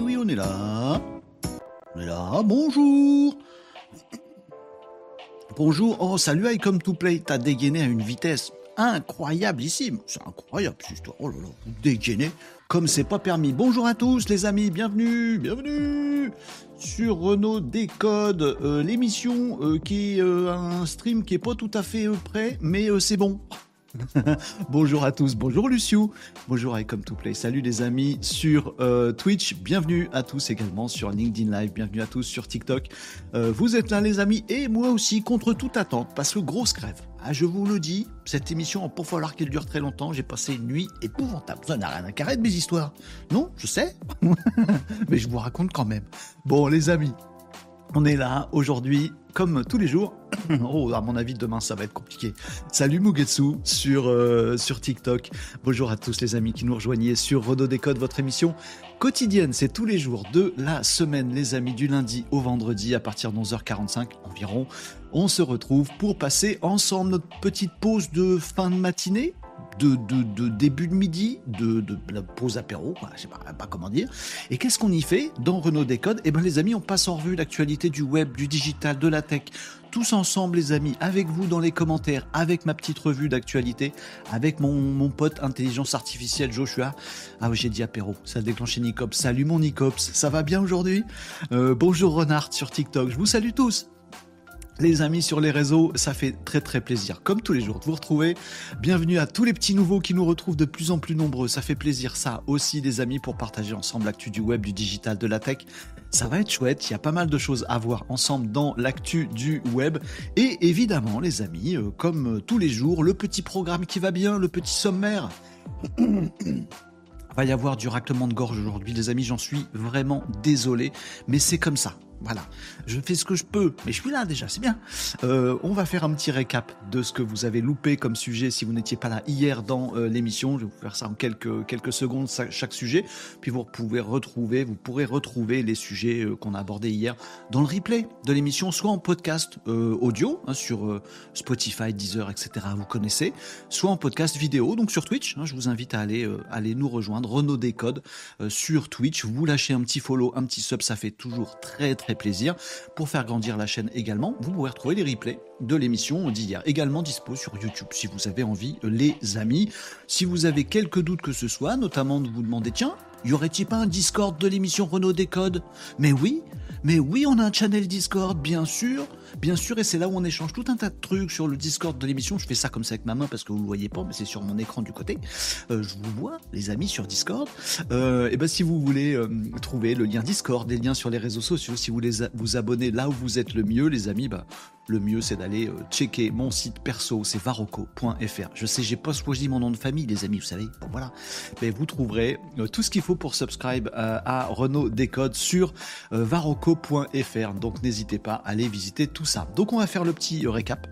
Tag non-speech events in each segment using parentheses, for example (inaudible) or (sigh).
Oui, on est là. On est là. Bonjour. Bonjour. Oh, salut, I come to play. T'as dégainé à une vitesse incroyable ici. C'est incroyable, cette histoire. Oh là là, vous comme c'est pas permis. Bonjour à tous, les amis. Bienvenue, bienvenue sur Renault Décode, euh, l'émission euh, qui est euh, un stream qui est pas tout à fait prêt, mais c'est bon. (laughs) bonjour à tous, bonjour Luciou, bonjour I Come to Play, salut les amis sur euh, Twitch, bienvenue à tous également sur LinkedIn Live, bienvenue à tous sur TikTok. Euh, vous êtes là les amis et moi aussi contre toute attente parce que grosse grève. Ah, je vous le dis, cette émission pas falloir qu'elle dure très longtemps, j'ai passé une nuit épouvantable. Ça n'a rien à carrer de mes histoires. Non, je sais, (laughs) mais je vous raconte quand même. Bon les amis, on est là aujourd'hui, comme tous les jours. (clears throat) oh, à mon avis, demain, ça va être compliqué. Salut Mugetsu sur, euh, sur TikTok. Bonjour à tous les amis qui nous rejoignent sur Renault Décode, votre émission quotidienne. C'est tous les jours de la semaine, les amis, du lundi au vendredi à partir de 11h45 environ. On se retrouve pour passer ensemble notre petite pause de fin de matinée. De, de, de début de midi, de, de la pause apéro, voilà, je sais pas, comment dire. Et qu'est-ce qu'on y fait dans Renault Décode? Eh ben les amis, on passe en revue l'actualité du web, du digital, de la tech, tous ensemble les amis, avec vous dans les commentaires, avec ma petite revue d'actualité, avec mon, mon pote intelligence artificielle Joshua. Ah oui, j'ai dit apéro, ça a déclenché Nicops. Salut mon Nicops, ça va bien aujourd'hui? Euh, Bonjour Renard sur TikTok, je vous salue tous les amis sur les réseaux, ça fait très très plaisir, comme tous les jours, de vous retrouver. Bienvenue à tous les petits nouveaux qui nous retrouvent de plus en plus nombreux. Ça fait plaisir, ça aussi, les amis, pour partager ensemble l'actu du web, du digital, de la tech. Ça va être chouette. Il y a pas mal de choses à voir ensemble dans l'actu du web. Et évidemment, les amis, euh, comme tous les jours, le petit programme qui va bien, le petit sommaire. (coughs) va y avoir du raclement de gorge aujourd'hui, les amis. J'en suis vraiment désolé, mais c'est comme ça. Voilà, je fais ce que je peux, mais je suis là déjà, c'est bien. Euh, on va faire un petit récap de ce que vous avez loupé comme sujet si vous n'étiez pas là hier dans euh, l'émission. Je vais vous faire ça en quelques, quelques secondes, chaque sujet. Puis vous pouvez retrouver, vous pourrez retrouver les sujets euh, qu'on a abordés hier dans le replay de l'émission, soit en podcast audio hein, sur Spotify, Deezer, etc. Vous connaissez, soit en podcast vidéo, donc sur Twitch. hein, je vous invite à aller, aller nous rejoindre, Renaud Décode sur Twitch. Vous lâchez un petit follow, un petit sub, ça fait toujours très très plaisir. Pour faire grandir la chaîne également, vous pourrez retrouver les replays de l'émission d'hier, également dispo sur YouTube si vous avez envie, les amis. Si vous avez quelques doutes que ce soit, notamment de vous demander, tiens, y aurait-il pas un Discord de l'émission Renault Décode? Mais oui, mais oui, on a un channel Discord, bien sûr, bien sûr, et c'est là où on échange tout un tas de trucs sur le Discord de l'émission. Je fais ça comme ça avec ma main parce que vous le voyez pas, mais c'est sur mon écran du côté. Euh, je vous vois, les amis, sur Discord. Euh, et ben si vous voulez euh, trouver le lien Discord, des liens sur les réseaux sociaux, si vous voulez vous abonner là où vous êtes le mieux, les amis, bah le mieux c'est d'aller euh, checker mon site perso, c'est varocco.fr. Je sais, j'ai pas choisi mon nom de famille, les amis, vous savez. Bon voilà, mais vous trouverez euh, tout ce qu'il faut pour subscribe euh, à Renault Décode sur varocco.fr. Donc n'hésitez pas à aller visiter tout ça. Donc on va faire le petit récap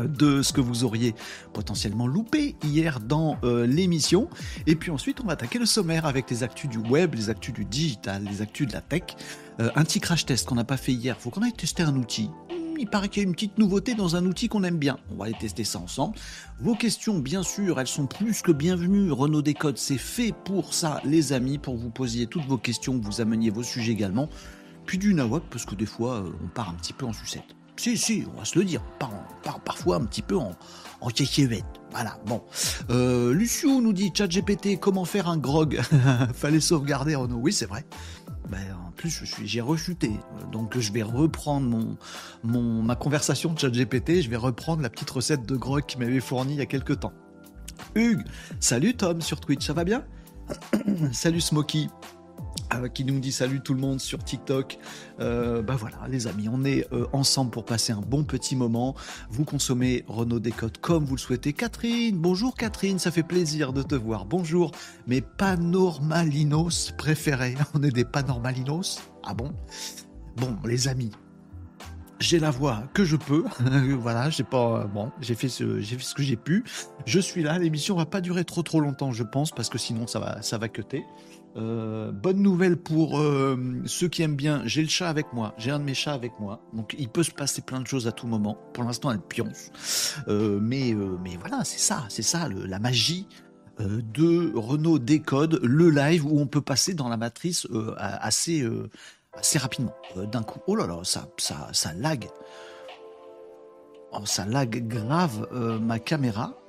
de ce que vous auriez potentiellement loupé hier dans l'émission. Et puis ensuite, on va attaquer le sommaire avec les actus du web, les actus du digital, les actus de la tech. Un petit crash test qu'on n'a pas fait hier. Faut qu'on aille tester un outil. Il paraît qu'il y a une petite nouveauté dans un outil qu'on aime bien. On va aller tester ça ensemble. Vos questions, bien sûr, elles sont plus que bienvenues. Renault Décode, c'est fait pour ça, les amis, pour que vous posiez toutes vos questions, que vous ameniez vos sujets également. Puis du nawak, parce que des fois, euh, on part un petit peu en sucette. Si, si, on va se le dire. On part, parfois un petit peu en, en. Voilà, bon. Euh, Lucio nous dit ChatGPT, comment faire un grog? (laughs) Fallait sauvegarder Renault. Oui, c'est vrai. Ben, en plus, j'ai rechuté. Euh, Donc, je vais reprendre mon, mon, ma conversation de ChatGPT. Je vais reprendre la petite recette de grog qu'il m'avait fournie il y a quelques temps. Hugues, salut Tom sur Twitch, ça va bien? (clears throat) Salut Smokey. Euh, qui nous dit salut tout le monde sur TikTok. Euh, bah voilà, les amis, on est euh, ensemble pour passer un bon petit moment. Vous consommez Renault Décote comme vous le souhaitez. Catherine, bonjour Catherine, ça fait plaisir de te voir. Bonjour, mes panormalinos préférés. (laughs) On est des panormalinos Ah bon? Bon, les amis, j'ai la voix que je peux. (laughs) voilà, j'ai pas bon, j'ai fait ce fait ce que j'ai pu. Je suis là, l'émission va pas durer trop trop longtemps, je pense parce que sinon ça va ça va cuter. Euh, bonne nouvelle pour euh, ceux qui aiment bien, j'ai le chat avec moi, j'ai un de mes chats avec moi, donc il peut se passer plein de choses à tout moment. Pour l'instant, elle pionce, Euh, mais mais voilà, c'est ça, c'est ça la magie de Renault Décode, le live où on peut passer dans la matrice assez, assez rapidement, d'un coup. Oh là là, ça, ça, ça lag. Oh, ça lag grave ma caméra.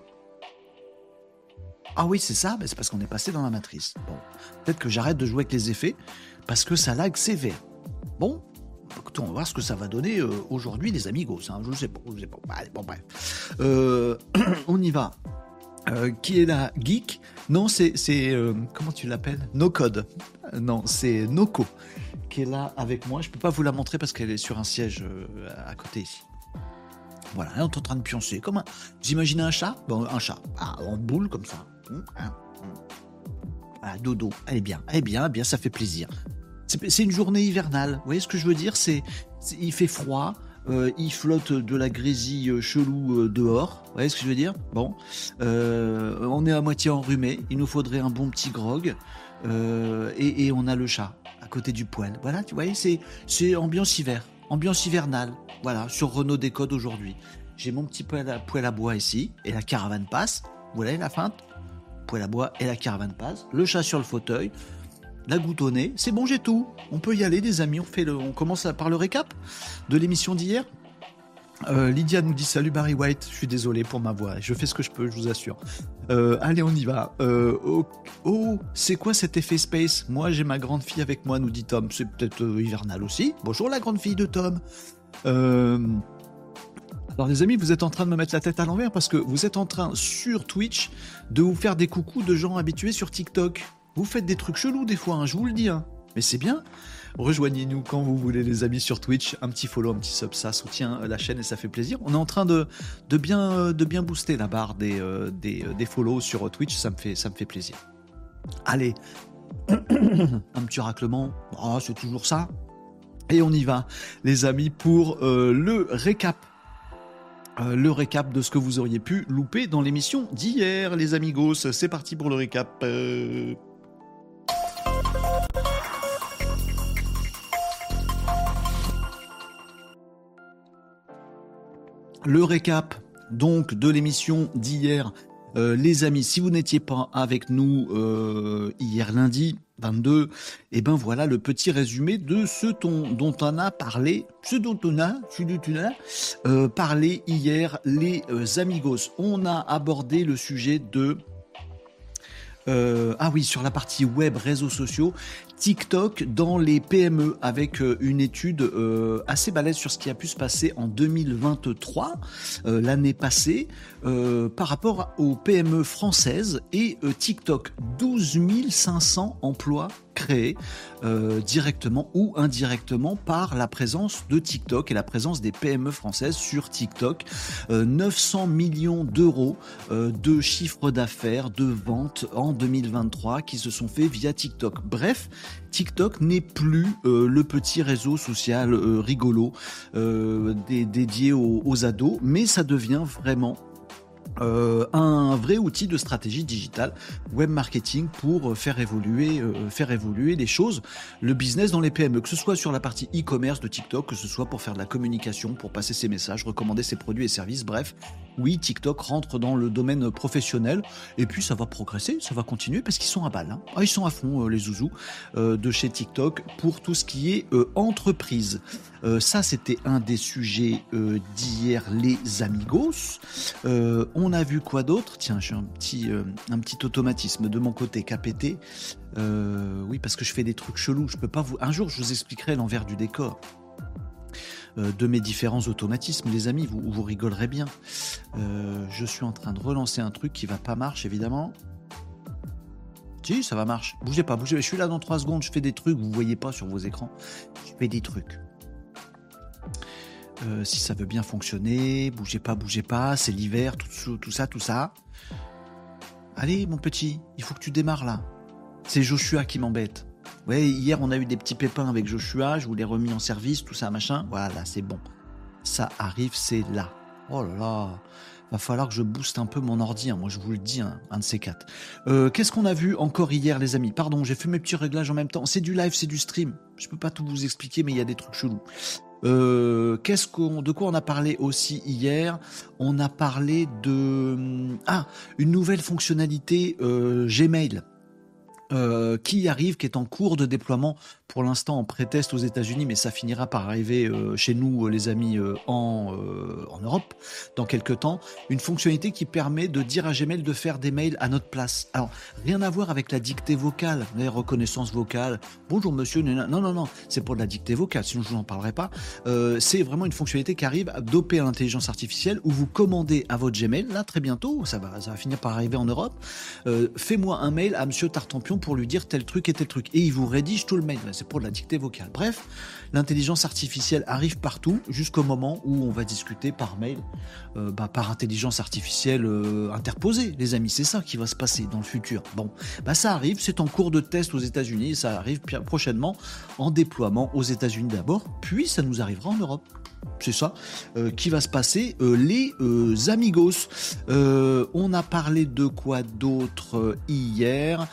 Ah oui, c'est ça, mais c'est parce qu'on est passé dans la matrice. Bon, peut-être que j'arrête de jouer avec les effets parce que ça lag sévère. Bon, écoutez, on va voir ce que ça va donner euh, aujourd'hui, les amigos. Hein. Je sais pas, je sais pas. Bon, bref. Euh, (clears throat) on y va. Euh, qui est là Geek? Non, c'est. comment tu l'appelles? No Code. Non, c'est Noko qui est là avec moi. Je ne peux pas vous la montrer parce qu'elle est sur un siège à côté ici. Voilà, elle est en train de pioncer. Comme un... Vous imaginez un chat? Un chat. Ah, en boule comme ça. Ah, dodo, elle est bien, elle est bien, bien, ça fait plaisir. C'est une journée hivernale, vous voyez ce que je veux dire? C'est Il fait froid, euh, il flotte de la grésille euh, chelou euh, dehors, vous voyez ce que je veux dire? Bon, on est à moitié enrhumé, il nous faudrait un bon petit grog, et, on a le chat à côté du poêle. Voilà, tu vois, c'est ambiance hiver, ambiance hivernale, voilà, sur Renault Décode aujourd'hui. J'ai mon petit poêle à, poêle à bois ici, et la caravane passe, vous voyez la feinte Poêle à bois et la caravane passe, le chat sur le fauteuil, la goutte au nez, c'est bon, j'ai tout. On peut y aller, des amis. On, fait le, on commence par le récap de l'émission d'hier. Euh, Lydia nous dit salut Barry White, je suis désolé pour ma voix, je fais ce que je peux, je vous assure. Euh, allez, on y va. Oh, oh, c'est quoi cet effet space? Moi, j'ai ma grande fille avec moi, nous dit Tom. C'est peut-être hivernal aussi. Bonjour la grande fille de Tom. Alors les amis, vous êtes en train de me mettre la tête à l'envers parce que vous êtes en train sur Twitch de vous faire des coucous de gens habitués sur TikTok. Vous faites des trucs chelous des fois, hein, je vous le dis. Hein. Mais c'est bien. Rejoignez-nous quand vous voulez, les amis, sur Twitch. Un petit follow, un petit sub, ça soutient la chaîne et ça fait plaisir. On est en train de, de, bien, booster la barre des, euh, des, euh, des follow sur Twitch. Ça me fait, plaisir. Allez, (coughs) un petit raclement. Oh, c'est toujours ça. Et on y va, les amis, pour euh, le récap le récap de ce que vous auriez pu louper dans l'émission d'hier, les amigos. C'est parti pour le récap. Le récap donc de l'émission d'hier. Euh, les amis, si vous n'étiez pas avec nous euh, hier lundi 22, et eh ben voilà le petit résumé de ce dont on a parlé, ce dont on a, euh, parlé hier les amigos. On a abordé le sujet de ah oui, sur la partie web, réseaux sociaux, TikTok dans les PME avec euh, une étude euh, assez balèze sur ce qui a pu se passer en 2023, euh, l'année passée, par rapport aux PME françaises et TikTok. 12 500 emplois créés directement ou indirectement par la présence de TikTok et la présence des PME françaises sur TikTok. 900 millions d'euros de chiffre d'affaires, de ventes en 2023 qui se sont faits via TikTok. Bref, TikTok n'est plus euh, le petit réseau social euh, rigolo euh, dédié aux, ados, mais ça devient vraiment un vrai outil de stratégie digitale, web marketing pour faire évoluer, faire évoluer les choses, le business dans les PME, que ce soit sur la partie e-commerce de TikTok, que ce soit pour faire de la communication, pour passer ses messages, recommander ses produits et services, bref, oui, TikTok rentre dans le domaine professionnel et puis ça va progresser, ça va continuer parce qu'ils sont à balle. Hein. Ah, ils sont à fond, euh, les zouzous euh, de chez TikTok pour tout ce qui est euh, entreprise. ça, c'était un des sujets d'hier, les amigos. A vu quoi d'autre? Tiens, j'ai un petit, un petit automatisme de mon côté KPT. oui, parce que je fais des trucs chelous. Je peux pas vous. Un jour, je vous expliquerai l'envers du décor. Euh, de mes différents automatismes, les amis, vous, vous rigolerez bien. Euh, je suis en train de relancer un truc qui va pas marcher, évidemment. Si, ça va marcher. Bougez pas, bougez. Je suis là dans 3 secondes, je fais des trucs, vous voyez pas sur vos écrans. Je fais des trucs. Euh, si ça veut bien fonctionner, bougez pas, bougez pas, c'est l'hiver, tout, tout ça, tout ça. Allez, mon petit, il faut que tu démarres là. C'est Joshua qui m'embête. Ouais, hier on a eu des petits pépins avec Joshua, je vous l'ai remis en service, tout ça, machin. Voilà, c'est bon. Ça arrive, c'est là. Oh là là, va falloir que je booste un peu mon ordi, hein. moi je vous le dis, hein, un de ces quatre. Euh, qu'est-ce qu'on a vu encore hier, les amis? Pardon, j'ai fait mes petits réglages en même temps. C'est du live, c'est du stream. Je peux pas tout vous expliquer, mais il y a des trucs chelous. Euh, qu'est-ce qu'on, de quoi on a parlé aussi hier? On a parlé de ah une nouvelle fonctionnalité euh, Gmail. Euh, qui arrive, qui est en cours de déploiement pour l'instant en pré-test aux États-Unis, mais ça finira par arriver euh, chez nous, euh, les amis, euh, en, Europe, dans quelques temps. Une fonctionnalité qui permet de dire à Gmail de faire des mails à notre place. Alors, rien à voir avec la dictée vocale, la reconnaissance vocale. Bonjour monsieur, non, non, non, c'est pour de la dictée vocale, sinon je vous en parlerai pas. C'est vraiment une fonctionnalité qui arrive dopée à l'intelligence artificielle où vous commandez à votre Gmail, là très bientôt, ça va, finir par arriver en Europe. Fais-moi un mail à monsieur Tartampion pour lui dire tel truc et tel truc. Et il vous rédige tout le mail pour de la dictée vocale. Bref, l'intelligence artificielle arrive partout jusqu'au moment où on va discuter par mail, euh, bah, par intelligence artificielle euh, interposée, les amis. C'est ça qui va se passer dans le futur. Bon, bah, ça arrive, c'est en cours de test aux États-Unis, ça arrive prochainement en déploiement aux États-Unis d'abord, puis ça nous arrivera en Europe c'est ça euh, qui va se passer les amigos on a parlé de quoi d'autre hier?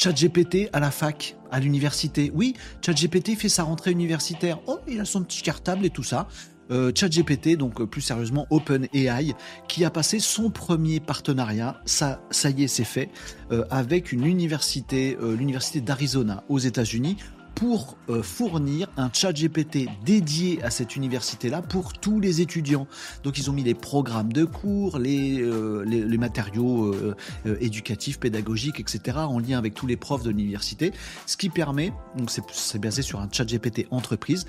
ChatGPT à la fac, à l'université. Oui, ChatGPT fait sa rentrée universitaire. Oh, il a son petit cartable et tout ça. Euh, ChatGPT, donc euh, plus sérieusement OpenAI, qui a passé son premier partenariat, ça, ça y est, c'est fait, euh, avec une université, l'université d'Arizona aux États-Unis, pour euh, fournir un chat GPT dédié à cette université-là pour tous les étudiants. Donc ils ont mis les programmes de cours, les, euh, les, matériaux euh, éducatifs, pédagogiques, etc. en lien avec tous les profs de l'université, ce qui permet, donc c'est basé sur un chat GPT entreprise,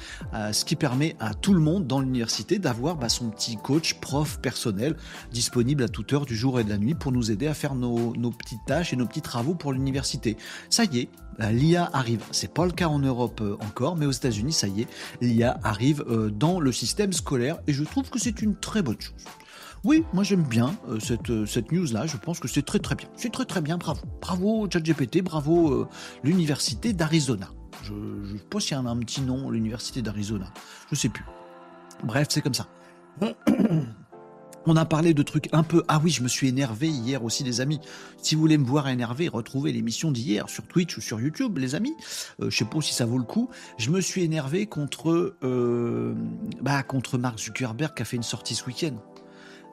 ce qui permet à tout le monde dans l'université d'avoir bah, son petit coach, prof personnel, disponible à toute heure du jour et de la nuit pour nous aider à faire nos, nos petites tâches et nos petits travaux pour l'université. Ça y est, l'IA arrive. C'est pas le cas en Europe euh, encore, mais aux États-Unis, ça y est, l'IA arrive euh, dans le système scolaire et je trouve que c'est une très bonne chose. Oui, moi j'aime bien euh, cette, cette news-là, je pense que c'est très très bien. C'est très très bien, bravo. Bravo ChatGPT, bravo l'université d'Arizona. Je, je pense qu'il y a un petit nom, l'université d'Arizona. Je sais plus. Bref, c'est comme ça. (clears throat) On a parlé de trucs un peu. Ah oui, je me suis énervé hier aussi, les amis. Si vous voulez me voir énervé, retrouvez l'émission d'hier sur Twitch ou sur YouTube, les amis. Euh, je sais pas si ça vaut le coup. Je me suis énervé contre, euh, bah, contre Mark Zuckerberg qui a fait une sortie ce week-end.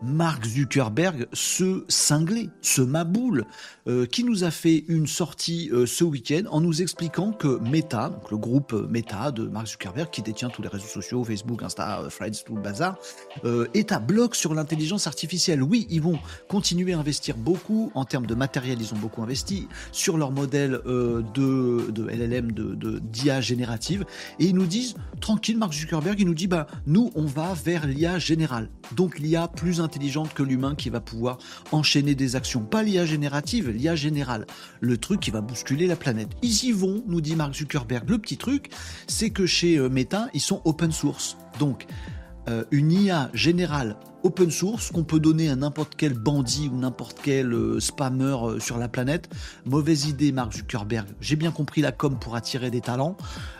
Mark Zuckerberg se cinglé, se maboule, euh, qui nous a fait une sortie euh, ce week-end en nous expliquant que Meta, donc le groupe Meta de Mark Zuckerberg, qui détient tous les réseaux sociaux, Facebook, Insta, euh, Threads, tout le bazar, est à bloc sur l'intelligence artificielle. Oui, ils vont continuer à investir beaucoup en termes de matériel, ils ont beaucoup investi sur leur modèle de, LLM, de d'IA générative, et ils nous disent, tranquille, Mark Zuckerberg, il nous dit, bah, nous, on va vers l'IA générale, donc l'IA plus intelligente que l'humain qui va pouvoir enchaîner des actions. Pas l'IA générative, l'IA générale. Le truc qui va bousculer la planète. Ils y vont, nous dit Mark Zuckerberg. Le petit truc, c'est que chez euh, Meta, ils sont open source. Donc, euh, une IA générale open source qu'on peut donner à n'importe quel bandit ou n'importe quel euh, spammer sur la planète. Mauvaise idée, Mark Zuckerberg. J'ai bien compris la com pour attirer des talents.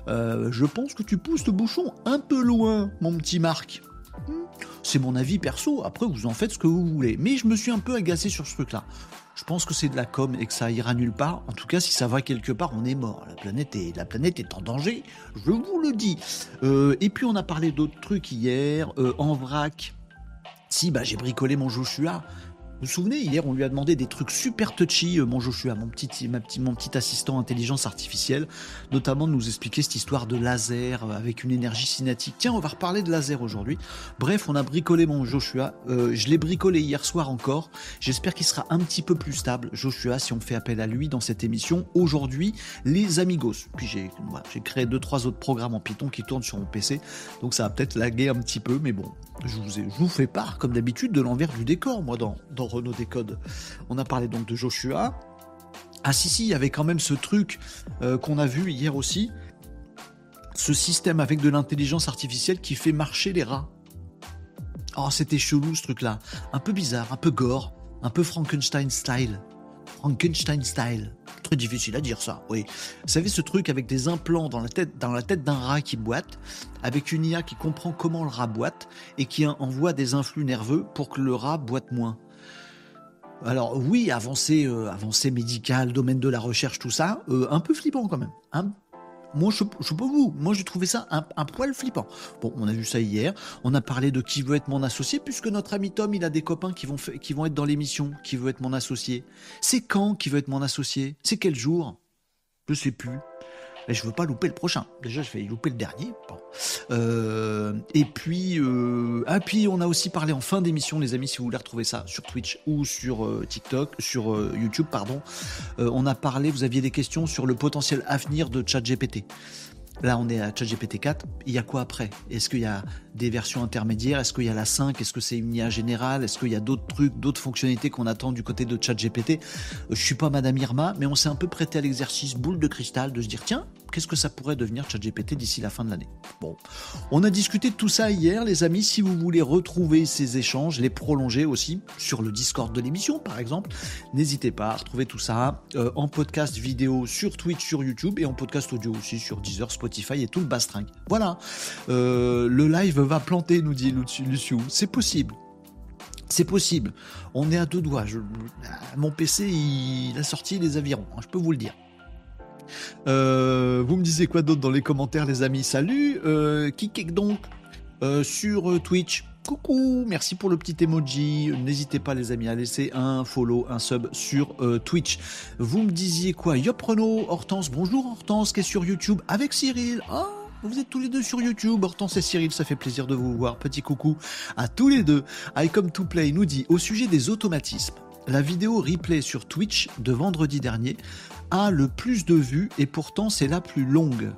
je pense que tu pousses le bouchon un peu loin, mon petit Marc. C'est mon avis perso, après vous en faites ce que vous voulez. Mais je me suis un peu agacé sur ce truc-là. Je pense que c'est de la com et que ça ira nulle part. En tout cas, si ça va quelque part, on est mort. La planète est, la planète est en danger, je vous le dis. Euh, et puis on a parlé d'autres trucs hier. Euh, en vrac, si, bah, j'ai bricolé mon Joshua. Vous vous souvenez, hier, on lui a demandé des trucs super touchy, euh, mon Joshua, mon petit, ma petit, mon petit assistant intelligence artificielle, notamment de nous expliquer cette histoire de laser euh, avec une énergie cinétique. Tiens, on va reparler de laser aujourd'hui. Bref, on a bricolé mon Joshua. Euh, je l'ai bricolé hier soir encore. J'espère qu'il sera un petit peu plus stable, Joshua, si on fait appel à lui dans cette émission. Aujourd'hui, les Amigos. Puis j'ai voilà, créé deux, trois autres programmes en Python qui tournent sur mon PC. Donc ça va peut-être laguer un petit peu, mais bon, je vous, fais part, comme d'habitude, de l'envers du décor, moi, dans, dans Renault Décode. On a parlé donc de Joshua. Ah si, si, il y avait quand même ce truc euh, qu'on a vu hier aussi. Ce système avec de l'intelligence artificielle qui fait marcher les rats. Oh, c'était chelou ce truc-là. Un peu bizarre, un peu gore, un peu Frankenstein style. Frankenstein style. Très difficile à dire ça, oui. Vous savez ce truc avec des implants dans la tête, dans la tête d'un rat qui boite, avec une IA qui comprend comment le rat boite et qui envoie des influx nerveux pour que le rat boite moins. Alors oui, avancée, euh, avancée médicale, domaine de la recherche, tout ça, euh, un peu flippant quand même. Moi, je, je pas vous. Moi, j'ai trouvé ça un, un, poil flippant. Bon, on a vu ça hier. On a parlé de qui veut être mon associé, puisque notre ami Tom, il a des copains qui vont, qui vont être dans l'émission. Qui veut être mon associé C'est quand qui veut être mon associé? C'est quel jour? Je sais plus. Mais je veux pas louper le prochain. Déjà, je vais louper le dernier. Euh, et puis, euh, ah, puis, on a aussi parlé en fin d'émission, les amis, si vous voulez retrouver ça sur Twitch ou sur euh, TikTok, sur YouTube, pardon. On a parlé, vous aviez des questions sur le potentiel avenir de ChatGPT. Là, on est à ChatGPT 4. Il y a quoi après? Est-ce qu'il y a des versions intermédiaires? Est-ce qu'il y a la 5 Est-ce que c'est une IA générale? Est-ce qu'il y a d'autres trucs, d'autres fonctionnalités qu'on attend du côté de ChatGPT? Je suis pas Madame Irma, mais on s'est un peu prêté à l'exercice boule de cristal de se dire tiens, qu'est-ce que ça pourrait devenir ChatGPT d'ici la fin de l'année? Bon, on a discuté de tout ça hier, les amis. Si vous voulez retrouver ces échanges, les prolonger aussi sur le Discord de l'émission, par exemple, n'hésitez pas à retrouver tout ça euh, en podcast vidéo sur Twitch, sur YouTube et en podcast audio aussi sur Deezer, Spotify et tout le bastring. Voilà, euh, le live va planter, nous dit Luciou. C'est possible. C'est possible. On est à deux doigts. Je, mon PC, il a sorti les avirons. Je peux vous le dire. Euh, vous me disiez quoi d'autre dans les commentaires, les amis? Salut, euh, qui donc euh, sur Twitch Coucou, merci pour le petit emoji. N'hésitez pas, les amis, à laisser un follow, un sub sur euh, Twitch. Vous me disiez quoi? Yop Hortense, bonjour Hortense, qui est sur YouTube avec Cyril. Oh vous êtes tous les deux sur YouTube, Hortense et Cyril, ça fait plaisir de vous voir. Petit coucou à tous les deux. I Come to Play nous dit au sujet des automatismes. La vidéo replay sur Twitch de vendredi dernier a le plus de vues et pourtant c'est la plus longue,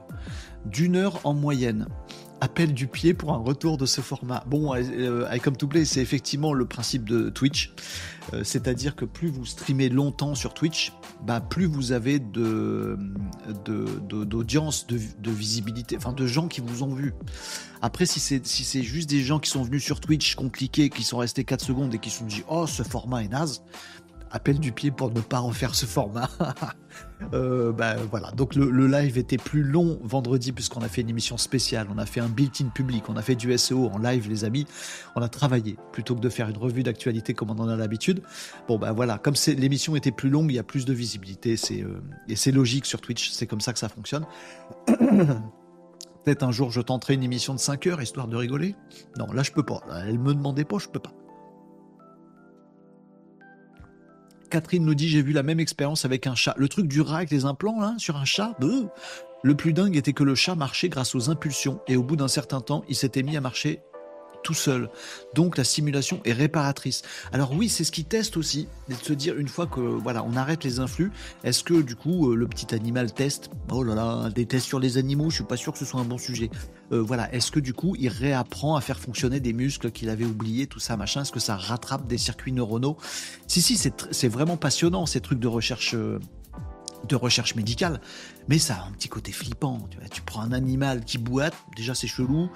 d'une heure en moyenne. Appel du pied pour un retour de ce format. Bon, euh, I Come to Play, c'est effectivement le principe de Twitch. Euh, c'est-à-dire que plus vous streamez longtemps sur Twitch, bah, plus vous avez de, d'audience, de, de, visibilité, enfin de gens qui vous ont vu. Après, si c'est, si juste des gens qui sont venus sur Twitch compliqués, qui sont restés 4 secondes et qui sont dit Oh, ce format est naze, appel du pied pour ne pas refaire ce format. (laughs) euh, bah, voilà, donc le, live était plus long vendredi puisqu'on a fait une émission spéciale, on a fait un built-in public, on a fait du SEO en live les amis, on a travaillé plutôt que de faire une revue d'actualité comme on en a l'habitude. Bon ben bah, voilà, comme l'émission était plus longue, il y a plus de visibilité, c'est euh, et c'est logique sur Twitch, c'est comme ça que ça fonctionne. (coughs) Peut-être un jour je tenterai une émission de 5 heures histoire de rigoler? Non, là je peux pas. Elle me demandait pas, je peux pas. Catherine nous dit j'ai vu la même expérience avec un chat. Le truc du rat avec les implants là, sur un chat. Le plus dingue était que le chat marchait grâce aux impulsions et au bout d'un certain temps, il s'était mis à marcher tout seul. Donc la simulation est réparatrice. Alors oui, c'est ce qu'ils testent aussi, de se dire une fois que voilà, on arrête les influx, est-ce que du coup euh, le petit animal teste? Oh là là, des tests sur les animaux, je suis pas sûr que ce soit un bon sujet. Euh, voilà, est-ce que du coup il réapprend à faire fonctionner des muscles qu'il avait oubliés, tout ça machin? Est-ce que ça rattrape des circuits neuronaux? Si si, c'est vraiment passionnant ces trucs de recherche. Euh, de recherche médicale, mais ça a un petit côté flippant. Tu, vois. tu prends un animal qui boite, déjà c'est chelou,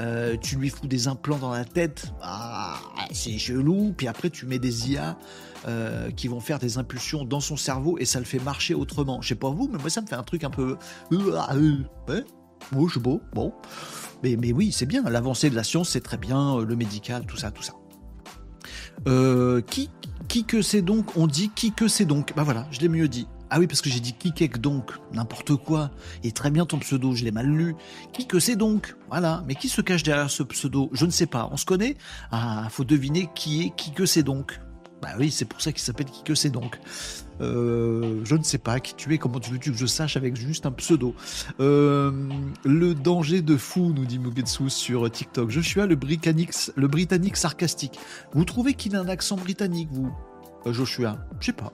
euh, tu lui fous des implants dans la tête, ah, c'est chelou, puis après tu mets des IA euh, qui vont faire des impulsions dans son cerveau et ça le fait marcher autrement. Je sais pas vous, mais moi ça me fait un truc un peu... Euh, ouais, je sais pas, bon. Mais, mais oui, c'est bien, l'avancée de la science, c'est très bien, le médical, tout ça, tout ça. Qui, qui que c'est donc? On dit qui que c'est donc Bah voilà, je l'ai mieux dit. Ah oui, parce que j'ai dit Kikek donc, n'importe quoi. Et très bien ton pseudo, je l'ai mal lu. Qui que c'est donc Voilà. Mais qui se cache derrière ce pseudo? Je ne sais pas. On se connaît? Ah, faut deviner qui est qui que c'est donc. Bah oui, c'est pour ça qu'il s'appelle qui que c'est donc. Euh, je ne sais pas qui tu es, comment tu veux que je sache avec juste un pseudo. Euh, le danger de fou, nous dit Mugetsu sur TikTok. Joshua, le britannique, le britannique sarcastique. Vous trouvez qu'il a un accent britannique, vous? Euh, Joshua? Je sais pas.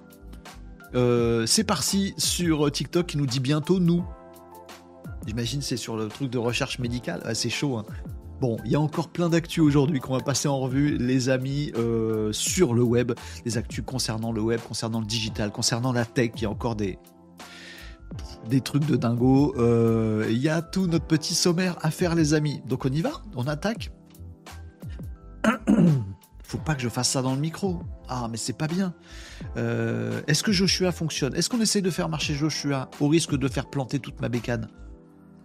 Euh, c'est parti sur TikTok qui nous dit bientôt nous. J'imagine c'est sur le truc de recherche médicale. Ah, c'est chaud. Hein. Bon, il y a encore plein d'actu aujourd'hui qu'on va passer en revue, les amis, euh, sur le web. Les actus concernant le web, concernant le digital, concernant la tech. Il y a encore des, des trucs de dingo. Euh, il y a tout notre petit sommaire à faire, les amis. Donc on y va? On attaque? (clears throat) pas que je fasse ça dans le micro. Ah, mais c'est pas bien. Euh, Est-ce que Joshua fonctionne? Est-ce qu'on essaie de faire marcher Joshua au risque de faire planter toute ma bécane?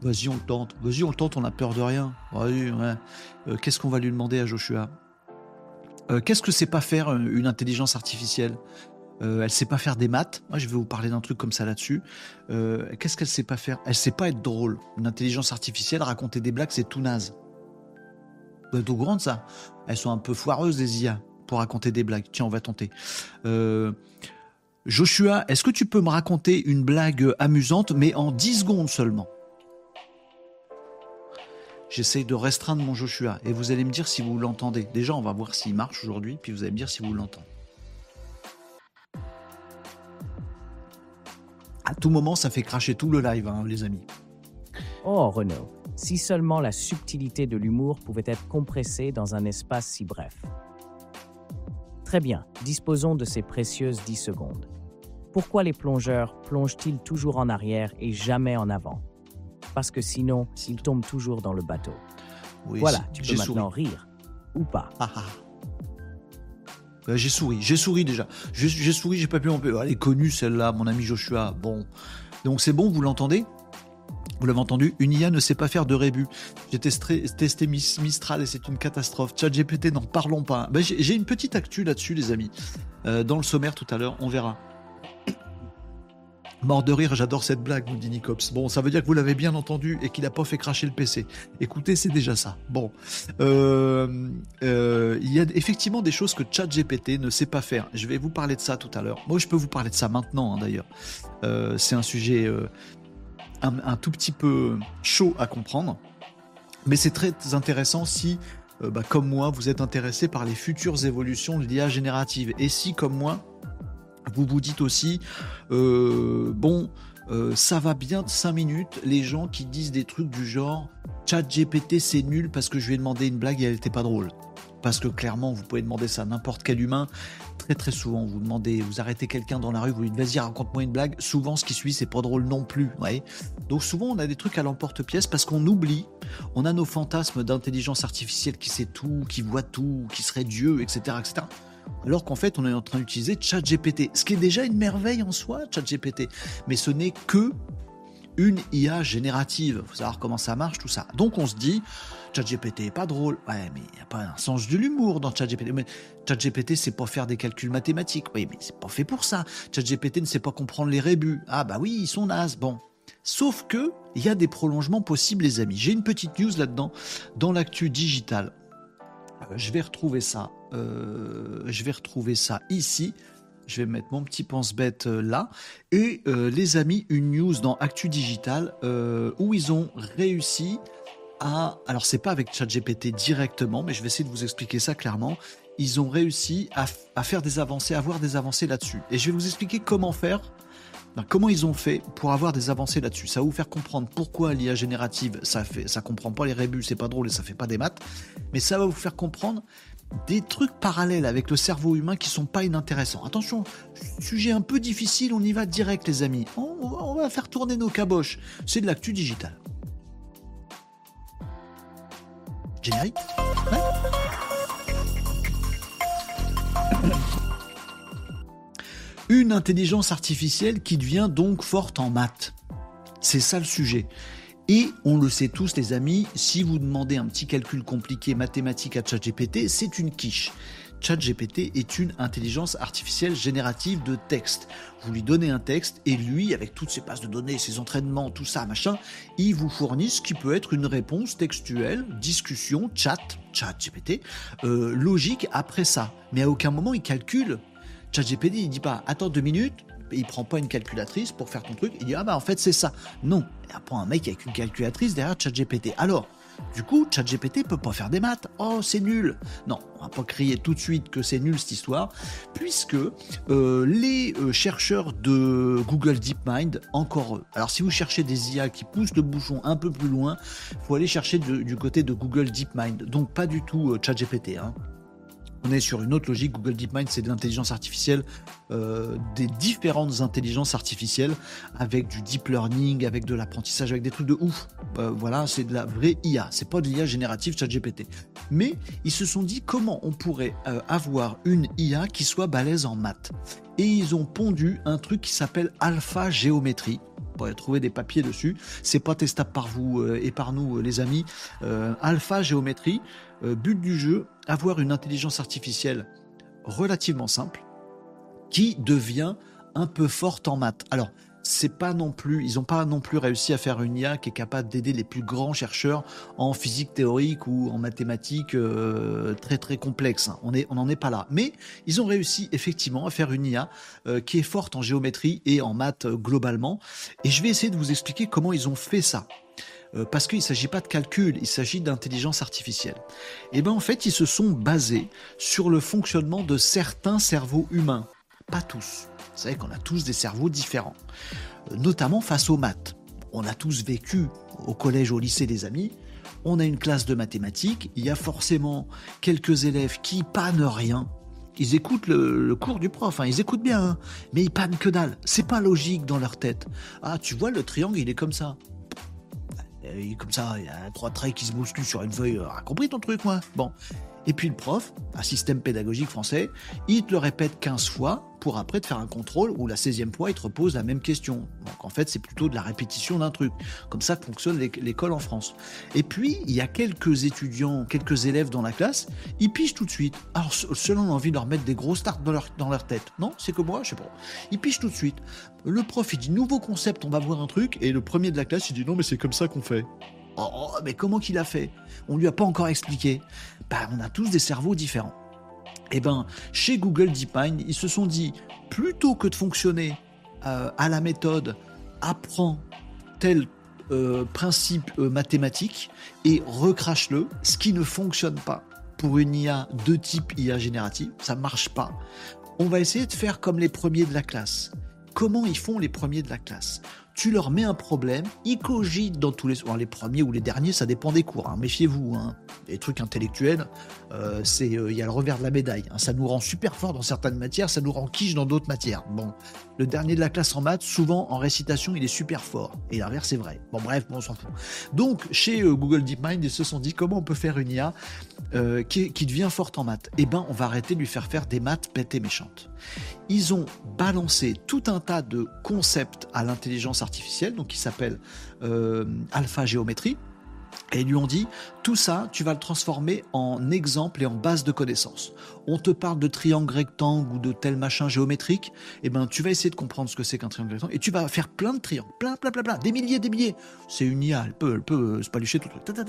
Vas-y, on le tente. Vas-y, on le tente, on a peur de rien. Ouais. Euh, Qu'est-ce qu'on va lui demander à Joshua? Euh, Qu'est-ce que c'est pas faire une intelligence artificielle? Euh, elle sait pas faire des maths. Moi, je vais vous parler d'un truc comme ça là-dessus. Euh, qu'est-ce qu'elle sait pas faire? Elle sait pas être drôle. Une intelligence artificielle, raconter des blagues, c'est tout naze. Vous êtes au ça Elles sont un peu foireuses, les IA, pour raconter des blagues. Tiens, on va tenter. Euh, Joshua, est-ce que tu peux me raconter une blague amusante, mais en 10 secondes seulement? J'essaye de restreindre mon Joshua et vous allez me dire si vous l'entendez. Déjà, on va voir s'il marche aujourd'hui, puis vous allez me dire si vous l'entendez. À tout moment, ça fait cracher tout le live, hein, les amis. Oh, Renaud, si seulement la subtilité de l'humour pouvait être compressée dans un espace si bref. Très bien, disposons de ces précieuses 10 secondes. Pourquoi les plongeurs plongent-ils toujours en arrière et jamais en avant? Parce que sinon, ils tombent toujours dans le bateau. voilà, tu peux maintenant rire. Ou pas. Ah, ah. Euh, j'ai souri, j'ai souri déjà. J'ai souri, j'ai pas pu en Elle est connue celle-là, mon ami Joshua. Bon. Donc c'est bon, vous l'entendez? Vous l'avez entendu, une IA ne sait pas faire de rébut. J'ai testé, Mistral et c'est une catastrophe. GPT, n'en parlons pas. Ben, j'ai une petite actu là-dessus, les amis. Euh, dans le sommaire tout à l'heure, on verra. Mort de rire, j'adore cette blague, nous dit Nicops. Bon, ça veut dire que vous l'avez bien entendu et qu'il n'a pas fait cracher le PC. Écoutez, c'est déjà ça. Bon, euh, euh, il y a effectivement des choses que ChatGPT ne sait pas faire. Je vais vous parler de ça tout à l'heure. Moi, je peux vous parler de ça maintenant, hein, d'ailleurs. C'est un sujet un, tout petit peu chaud à comprendre, mais c'est très intéressant si bah, comme moi, vous êtes intéressé par les futures évolutions de l'IA générative. Et si, comme moi, vous vous dites aussi, euh, bon, euh, ça va bien de 5 minutes, les gens qui disent des trucs du genre Chat GPT c'est nul parce que je lui ai demandé une blague et elle n'était pas drôle. Parce que clairement, vous pouvez demander ça à n'importe quel humain. Très très souvent, vous demandez, vous arrêtez quelqu'un dans la rue, vous lui dites vas-y raconte-moi une blague. Souvent, ce qui suit, c'est pas drôle non plus. Donc souvent, on a des trucs à l'emporte-pièce parce qu'on oublie. On a nos fantasmes d'intelligence artificielle qui sait tout, qui voit tout, qui serait Dieu, etc., etc alors qu'en fait on est en train d'utiliser ChatGPT, ce qui est déjà une merveille en soi, ChatGPT, mais ce n'est que une IA générative. Faut savoir comment ça marche, tout ça. Donc on se dit, ChatGPT est pas drôle. Ouais, mais il n'y a pas un sens de l'humour dans ChatGPT. Mais ChatGPT, c'est pas faire des calculs mathématiques. Oui, mais c'est pas fait pour ça. ChatGPT ne sait pas comprendre les rébus. Ah bah oui, ils sont nazes. Bon. Sauf que, il y a des prolongements possibles, les amis. J'ai une petite news là-dedans, dans l'actu digital. Euh, je vais retrouver ça. Euh, je vais retrouver ça ici. Je vais mettre mon petit pense-bête euh, là. Et les amis, une news dans Actu Digital où ils ont réussi à. Alors, c'est pas avec ChatGPT directement, mais je vais essayer de vous expliquer ça clairement. Ils ont réussi à, faire des avancées, à avoir des avancées là-dessus. Et je vais vous expliquer comment faire comment ils ont fait pour avoir des avancées là-dessus Ça va vous faire comprendre pourquoi l'IA générative, ça fait, ça comprend pas les rébus, c'est pas drôle et ça fait pas des maths, mais ça va vous faire comprendre des trucs parallèles avec le cerveau humain qui sont pas inintéressants. Attention, sujet un peu difficile, on y va direct les amis. On, va faire tourner nos caboches. C'est de l'actu digital. Générique Une intelligence artificielle qui devient donc forte en maths. C'est ça le sujet. Et on le sait tous les amis, si vous demandez un petit calcul compliqué mathématique à ChatGPT, c'est une quiche. ChatGPT est une intelligence artificielle générative de texte. Vous lui donnez un texte et lui, avec toutes ses bases de données, ses entraînements, tout ça, machin, il vous fournit ce qui peut être une réponse textuelle, discussion, chat, ChatGPT, euh, logique après ça. Mais à aucun moment il calcule ChatGPT, il dit pas attends deux minutes, il prend pas une calculatrice pour faire ton truc, il dit ah bah en fait c'est ça. Non, il apprend un mec avec une calculatrice derrière ChatGPT. Alors, du coup, ChatGPT peut pas faire des maths. Oh, c'est nul. Non, on va pas crier tout de suite que c'est nul cette histoire, puisque euh, les euh, chercheurs de Google DeepMind, encore eux. Alors, si vous cherchez des IA qui poussent le bouchon un peu plus loin, faut aller chercher du côté de Google DeepMind. Donc, pas du tout euh, ChatGPT. Hein. On est sur une autre logique. Google DeepMind, c'est de l'intelligence artificielle, euh, des différentes intelligences artificielles, avec du deep learning, avec de l'apprentissage, avec des trucs de ouf. Euh, voilà, c'est de la vraie IA. C'est pas de l'IA générative ChatGPT. Mais ils se sont dit comment on pourrait euh, avoir une IA qui soit balèze en maths. Et ils ont pondu un truc qui s'appelle Alpha Géométrie. Pourrez trouver des papiers dessus. C'est pas testable par vous et par nous, les amis. Alpha Géométrie. But du jeu, avoir une intelligence artificielle relativement simple, qui devient un peu forte en maths. Alors, c'est pas non plus, ils n'ont pas non plus réussi à faire une IA qui est capable d'aider les plus grands chercheurs en physique théorique ou en mathématiques euh, très très complexes. Hein. On n'en est pas là. Mais ils ont réussi effectivement à faire une IA euh, qui est forte en géométrie et en maths euh, globalement. Et je vais essayer de vous expliquer comment ils ont fait ça. Parce qu'il ne s'agit pas de calcul, il s'agit d'intelligence artificielle. Et eh bien en fait, ils se sont basés sur le fonctionnement de certains cerveaux humains, pas tous. Vous savez qu'on a tous des cerveaux différents, euh, notamment face aux maths. On a tous vécu au collège, au lycée des amis. On a une classe de mathématiques. Il y a forcément quelques élèves qui pannent rien. Ils écoutent le, cours du prof, hein. ils écoutent bien, hein. mais ils pannent que dalle. C'est pas logique dans leur tête. Ah, tu vois, le triangle, il est comme ça. Comme ça, il y a trois traits qui se bousculent sur une feuille. Ah, compris ton truc, moi Bon. Et puis le prof, un système pédagogique français, il te le répète 15 fois pour après te faire un contrôle où la 16e fois il te repose la même question. Donc en fait c'est plutôt de la répétition d'un truc. Comme ça fonctionne l'école en France. Et puis il y a quelques étudiants, quelques élèves dans la classe, ils pichent tout de suite. Alors selon l'envie de leur mettre des grosses tartes dans leur, tête. Non, c'est que moi, je sais pas. Ils pichent tout de suite. Le prof il dit nouveau concept, on va voir un truc. Et le premier de la classe il dit non mais c'est comme ça qu'on fait. Oh, oh, mais comment qu'il a fait? On lui a pas encore expliqué. Bah, on a tous des cerveaux différents. Eh ben, chez Google DeepMind, ils se sont dit, plutôt que de fonctionner euh, à la méthode apprends tel euh, principe euh, mathématique et recrache-le, ce qui ne fonctionne pas pour une IA de type IA générative, ça marche pas. On va essayer de faire comme les premiers de la classe. Comment ils font les premiers de la classe? Tu leur mets un problème, ils cogitent dans tous les... les premiers ou les derniers, ça dépend des cours, hein. méfiez-vous. Hein. Les trucs intellectuels, euh, c'est euh, il y a le revers de la médaille. Hein. Ça nous rend super fort dans certaines matières, ça nous rend quiche dans d'autres matières. Bon, le dernier de la classe en maths, souvent en récitation, il est super fort. Et l'inverse, c'est vrai. Bon, bref, on s'en fout. Donc, chez euh, Google DeepMind, ils se sont dit comment on peut faire une IA qui, qui, devient forte en maths? Eh ben, on va arrêter de lui faire faire des maths bêtes et méchantes. Ils ont balancé tout un tas de concepts à l'intelligence artificielle, donc qui s'appelle euh, alpha géométrie. Et ils lui ont dit, tout ça, tu vas le transformer en exemple et en base de connaissances. On te parle de triangle rectangle ou de tel machin géométrique, et eh ben tu vas essayer de comprendre ce que c'est qu'un triangle rectangle, et tu vas faire plein de triangles, plein, plein, plein, plein, des milliers, des milliers. C'est une IA, elle peut, elle peut euh, se palucher tout le truc.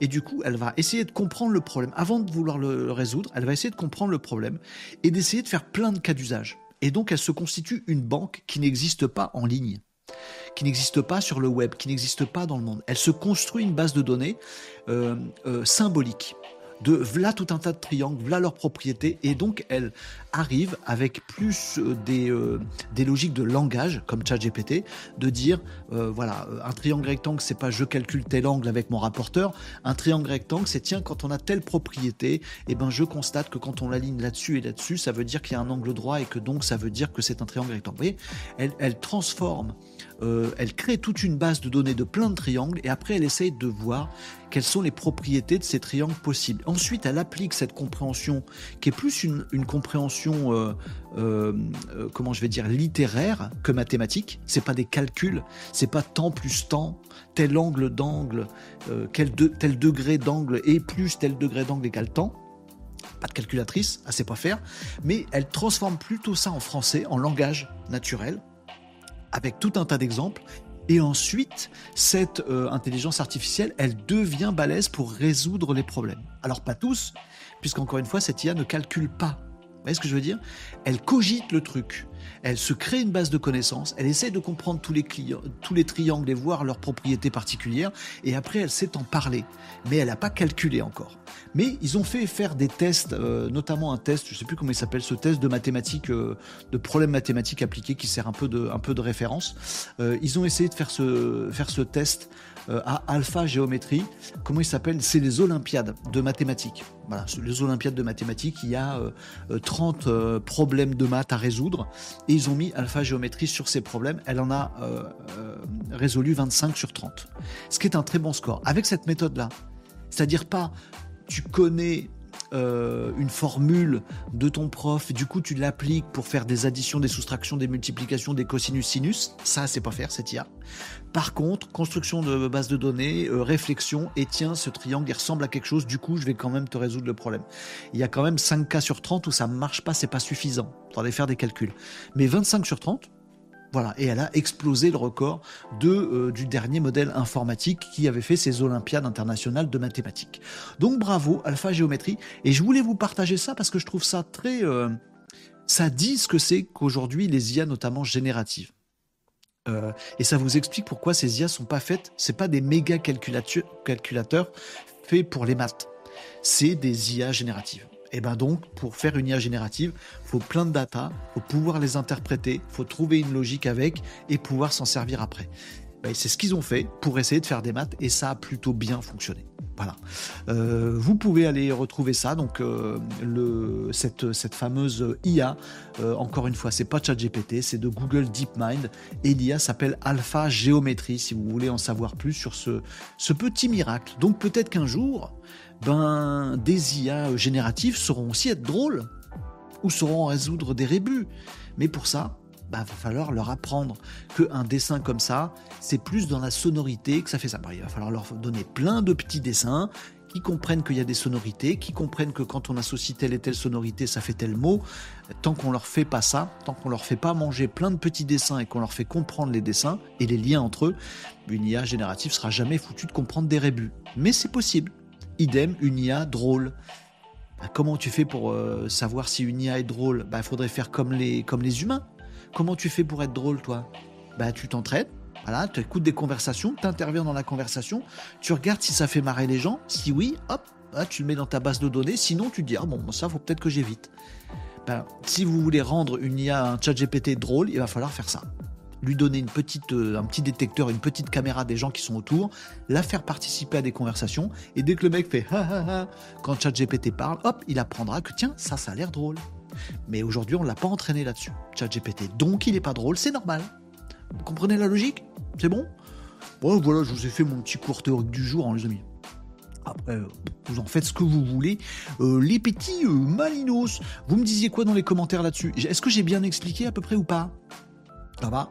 et du coup, elle va essayer de comprendre le problème. Avant de vouloir le résoudre, elle va essayer de comprendre le problème et d'essayer de faire plein de cas d'usage. Et donc, elle se constitue une banque qui n'existe pas en ligne qui n'existe pas sur le web, qui n'existe pas dans le monde. Elle se construit une base de données euh, euh, symbolique de voilà tout un tas de triangles, voilà leurs propriétés, et donc elle arrive avec plus euh, des, des logiques de langage, comme ChatGPT, de dire voilà, un triangle rectangle, c'est pas je calcule tel angle avec mon rapporteur, un triangle rectangle, c'est tiens, quand on a telle propriété, et eh ben je constate que quand on l'aligne là-dessus et là-dessus, ça veut dire qu'il y a un angle droit et que donc ça veut dire que c'est un triangle rectangle. Vous voyez, elle, elle transforme euh, elle crée toute une base de données de plein de triangles et après elle essaye de voir quelles sont les propriétés de ces triangles possibles. Ensuite, elle applique cette compréhension qui est plus une, compréhension, euh, euh, comment je vais dire, littéraire que mathématique. C'est pas des calculs, c'est pas temps plus temps, tel angle d'angle, tel degré d'angle et plus tel degré d'angle égale temps pas de calculatrice, elle sait pas faire, mais elle transforme plutôt ça en français, en langage naturel, avec tout un tas d'exemples. Et ensuite, cette euh, intelligence artificielle, elle devient balèze pour résoudre les problèmes. Alors pas tous, puisqu'encore une fois, cette IA ne calcule pas. Vous voyez ce que je veux dire? Elle cogite le truc elle se crée une base de connaissances, elle essaie de comprendre tous les, clients, tous les triangles et voir leurs propriétés particulières, et après elle sait en parler. Mais elle n'a pas calculé encore. Mais ils ont fait faire des tests, euh, notamment un test, je ne sais plus comment il s'appelle, ce test de mathématiques, euh, de problèmes mathématiques appliqués qui sert un peu de, un peu de référence. Euh, ils ont essayé de faire ce, faire ce test à Alpha Géométrie. Comment il s'appelle? C'est les Olympiades de mathématiques. Voilà, les Olympiades de mathématiques, il y a 30 problèmes de maths à résoudre et ils ont mis Alpha Géométrie sur ces problèmes. Elle en a euh, euh, résolu 25 sur 30. Ce qui est un très bon score. Avec cette méthode-là, c'est-à-dire pas tu connais euh, une formule de ton prof, du coup tu l'appliques pour faire des additions, des soustractions, des multiplications, des cosinus sinus. Ça, c'est pas faire, c'est IA. Par contre, construction de base de données, euh, réflexion, et tiens, ce triangle il ressemble à quelque chose, du coup je vais quand même te résoudre le problème. Il y a quand même 5 cas sur 30 où ça marche pas, c'est pas suffisant. Faudrait faire des calculs. Mais 25 sur 30, voilà, et elle a explosé le record de, euh, du dernier modèle informatique qui avait fait ses Olympiades internationales de mathématiques. Donc bravo, Alpha Géométrie. Et je voulais vous partager ça parce que je trouve ça très... Euh, ça dit ce que c'est qu'aujourd'hui les IA, notamment génératives. Euh, et ça vous explique pourquoi ces IA sont pas faites, c'est pas des méga calculateurs faits pour les maths. C'est des IA génératives. Et ben donc, pour faire une IA générative, faut plein de data, faut pouvoir les interpréter, faut trouver une logique avec et pouvoir s'en servir après. Ben, c'est ce qu'ils ont fait pour essayer de faire des maths et ça a plutôt bien fonctionné. Voilà. Euh, vous pouvez aller retrouver ça. Donc euh, cette fameuse IA, euh, encore une fois, c'est pas ChatGPT, c'est de Google DeepMind et l'IA s'appelle Alpha Géométrie. Si vous voulez en savoir plus sur ce, ce petit miracle. Donc peut-être qu'un jour, ben, des IA génératives sauront aussi être drôles ou sauront résoudre des rébus. Mais pour ça, ben, va falloir leur apprendre qu'un dessin comme ça, c'est plus dans la sonorité que ça fait ça. Ben, il va falloir leur donner plein de petits dessins qui comprennent qu'il y a des sonorités, qui comprennent que quand on associe telle et telle sonorité, ça fait tel mot. Tant qu'on leur fait pas ça, tant qu'on leur fait pas manger plein de petits dessins et qu'on leur fait comprendre les dessins et les liens entre eux, une IA générative sera jamais foutue de comprendre des rébus. Mais c'est possible. Idem, une IA drôle. Bah, comment tu fais pour euh, savoir si une IA est drôle? Il bah, faudrait faire comme les, comme les humains. Comment tu fais pour être drôle, toi Bah, tu t'entraînes, voilà, tu écoutes des conversations, tu interviens dans la conversation, tu regardes si ça fait marrer les gens. Si oui, hop, tu le mets dans ta base de données. Sinon, tu te dis, ah bon, ça, faut peut-être que j'évite. Ben, si vous voulez rendre une IA, un chat GPT drôle, il va falloir faire ça lui donner euh, un petit détecteur, une petite caméra des gens qui sont autour, la faire participer à des conversations, et dès que le mec fait ha ha ha, quand ChatGPT parle, hop, il apprendra que tiens, ça, ça a l'air drôle. Mais aujourd'hui, on ne l'a pas entraîné là-dessus, ChatGPT. Donc, il n'est pas drôle, c'est normal. Vous comprenez la logique? C'est bon? Bon, voilà, je vous ai fait mon petit cours théorique du jour, hein, les amis. Après, euh, vous en faites ce que vous voulez. Euh, les petits malinos, vous me disiez quoi dans les commentaires là-dessus? Est-ce que j'ai bien expliqué à peu près ou pas? Ça va?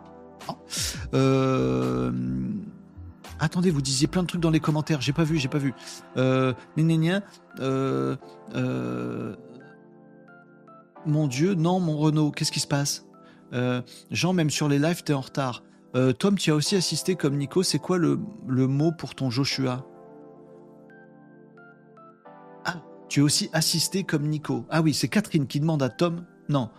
Euh, attendez, vous disiez plein de trucs dans les commentaires. J'ai pas vu, j'ai pas vu. Euh, euh, euh, mon Dieu, non, mon Renault, qu'est-ce qui se passe? Jean, même sur les lives, t'es en retard. Tom, tu as aussi assisté comme Nico. C'est quoi le, mot pour ton Joshua? Ah, tu as aussi assisté comme Nico. Ah oui, c'est Catherine qui demande à Tom. Non,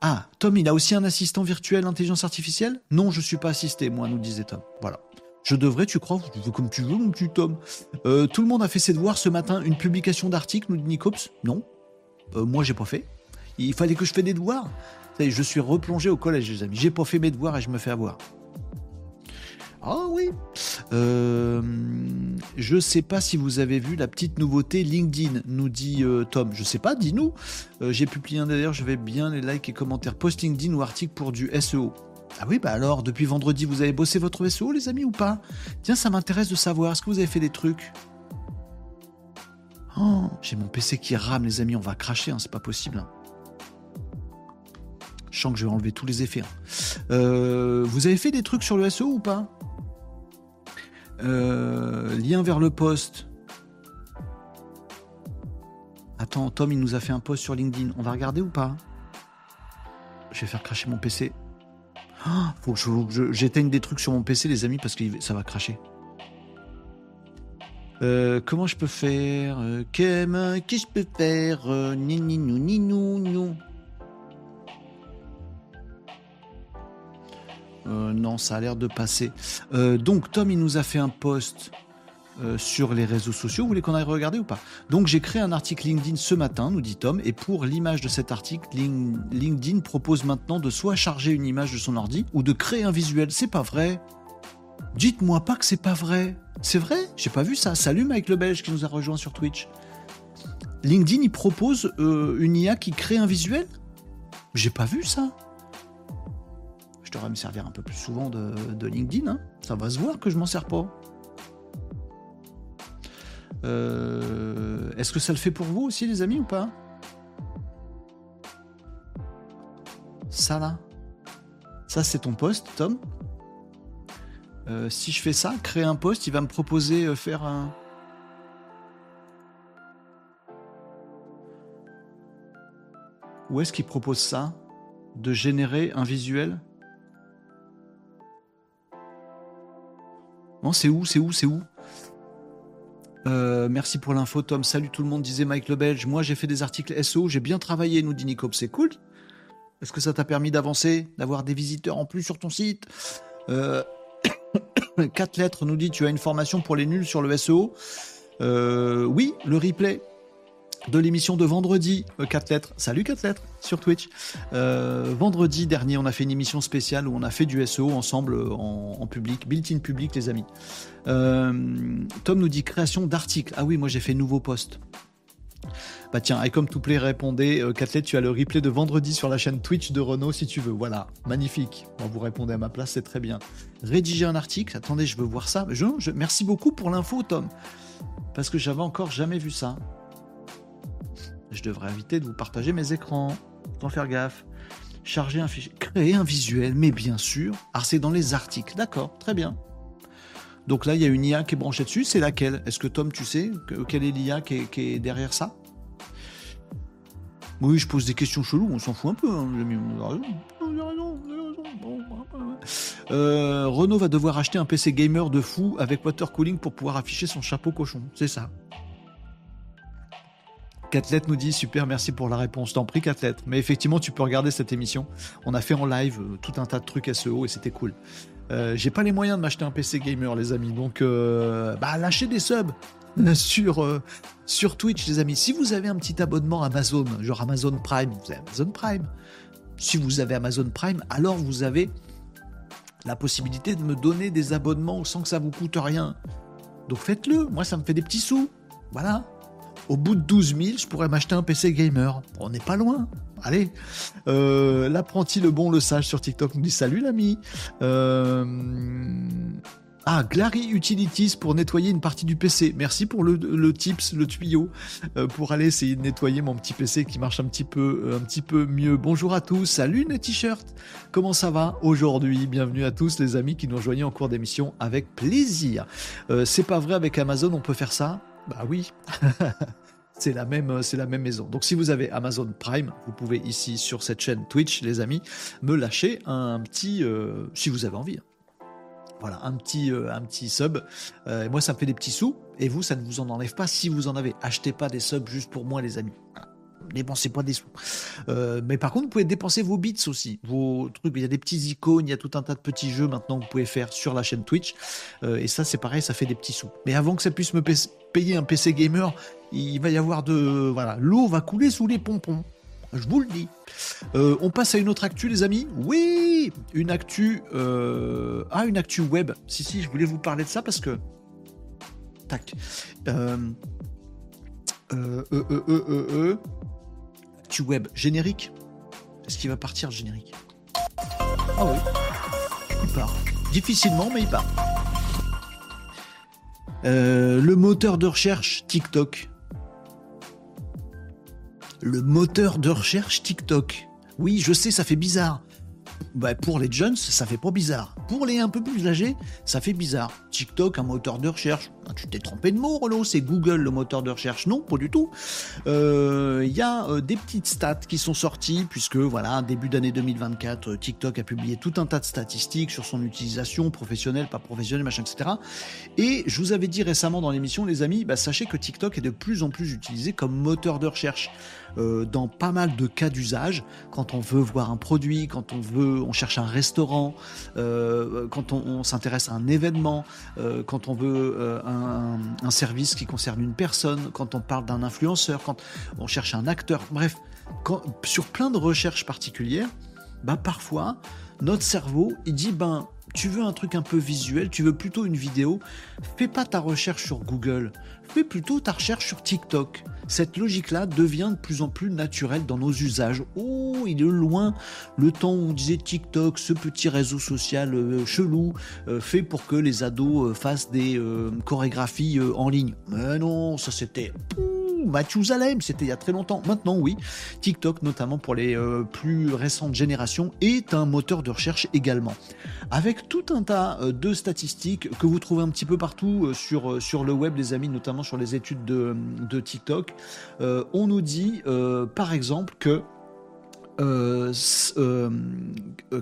ah, Tom, il a aussi un assistant virtuel intelligence artificielle? Non, je suis pas assisté, moi, nous disait Tom. Voilà. Je devrais, tu crois? Comme tu veux, mon petit Tom. Euh, tout le monde a fait ses devoirs ce matin. Une publication d'article, nous dit Nicops? Non. Euh, moi, j'ai pas fait. Il fallait que je fasse des devoirs. Je suis replongé au collège, les amis. J'ai pas fait mes devoirs et je me fais avoir. Ah oui. Euh, je sais pas si vous avez vu la petite nouveauté LinkedIn, nous dit euh, Tom. Je sais pas, dis-nous. Euh, j'ai publié un d'ailleurs, je vais bien les likes et commentaires post LinkedIn ou articles pour du SEO. Ah oui, bah alors, depuis vendredi, vous avez bossé votre SEO, les amis, ou pas? Tiens, ça m'intéresse de savoir. Est-ce que vous avez fait des trucs? Oh, j'ai mon PC qui rame, les amis, on va cracher, hein, c'est pas possible. Hein. Je sens que je vais enlever tous les effets. Hein. vous avez fait des trucs sur le SEO ou pas? Euh, lien vers le poste. Attends, Tom, il nous a fait un post sur LinkedIn. On va regarder ou pas? Je vais faire cracher mon PC. Ah, faut que j'éteigne des trucs sur mon PC, les amis, parce que ça va cracher. Euh, comment je peux faire? Euh, Qu'est-ce que je peux faire? Ni ni ni ni ni non, ça a l'air de passer. Euh, donc, Tom, il nous a fait un post euh, sur les réseaux sociaux. Vous voulez qu'on aille regarder ou pas? Donc, j'ai créé un article LinkedIn ce matin, nous dit Tom, et pour l'image de cet article, LinkedIn propose maintenant de soit charger une image de son ordi ou de créer un visuel. C'est pas vrai? Dites-moi pas que c'est pas vrai. C'est vrai? J'ai pas vu ça. Salut Mike le Belge qui nous a rejoint sur Twitch. LinkedIn, il propose une IA qui crée un visuel? J'ai pas vu ça me servir un peu plus souvent de, LinkedIn. Hein. Ça va se voir que je m'en sers pas. Euh, est-ce que ça le fait pour vous aussi, les amis, ou pas? Ça là Ça, c'est ton poste, Tom euh, Si je fais ça, créer un poste, il va me proposer faire un. Où est-ce qu'il propose ça? De générer un visuel? C'est où C'est où C'est où? Euh, merci pour l'info, Tom. Salut tout le monde, disait Mike le Belge. Moi, j'ai fait des articles SEO, j'ai bien travaillé, nous dit Nico. C'est cool. Est-ce que ça t'a permis d'avancer, d'avoir des visiteurs en plus sur ton site? Euh... (coughs) Quatre lettres nous dit tu as une formation pour les nuls sur le SEO. Euh, oui, le replay de l'émission de vendredi, 4 euh, lettres. Salut 4 lettres sur Twitch. Euh, vendredi dernier, on a fait une émission spéciale où on a fait du SEO ensemble euh, en, public, built-in public, les amis. Tom nous dit création d'articles. Ah oui, moi j'ai fait nouveau post. Bah tiens, et comme tout plaît, répondez, euh, tu as le replay de vendredi sur la chaîne Twitch de Renault si tu veux. Voilà, magnifique. vous répondez à ma place, c'est très bien. Rédiger un article, attendez, je veux voir ça. merci beaucoup pour l'info, Tom. Parce que j'avais encore jamais vu ça. Je devrais éviter de vous partager mes écrans. Sans faire gaffe. Charger un fichier. Créer un visuel, mais bien sûr. Ah, c'est dans les articles. D'accord, très bien. Donc là, il y a une IA qui est branchée dessus. C'est laquelle? Est-ce que Tom, tu sais quelle est l'IA qui, est derrière ça? Oui, je pose des questions cheloues, on s'en fout un peu. Hein, euh, Renault va devoir acheter un PC gamer de fou avec water cooling pour pouvoir afficher son chapeau cochon. C'est ça. Cathlete nous dit super, merci pour la réponse. T'en prie, Cathlete. Mais effectivement, tu peux regarder cette émission. On a fait en live euh, tout un tas de trucs SEO et c'était cool. Euh, j'ai pas les moyens de m'acheter un PC gamer, les amis. Donc, euh, bah, lâchez des subs (laughs) sur, sur Twitch, les amis. Si vous avez un petit abonnement Amazon, genre Amazon Prime, vous avez Amazon Prime. Si vous avez Amazon Prime, alors vous avez la possibilité de me donner des abonnements sans que ça vous coûte rien. Donc faites-le. Moi, ça me fait des petits sous. Voilà. Au bout de 12 000, je pourrais m'acheter un PC gamer. On n'est pas loin. Allez, euh, l'apprenti, le bon, le sage sur TikTok nous dit salut l'ami. Euh, ah, Glary Utilities pour nettoyer une partie du PC. Merci pour le, tips, le tuyau, euh, pour aller essayer de nettoyer mon petit PC qui marche un petit peu, mieux. Bonjour à tous, salut les t-shirts. Comment ça va aujourd'hui? Bienvenue à tous les amis qui nous rejoignent en cours d'émission avec plaisir. C'est pas vrai avec Amazon, on peut faire ça? Bah oui, (laughs) c'est la même, euh, la même maison. Donc si vous avez Amazon Prime, vous pouvez ici sur cette chaîne Twitch, les amis, me lâcher un petit, euh, si vous avez envie. Voilà, un petit, euh, un petit sub. moi, ça me fait des petits sous. Et vous, ça ne vous en enlève pas si vous en avez. Achetez pas des subs juste pour moi, les amis dépensez pas des sous. Euh, mais par contre, vous pouvez dépenser vos bits aussi, vos trucs. Il y a des petits icônes, il y a tout un tas de petits jeux maintenant que vous pouvez faire sur la chaîne Twitch. Euh, et ça, c'est pareil, ça fait des petits sous. Mais avant que ça puisse me payer un PC gamer, il va y avoir de voilà, l'eau va couler sous les pompons. Je vous le dis. Euh, on passe à une autre actu, les amis. Oui, une actu. Ah, une actu web. Si, si, je voulais vous parler de ça parce que. Tac. Euh, euh, euh, euh, euh, euh tu web générique. Est-ce qu'il va partir générique? Ah oui, il part. Difficilement, mais il part. le moteur de recherche TikTok. Le moteur de recherche TikTok. Oui, je sais, ça fait bizarre. Bah, pour les jeunes, ça fait pas bizarre. Pour les un peu plus âgés, ça fait bizarre. TikTok, un moteur de recherche. Ah, tu t'es trompé de mot, Rolo, c'est Google le moteur de recherche. Non, pas du tout. Il euh, y a euh, des petites stats qui sont sorties, puisque voilà, début d'année 2024, euh, TikTok a publié tout un tas de statistiques sur son utilisation professionnelle, pas professionnelle, machin, etc. Et je vous avais dit récemment dans l'émission, les amis, bah, sachez que TikTok est de plus en plus utilisé comme moteur de recherche. dans pas mal de cas d'usage, quand on veut voir un produit, quand on veut, on cherche un restaurant, quand on, s'intéresse à un événement, quand on veut un un, service qui concerne une personne, quand on parle d'un influenceur, quand on cherche un acteur, bref, sur plein de recherches particulières, bah parfois notre cerveau dit ben tu veux un truc un peu visuel, tu veux plutôt une vidéo, fais pas ta recherche sur Google, fais plutôt ta recherche sur TikTok. cette logique-là devient de plus en plus naturelle dans nos usages. Oh, il est loin le temps où on disait TikTok, ce petit réseau social euh, chelou, euh, fait pour que les ados euh, fassent des chorégraphies en ligne. Mais non, ça c'était... Mathusalem, c'était il y a très longtemps. Maintenant, oui, TikTok, notamment pour les euh, plus récentes générations, est un moteur de recherche également. Avec tout un tas euh, de statistiques que vous trouvez un petit peu partout euh, sur, sur le web, les amis, notamment sur les études de, TikTok, on nous dit, par exemple, que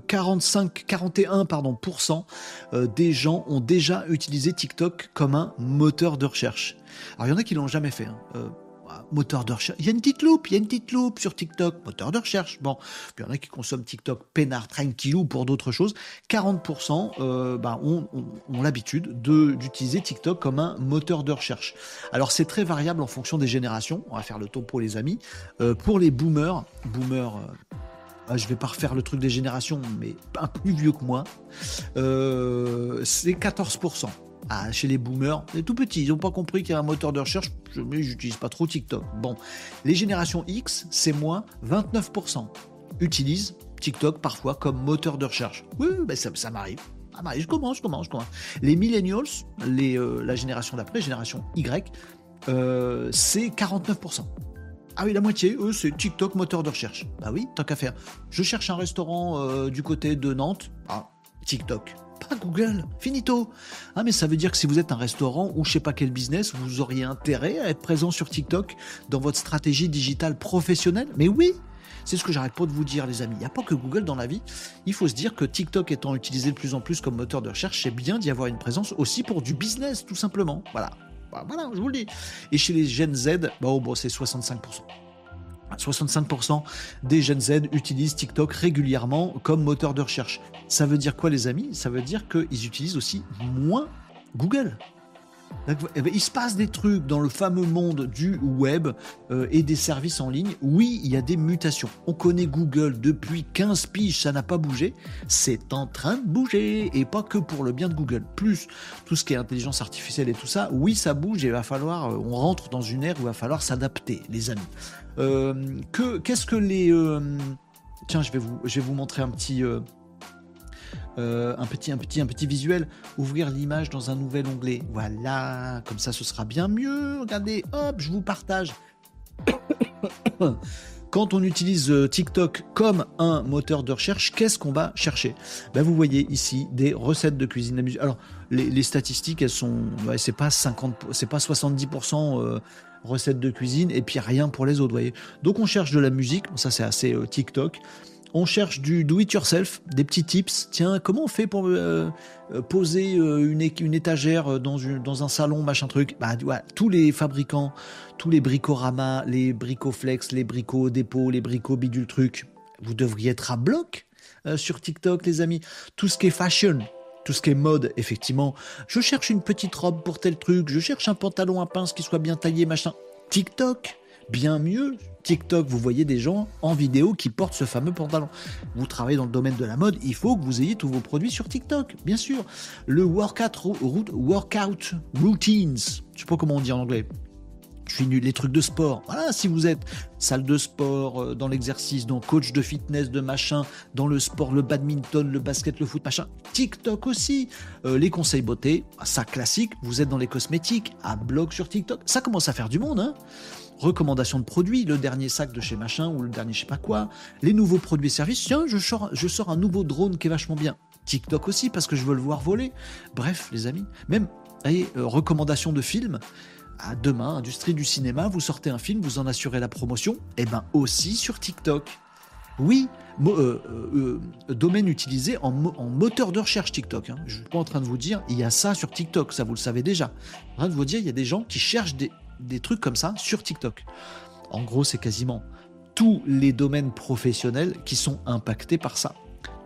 45, 41 pardon, des gens ont déjà utilisé TikTok comme un moteur de recherche. Alors il y en a qui l'ont jamais fait. Hein moteur de recherche. Il y a une petite loupe, il y a une petite loupe sur TikTok, moteur de recherche. Bon, il y en a qui consomment TikTok peinard, tranquillou pour d'autres choses. 40% euh, bah, ont, l'habitude d'utiliser TikTok comme un moteur de recherche. Alors c'est très variable en fonction des générations. On va faire le topo les amis. Euh, pour les boomers, boomers. Euh, ah, je vais pas refaire le truc des générations, mais un plus vieux que moi, c'est 14%. Ah, chez les boomers, c'est tout petit, ils n'ont pas compris qu'il y a un moteur de recherche, mais j'utilise pas trop TikTok. Bon, les générations X, c'est moins 29%, utilisent TikTok parfois comme moteur de recherche. Oui, ben ça, ça m'arrive. Ça m'arrive, je commence, je commence, je commence. Les millennials, les, euh, la génération d'après, génération Y, euh, c'est 49%. Ah oui, la moitié, eux, c'est TikTok moteur de recherche. Bah oui, tant qu'à faire. Je cherche un restaurant euh, du côté de Nantes. Ah, TikTok Google, finito. Ah mais ça veut dire que si vous êtes un restaurant ou je sais pas quel business, vous auriez intérêt à être présent sur TikTok dans votre stratégie digitale professionnelle? Mais oui, c'est ce que j'arrête pas de vous dire, les amis. Il n'y a pas que Google dans la vie. Il faut se dire que TikTok étant utilisé de plus en plus comme moteur de recherche, c'est bien d'y avoir une présence aussi pour du business, tout simplement. Voilà. Bah, voilà, je vous le dis. Et chez les Gen Z, bon, bon c'est 65%. 65% des jeunes Z utilisent TikTok régulièrement comme moteur de recherche. Ça veut dire quoi les amis? Ça veut dire qu'ils utilisent aussi moins Google. Eh ben, il se passe des trucs dans le fameux monde du web euh, et des services en ligne. Oui, il y a des mutations. On connaît Google depuis 15 piges, ça n'a pas bougé. C'est en train de bouger et pas que pour le bien de Google. Plus tout ce qui est intelligence artificielle et tout ça, oui, ça bouge et il va falloir, euh, on rentre dans une ère où il va falloir s'adapter, les amis. Euh, que, qu'est-ce que les. tiens, je vais, vous, je vais vous montrer un petit. Euh, un, petit, un, petit, un petit visuel, ouvrir l'image dans un nouvel onglet. Voilà, comme ça ce sera bien mieux. Regardez, hop, je vous partage. (coughs) Quand on utilise euh, TikTok comme un moteur de recherche, qu'est-ce qu'on va chercher? Ben, Vous voyez ici des recettes de cuisine. Alors, les, statistiques, elles sont. c'est pas 50, c'est pas 70% euh, recettes de cuisine et puis rien pour les autres, voyez. Donc, on cherche de la musique. Ça, c'est assez TikTok on cherche du do-it-yourself, des petits tips. Tiens, comment on fait pour euh, euh, poser euh, une, étagère dans, un salon, machin truc? Bah, Tous les fabricants, tous les bricoramas, les bricoflex, les bricots dépôt, les bricots bidule truc, vous devriez être à bloc sur TikTok, les amis. Tout ce qui est fashion, tout ce qui est mode, effectivement. Je cherche une petite robe pour tel truc, je cherche un pantalon à pince qui soit bien taillé, machin. TikTok, bien mieux TikTok, vous voyez des gens en vidéo qui portent ce fameux pantalon. Vous travaillez dans le domaine de la mode, il faut que vous ayez tous vos produits sur TikTok, bien sûr. Le workout, routines, je sais pas comment on dit en anglais. Je suis nul, les trucs de sport. Voilà, si vous êtes salle de sport, euh, dans l'exercice, donc coach de fitness, de machin, dans le sport, le badminton, le basket, le foot, machin. TikTok aussi. Euh, les conseils beauté, ça classique. Vous êtes dans les cosmétiques, à blog sur TikTok. Ça commence à faire du monde, hein recommandations de produits, le dernier sac de chez machin ou le dernier je sais pas quoi, les nouveaux produits et services. Tiens, je sors, je un nouveau drone qui est vachement bien. TikTok aussi parce que je veux le voir voler. Bref, les amis, même voyez, euh, recommandations de films. À demain, industrie du cinéma, vous sortez un film, vous en assurez la promotion, et eh ben aussi sur TikTok. Oui, euh, euh, domaine utilisé en, moteur de recherche TikTok. Hein. Je ne suis pas en train de vous dire, il y a ça sur TikTok, ça vous le savez déjà. En train de vous dire, il y a des gens qui cherchent des, des trucs comme ça sur TikTok. En gros, c'est quasiment tous les domaines professionnels qui sont impactés par ça.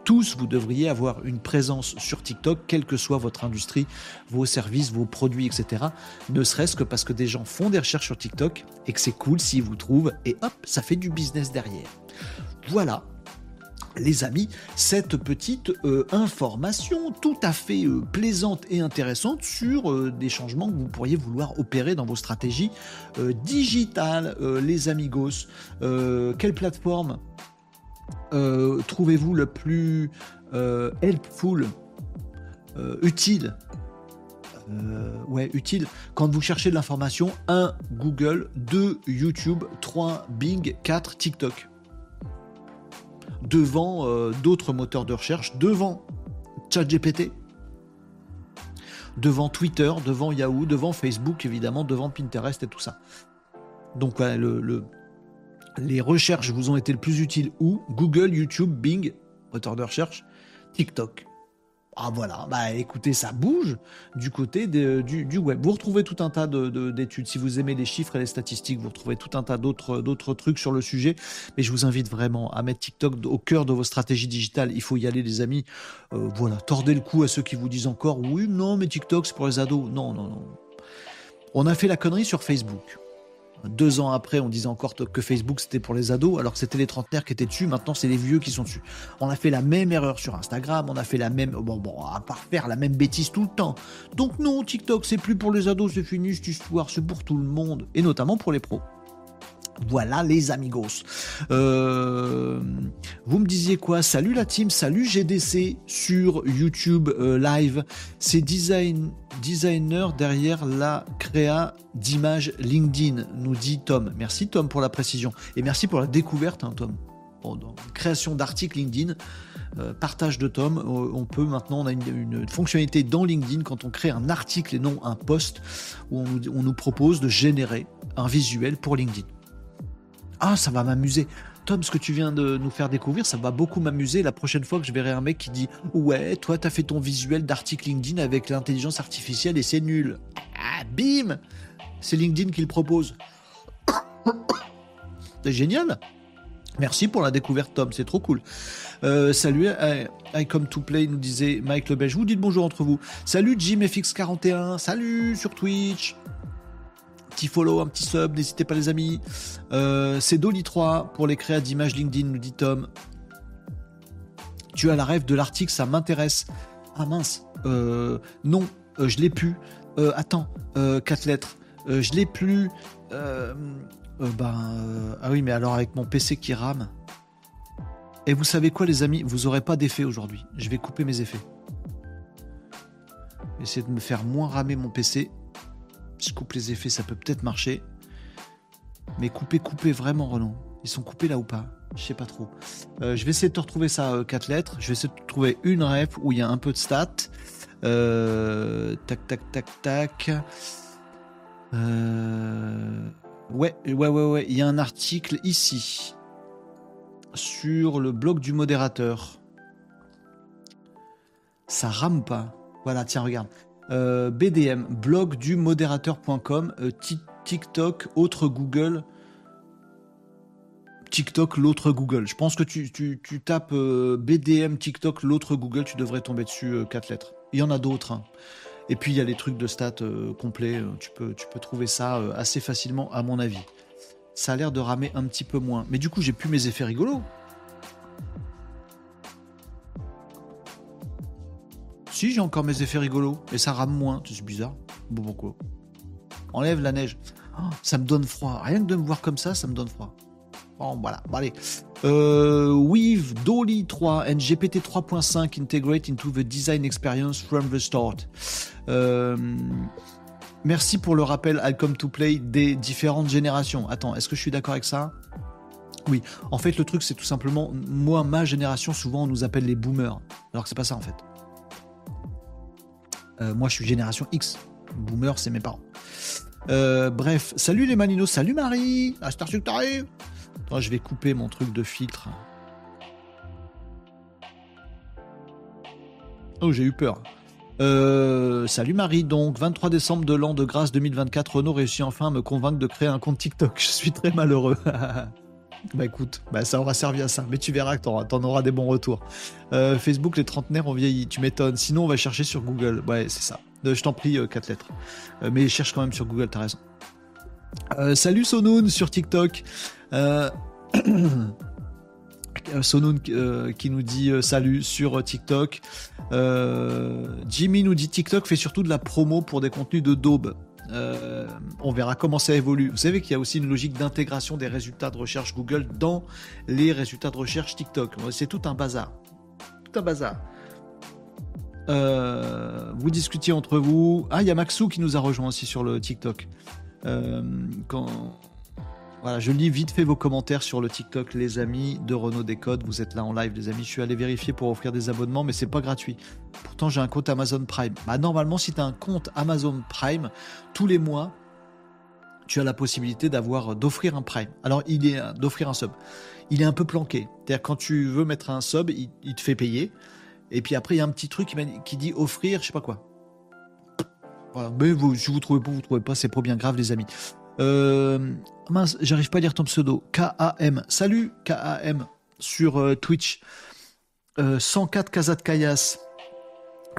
Tous, vous devriez avoir une présence sur TikTok, quelle que soit votre industrie, vos services, vos produits, etc. Ne serait-ce que parce que des gens font des recherches sur TikTok et que c'est cool s'ils vous trouvent et hop, ça fait du business derrière. Voilà, les amis, cette petite euh, information tout à fait euh, plaisante et intéressante sur euh, des changements que vous pourriez vouloir opérer dans vos stratégies digitales, les amigos. quelle plateforme trouvez-vous le plus helpful, utile ouais, utile. Quand vous cherchez de l'information, 1. Google, 2. YouTube, 3. Bing, 4. TikTok? Devant euh, d'autres moteurs de recherche, devant ChatGPT, devant Twitter, devant Yahoo, devant Facebook évidemment, devant Pinterest et tout ça. Donc le, les recherches vous ont été le plus utiles où? Google, YouTube, Bing, moteur de recherche, TikTok. Ah voilà, bah écoutez, ça bouge du côté du, web. Vous retrouvez tout un tas d'études. si vous aimez les chiffres et les statistiques, vous retrouvez tout un tas d'autres trucs sur le sujet. Mais je vous invite vraiment à mettre TikTok au cœur de vos stratégies digitales. Il faut y aller, les amis. Euh, voilà, tordez le cou à ceux qui vous disent encore oui, non, mais TikTok c'est pour les ados. Non, non, non. On a fait la connerie sur Facebook. Deux ans après, on disait encore que Facebook c'était pour les ados, alors que c'était les trentenaires qui étaient dessus. Maintenant, c'est les vieux qui sont dessus. On a fait la même erreur sur Instagram, on a fait la même, bon, bon, à part faire la même bêtise tout le temps. Donc non, TikTok, c'est plus pour les ados, c'est fini cette histoire, c'est pour tout le monde, et notamment pour les pros. Voilà les amigos. Euh, vous me disiez quoi? Salut la team, salut GDC sur YouTube euh, live. C'est design, designer derrière la créa d'image LinkedIn, nous dit Tom. Merci Tom pour la précision. Et merci pour la découverte, hein, Tom. création d'articles LinkedIn, euh, partage de Tom. on peut maintenant, on a une, fonctionnalité dans LinkedIn quand on crée un article et non un post où on nous propose de générer un visuel pour LinkedIn. Ah, ça va m'amuser. Tom, ce que tu viens de nous faire découvrir, ça va beaucoup m'amuser la prochaine fois que je verrai un mec qui dit Ouais, toi, t'as fait ton visuel d'article LinkedIn avec l'intelligence artificielle et c'est nul. Ah, bim C'est LinkedIn qui le propose. (coughs) c'est génial Merci pour la découverte, Tom, c'est trop cool. Euh, salut, I, come to play, nous disait Mike Lebel. Je vous dites bonjour entre vous. Salut, JimFX41. Salut sur Twitch petit follow, un petit sub, n'hésitez pas les amis. Euh, c'est Dolly3 pour les créas d'images LinkedIn, nous dit Tom. Tu as la rêve de l'article, ça m'intéresse. Ah mince, euh, non, euh, je l'ai plus. attends, quatre lettres. je l'ai plus. ben, ah oui, mais alors avec mon PC qui rame. Et vous savez quoi, les amis? Vous aurez pas d'effet aujourd'hui. Je vais couper mes effets. Essayer de me faire moins ramer mon PC je coupe les effets, ça peut peut-être marcher. Mais couper, couper vraiment, Renan. Ils sont coupés là ou pas? Je sais pas trop. Euh, je vais essayer de te retrouver ça, euh, quatre lettres. Je vais essayer de trouver une ref où il y a un peu de stats. Euh, tac, tac, tac, tac. Ouais, ouais, ouais, ouais. Il y a un article ici sur le blog du modérateur. Ça rame pas? Voilà, tiens, regarde. Euh, BDM, blog du modérateur.com, euh, TikTok, autre Google. TikTok, l'autre Google. Je pense que tu, tapes euh, BDM, TikTok, l'autre Google, tu devrais tomber dessus quatre lettres. Il y en a d'autres. Hein. Et puis il y a les trucs de stats complets. tu, peux, tu peux trouver ça assez facilement, à mon avis. Ça a l'air de ramer un petit peu moins. Mais du coup, j'ai plus mes effets rigolos. Si, j'ai encore mes effets rigolos. Et ça rame moins. C'est bizarre. Bon, pourquoi? Enlève la neige. Oh, ça me donne froid. Rien que de me voir comme ça, ça me donne froid. Bon, voilà. Bon, allez. Euh, Weave Dolly 3 and GPT 3.5 integrate into the design experience from the start. Euh, merci pour le rappel come to play des différentes générations. Attends, est-ce que je suis d'accord avec ça? Oui. En fait, le truc, c'est tout simplement, moi, ma génération, souvent, on nous appelle les boomers. Alors que c'est pas ça, en fait. Euh, moi, je suis génération X. Boomer, c'est mes parents. Euh, bref, salut les Maninos, salut Marie. Ah, Star que t'arrives. je vais couper mon truc de filtre. Oh, j'ai eu peur. Euh, salut Marie, donc 23 décembre de l'an de grâce 2024, Renault réussit enfin à me convaincre de créer un compte TikTok. (laughs) Je suis très malheureux. (laughs) Bah écoute, bah ça aura servi à ça. Mais tu verras que t'en, en auras des bons retours. Euh, Facebook, les trentenaires ont vieilli, tu m'étonnes. Sinon, on va chercher sur Google. Ouais, c'est ça. Euh, je t'en prie, 4 euh, lettres. mais cherche quand même sur Google, t'as raison. salut Sonoun sur TikTok. (clears throat) Sonoun qui nous dit salut sur TikTok. Jimmy nous dit TikTok fait surtout de la promo pour des contenus de daube. On verra comment ça évolue. Vous savez qu'il y a aussi une logique d'intégration des résultats de recherche Google dans les résultats de recherche TikTok. C'est tout un bazar. Tout un bazar. Euh, vous discutiez entre vous. Ah, il y a Maxou qui nous a rejoint aussi sur le TikTok. Euh, quand... Voilà, je lis vite fait vos commentaires sur le TikTok, les amis de Renault Décode. Vous êtes là en live, les amis. Je suis allé vérifier pour offrir des abonnements, mais c'est pas gratuit. Pourtant, j'ai un compte Amazon Prime. Bah, normalement, si tu as un compte Amazon Prime, tous les mois, tu as la possibilité d'avoir d'offrir un Prime. Alors, il est d'offrir un sub. Il est un peu planqué. C'est-à-dire quand tu veux mettre un sub, il te fait payer. Et puis après, il y a un petit truc qui, dit offrir, je sais pas quoi. Mais vous, si vous trouvez pas, vous trouvez pas, c'est pas bien grave, les amis. Euh, mince, j'arrive pas à lire ton pseudo. K-A-M. Salut, K-A-M, sur euh, Twitch. 104 Kazat Kayas.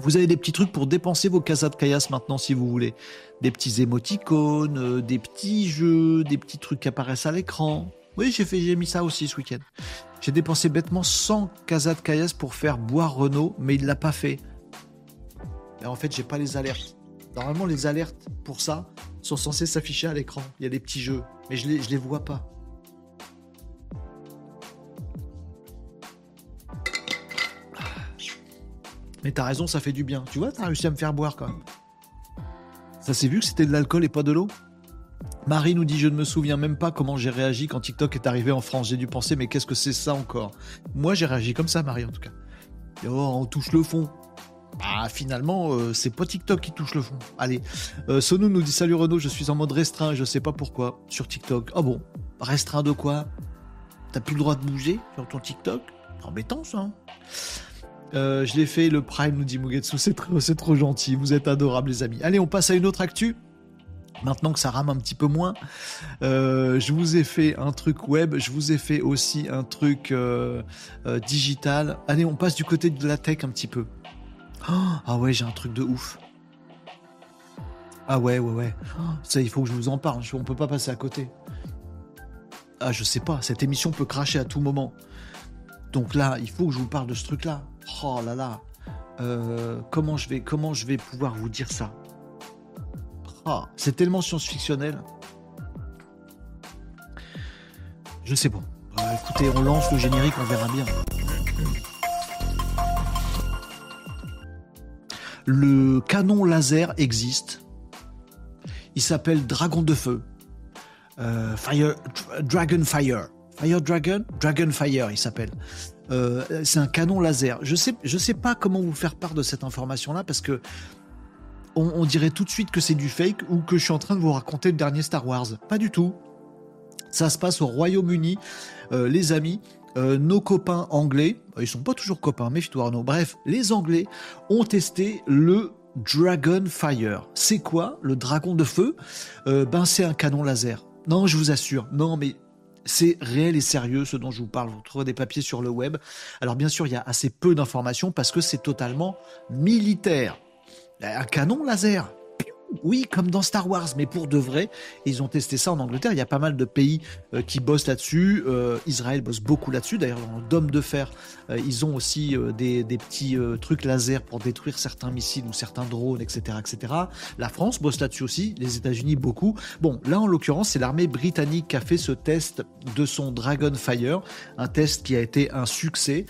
Vous avez des petits trucs pour dépenser vos Kazat Kayas maintenant, si vous voulez. Des petits émoticônes, euh, des petits jeux, des petits trucs qui apparaissent à l'écran. Oui, j'ai mis ça aussi ce week-end. J'ai dépensé bêtement 100 casas de Kayas pour faire boire Renault, mais il l'a pas fait. Et en fait, j'ai pas les alertes. Normalement, les alertes pour ça sont censées s'afficher à l'écran. Il y a des petits jeux, mais je les, les vois pas. Mais t'as raison, ça fait du bien. Tu vois, t'as réussi à me faire boire quand même. Ça s'est vu que c'était de l'alcool et pas de l'eau? Marie nous dit Je ne me souviens même pas comment j'ai réagi quand TikTok est arrivé en France. J'ai dû penser Mais qu'est-ce que c'est ça encore? Moi, j'ai réagi comme ça, Marie, en tout cas. oh, on touche le fond. Ah, finalement, euh, c'est pas TikTok qui touche le fond. Allez. Euh, Sonou nous dit Salut Renaud, je suis en mode restreint je sais pas pourquoi sur TikTok. Ah bon Restreint de quoi? T'as plus le droit de bouger sur ton TikTok? Embêtant ça. Hein. Euh, je l'ai fait, le Prime nous dit Mugetsu, c'est trop, trop gentil, vous êtes adorables les amis. Allez, on passe à une autre actu. Maintenant que ça rame un petit peu moins, euh, je vous ai fait un truc web, je vous ai fait aussi un truc digital. Allez, on passe du côté de la tech un petit peu. Oh, ah ouais, j'ai un truc de ouf. Ah ouais, ouais, ouais. Ça, il faut que je vous en parle. On peut pas passer à côté. Ah, je sais pas. Cette émission peut cracher à tout moment. Donc là, il faut que je vous parle de ce truc-là. Oh là là. comment je vais, comment je vais pouvoir vous dire ça? Ah, c'est tellement science-fictionnel. Je sais pas. Bah, écoutez, on lance le générique, on verra bien. Le canon laser existe. Il s'appelle Dragon de Feu. Euh, Fire, Dragon Fire. Fire Dragon? Dragon Fire, il s'appelle. Euh, c'est un canon laser. Je sais, je sais pas comment vous faire part de cette information-là parce que on, dirait tout de suite que c'est du fake ou que je suis en train de vous raconter le dernier Star Wars. Pas du tout. Ça se passe au Royaume-Uni, euh, les amis. Euh, nos copains anglais, euh, ils sont pas toujours copains, méfie-toi Arnaud. Bref, les Anglais ont testé le Dragon Fire. C'est quoi le dragon de feu? Ben c'est un canon laser. Non, je vous assure. Non, mais c'est réel et sérieux ce dont je vous parle. Vous trouverez des papiers sur le web. Alors bien sûr, il y a assez peu d'informations parce que c'est totalement militaire. Un canon laser. Oui, comme dans Star Wars, mais pour de vrai. Ils ont testé ça en Angleterre. Il y a pas mal de pays euh, qui bossent là-dessus. Euh, Israël bosse beaucoup là-dessus. D'ailleurs, dans le Dôme de Fer, euh, ils ont aussi des, petits trucs laser pour détruire certains missiles ou certains drones, etc., etc. La France bosse là-dessus aussi. Les États-Unis beaucoup. Bon, là en l'occurrence, c'est l'armée britannique qui a fait ce test de son Dragonfire, un test qui a été un succès.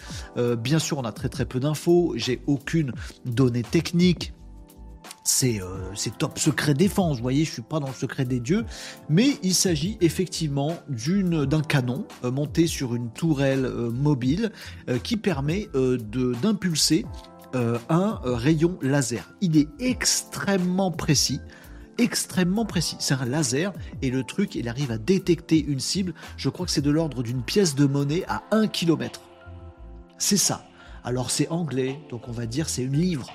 bien sûr, on a très très peu d'infos. J'ai aucune donnée technique euh, c'est top secret défense, vous voyez, je suis pas dans le secret des dieux, mais il s'agit effectivement d'un canon euh, monté sur une tourelle euh, mobile qui permet d'impulser un rayon laser. Il est extrêmement précis extrêmement précis. C'est un laser et le truc, il arrive à détecter une cible. Je crois que c'est de l'ordre d'une pièce de monnaie à 1 km. C'est ça. Alors c'est anglais, donc on va dire c'est une livre.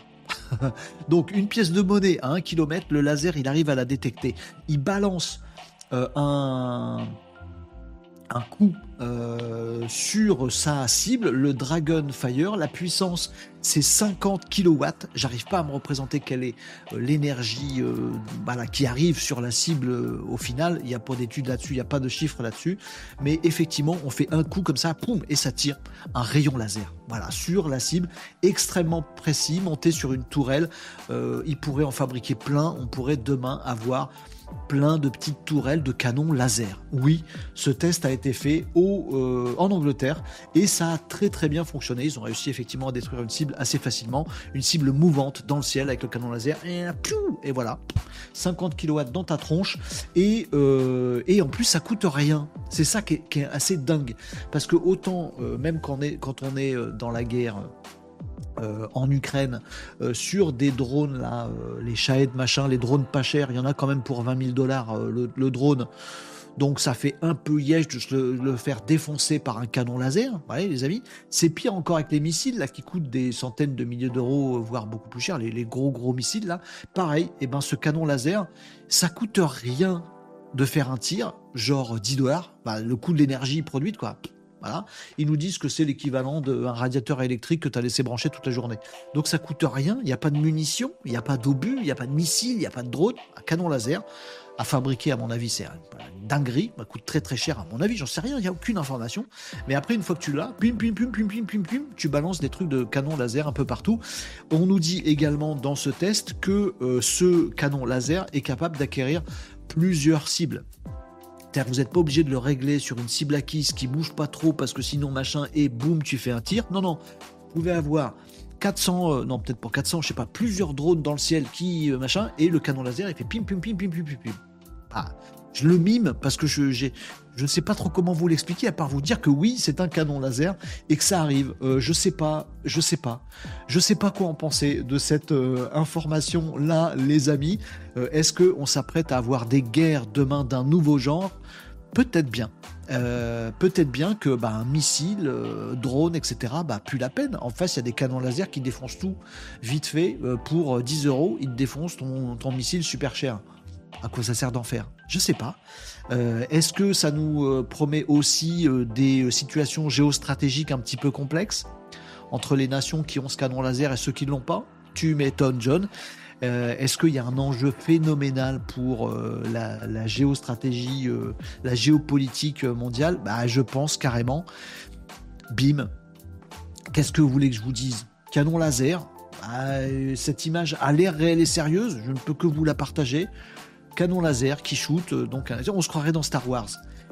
(laughs) Donc une pièce de monnaie à 1 km, le laser il arrive à la détecter. Il balance euh, un, un coup euh, sur sa cible, le Dragon Fire. La puissance, c'est 50 kW. J'arrive pas à me représenter quelle est euh, l'énergie euh, qui arrive sur la cible au final. Il n'y a pas d'études là-dessus, il n'y a pas de chiffres là-dessus. Mais effectivement, on fait un coup comme ça, poum, et ça tire un rayon laser. Voilà, sur la cible, extrêmement précis, monté sur une tourelle. il pourrait en fabriquer plein. On pourrait demain avoir plein de petites tourelles de canons laser. Oui, ce test a été fait au, euh, en Angleterre et ça a très très bien fonctionné. Ils ont réussi effectivement à détruire une cible assez facilement, une cible mouvante dans le ciel avec le canon laser. Et, voilà, 50 kW dans ta tronche et, euh, et en plus ça coûte rien. C'est ça qui est, assez dingue parce que autant euh, même quand on est, quand on est dans la guerre euh, en Ukraine euh, sur des drones là, euh, les Shahed machin, les drones pas chers, il y en a quand même pour 20 000 dollars le, drone. Donc ça fait un peu yèche de le, faire défoncer par un canon laser, voyez les amis. C'est pire encore avec les missiles là qui coûtent des centaines de milliers d'euros, voire beaucoup plus cher, les, gros gros missiles là. Pareil, et eh ben ce canon laser, ça coûte rien de faire un tir, genre 10 dollars, bah, le coût de l'énergie produite quoi. Ils nous disent que c'est l'équivalent d'un radiateur électrique que tu as laissé brancher toute la journée. Donc ça coûte rien, il n'y a pas de munitions, il n'y a pas d'obus, il n'y a pas de missiles, il n'y a pas de drone, un canon laser à fabriquer, à mon avis, c'est dinguerie, ça coûte très très cher, à mon avis, j'en sais rien, il n'y a aucune information. Mais après, une fois que tu l'as, tu balances des trucs de canon laser un peu partout. On nous dit également dans ce test que euh, ce canon laser est capable d'acquérir plusieurs cibles vous n'êtes pas obligé de le régler sur une cible acquise qui bouge pas trop parce que sinon machin et boum tu fais un tir. Non non, vous pouvez avoir 400, euh, non peut-être pas 400, je sais pas, plusieurs drones dans le ciel qui euh, machin et le canon laser il fait pim pim pim pim pim pim pim. Ah, je le mime parce que je ne sais pas trop comment vous l'expliquer à part vous dire que oui, c'est un canon laser et que ça arrive. Euh, je sais pas, je sais pas. Je sais pas quoi en penser de cette information là, les amis. Est-ce que on s'apprête à avoir des guerres demain d'un nouveau genre? Peut-être bien. Euh, peut-être bien que bah, un missile, euh, drone, etc., bah, plus la peine. En face, il y a des canons laser qui défoncent tout vite fait. Euh, pour 10 euros, ils défoncent ton, ton, missile super cher. À quoi ça sert d'en faire Je sais pas. Est-ce que ça nous promet aussi des situations géostratégiques un petit peu complexes entre les nations qui ont ce canon laser et ceux qui ne l'ont pas? Tu m'étonnes, John. Euh, est-ce qu'il y a un enjeu phénoménal pour euh, la, géostratégie, euh, la géopolitique mondiale? Bah, Je pense carrément. Bim. Qu'est-ce que vous voulez que je vous dise? Canon laser? Bah, cette image a l'air réelle et sérieuse. Je ne peux que vous la partager. Canon laser qui shoot. donc, on se croirait dans Star Wars.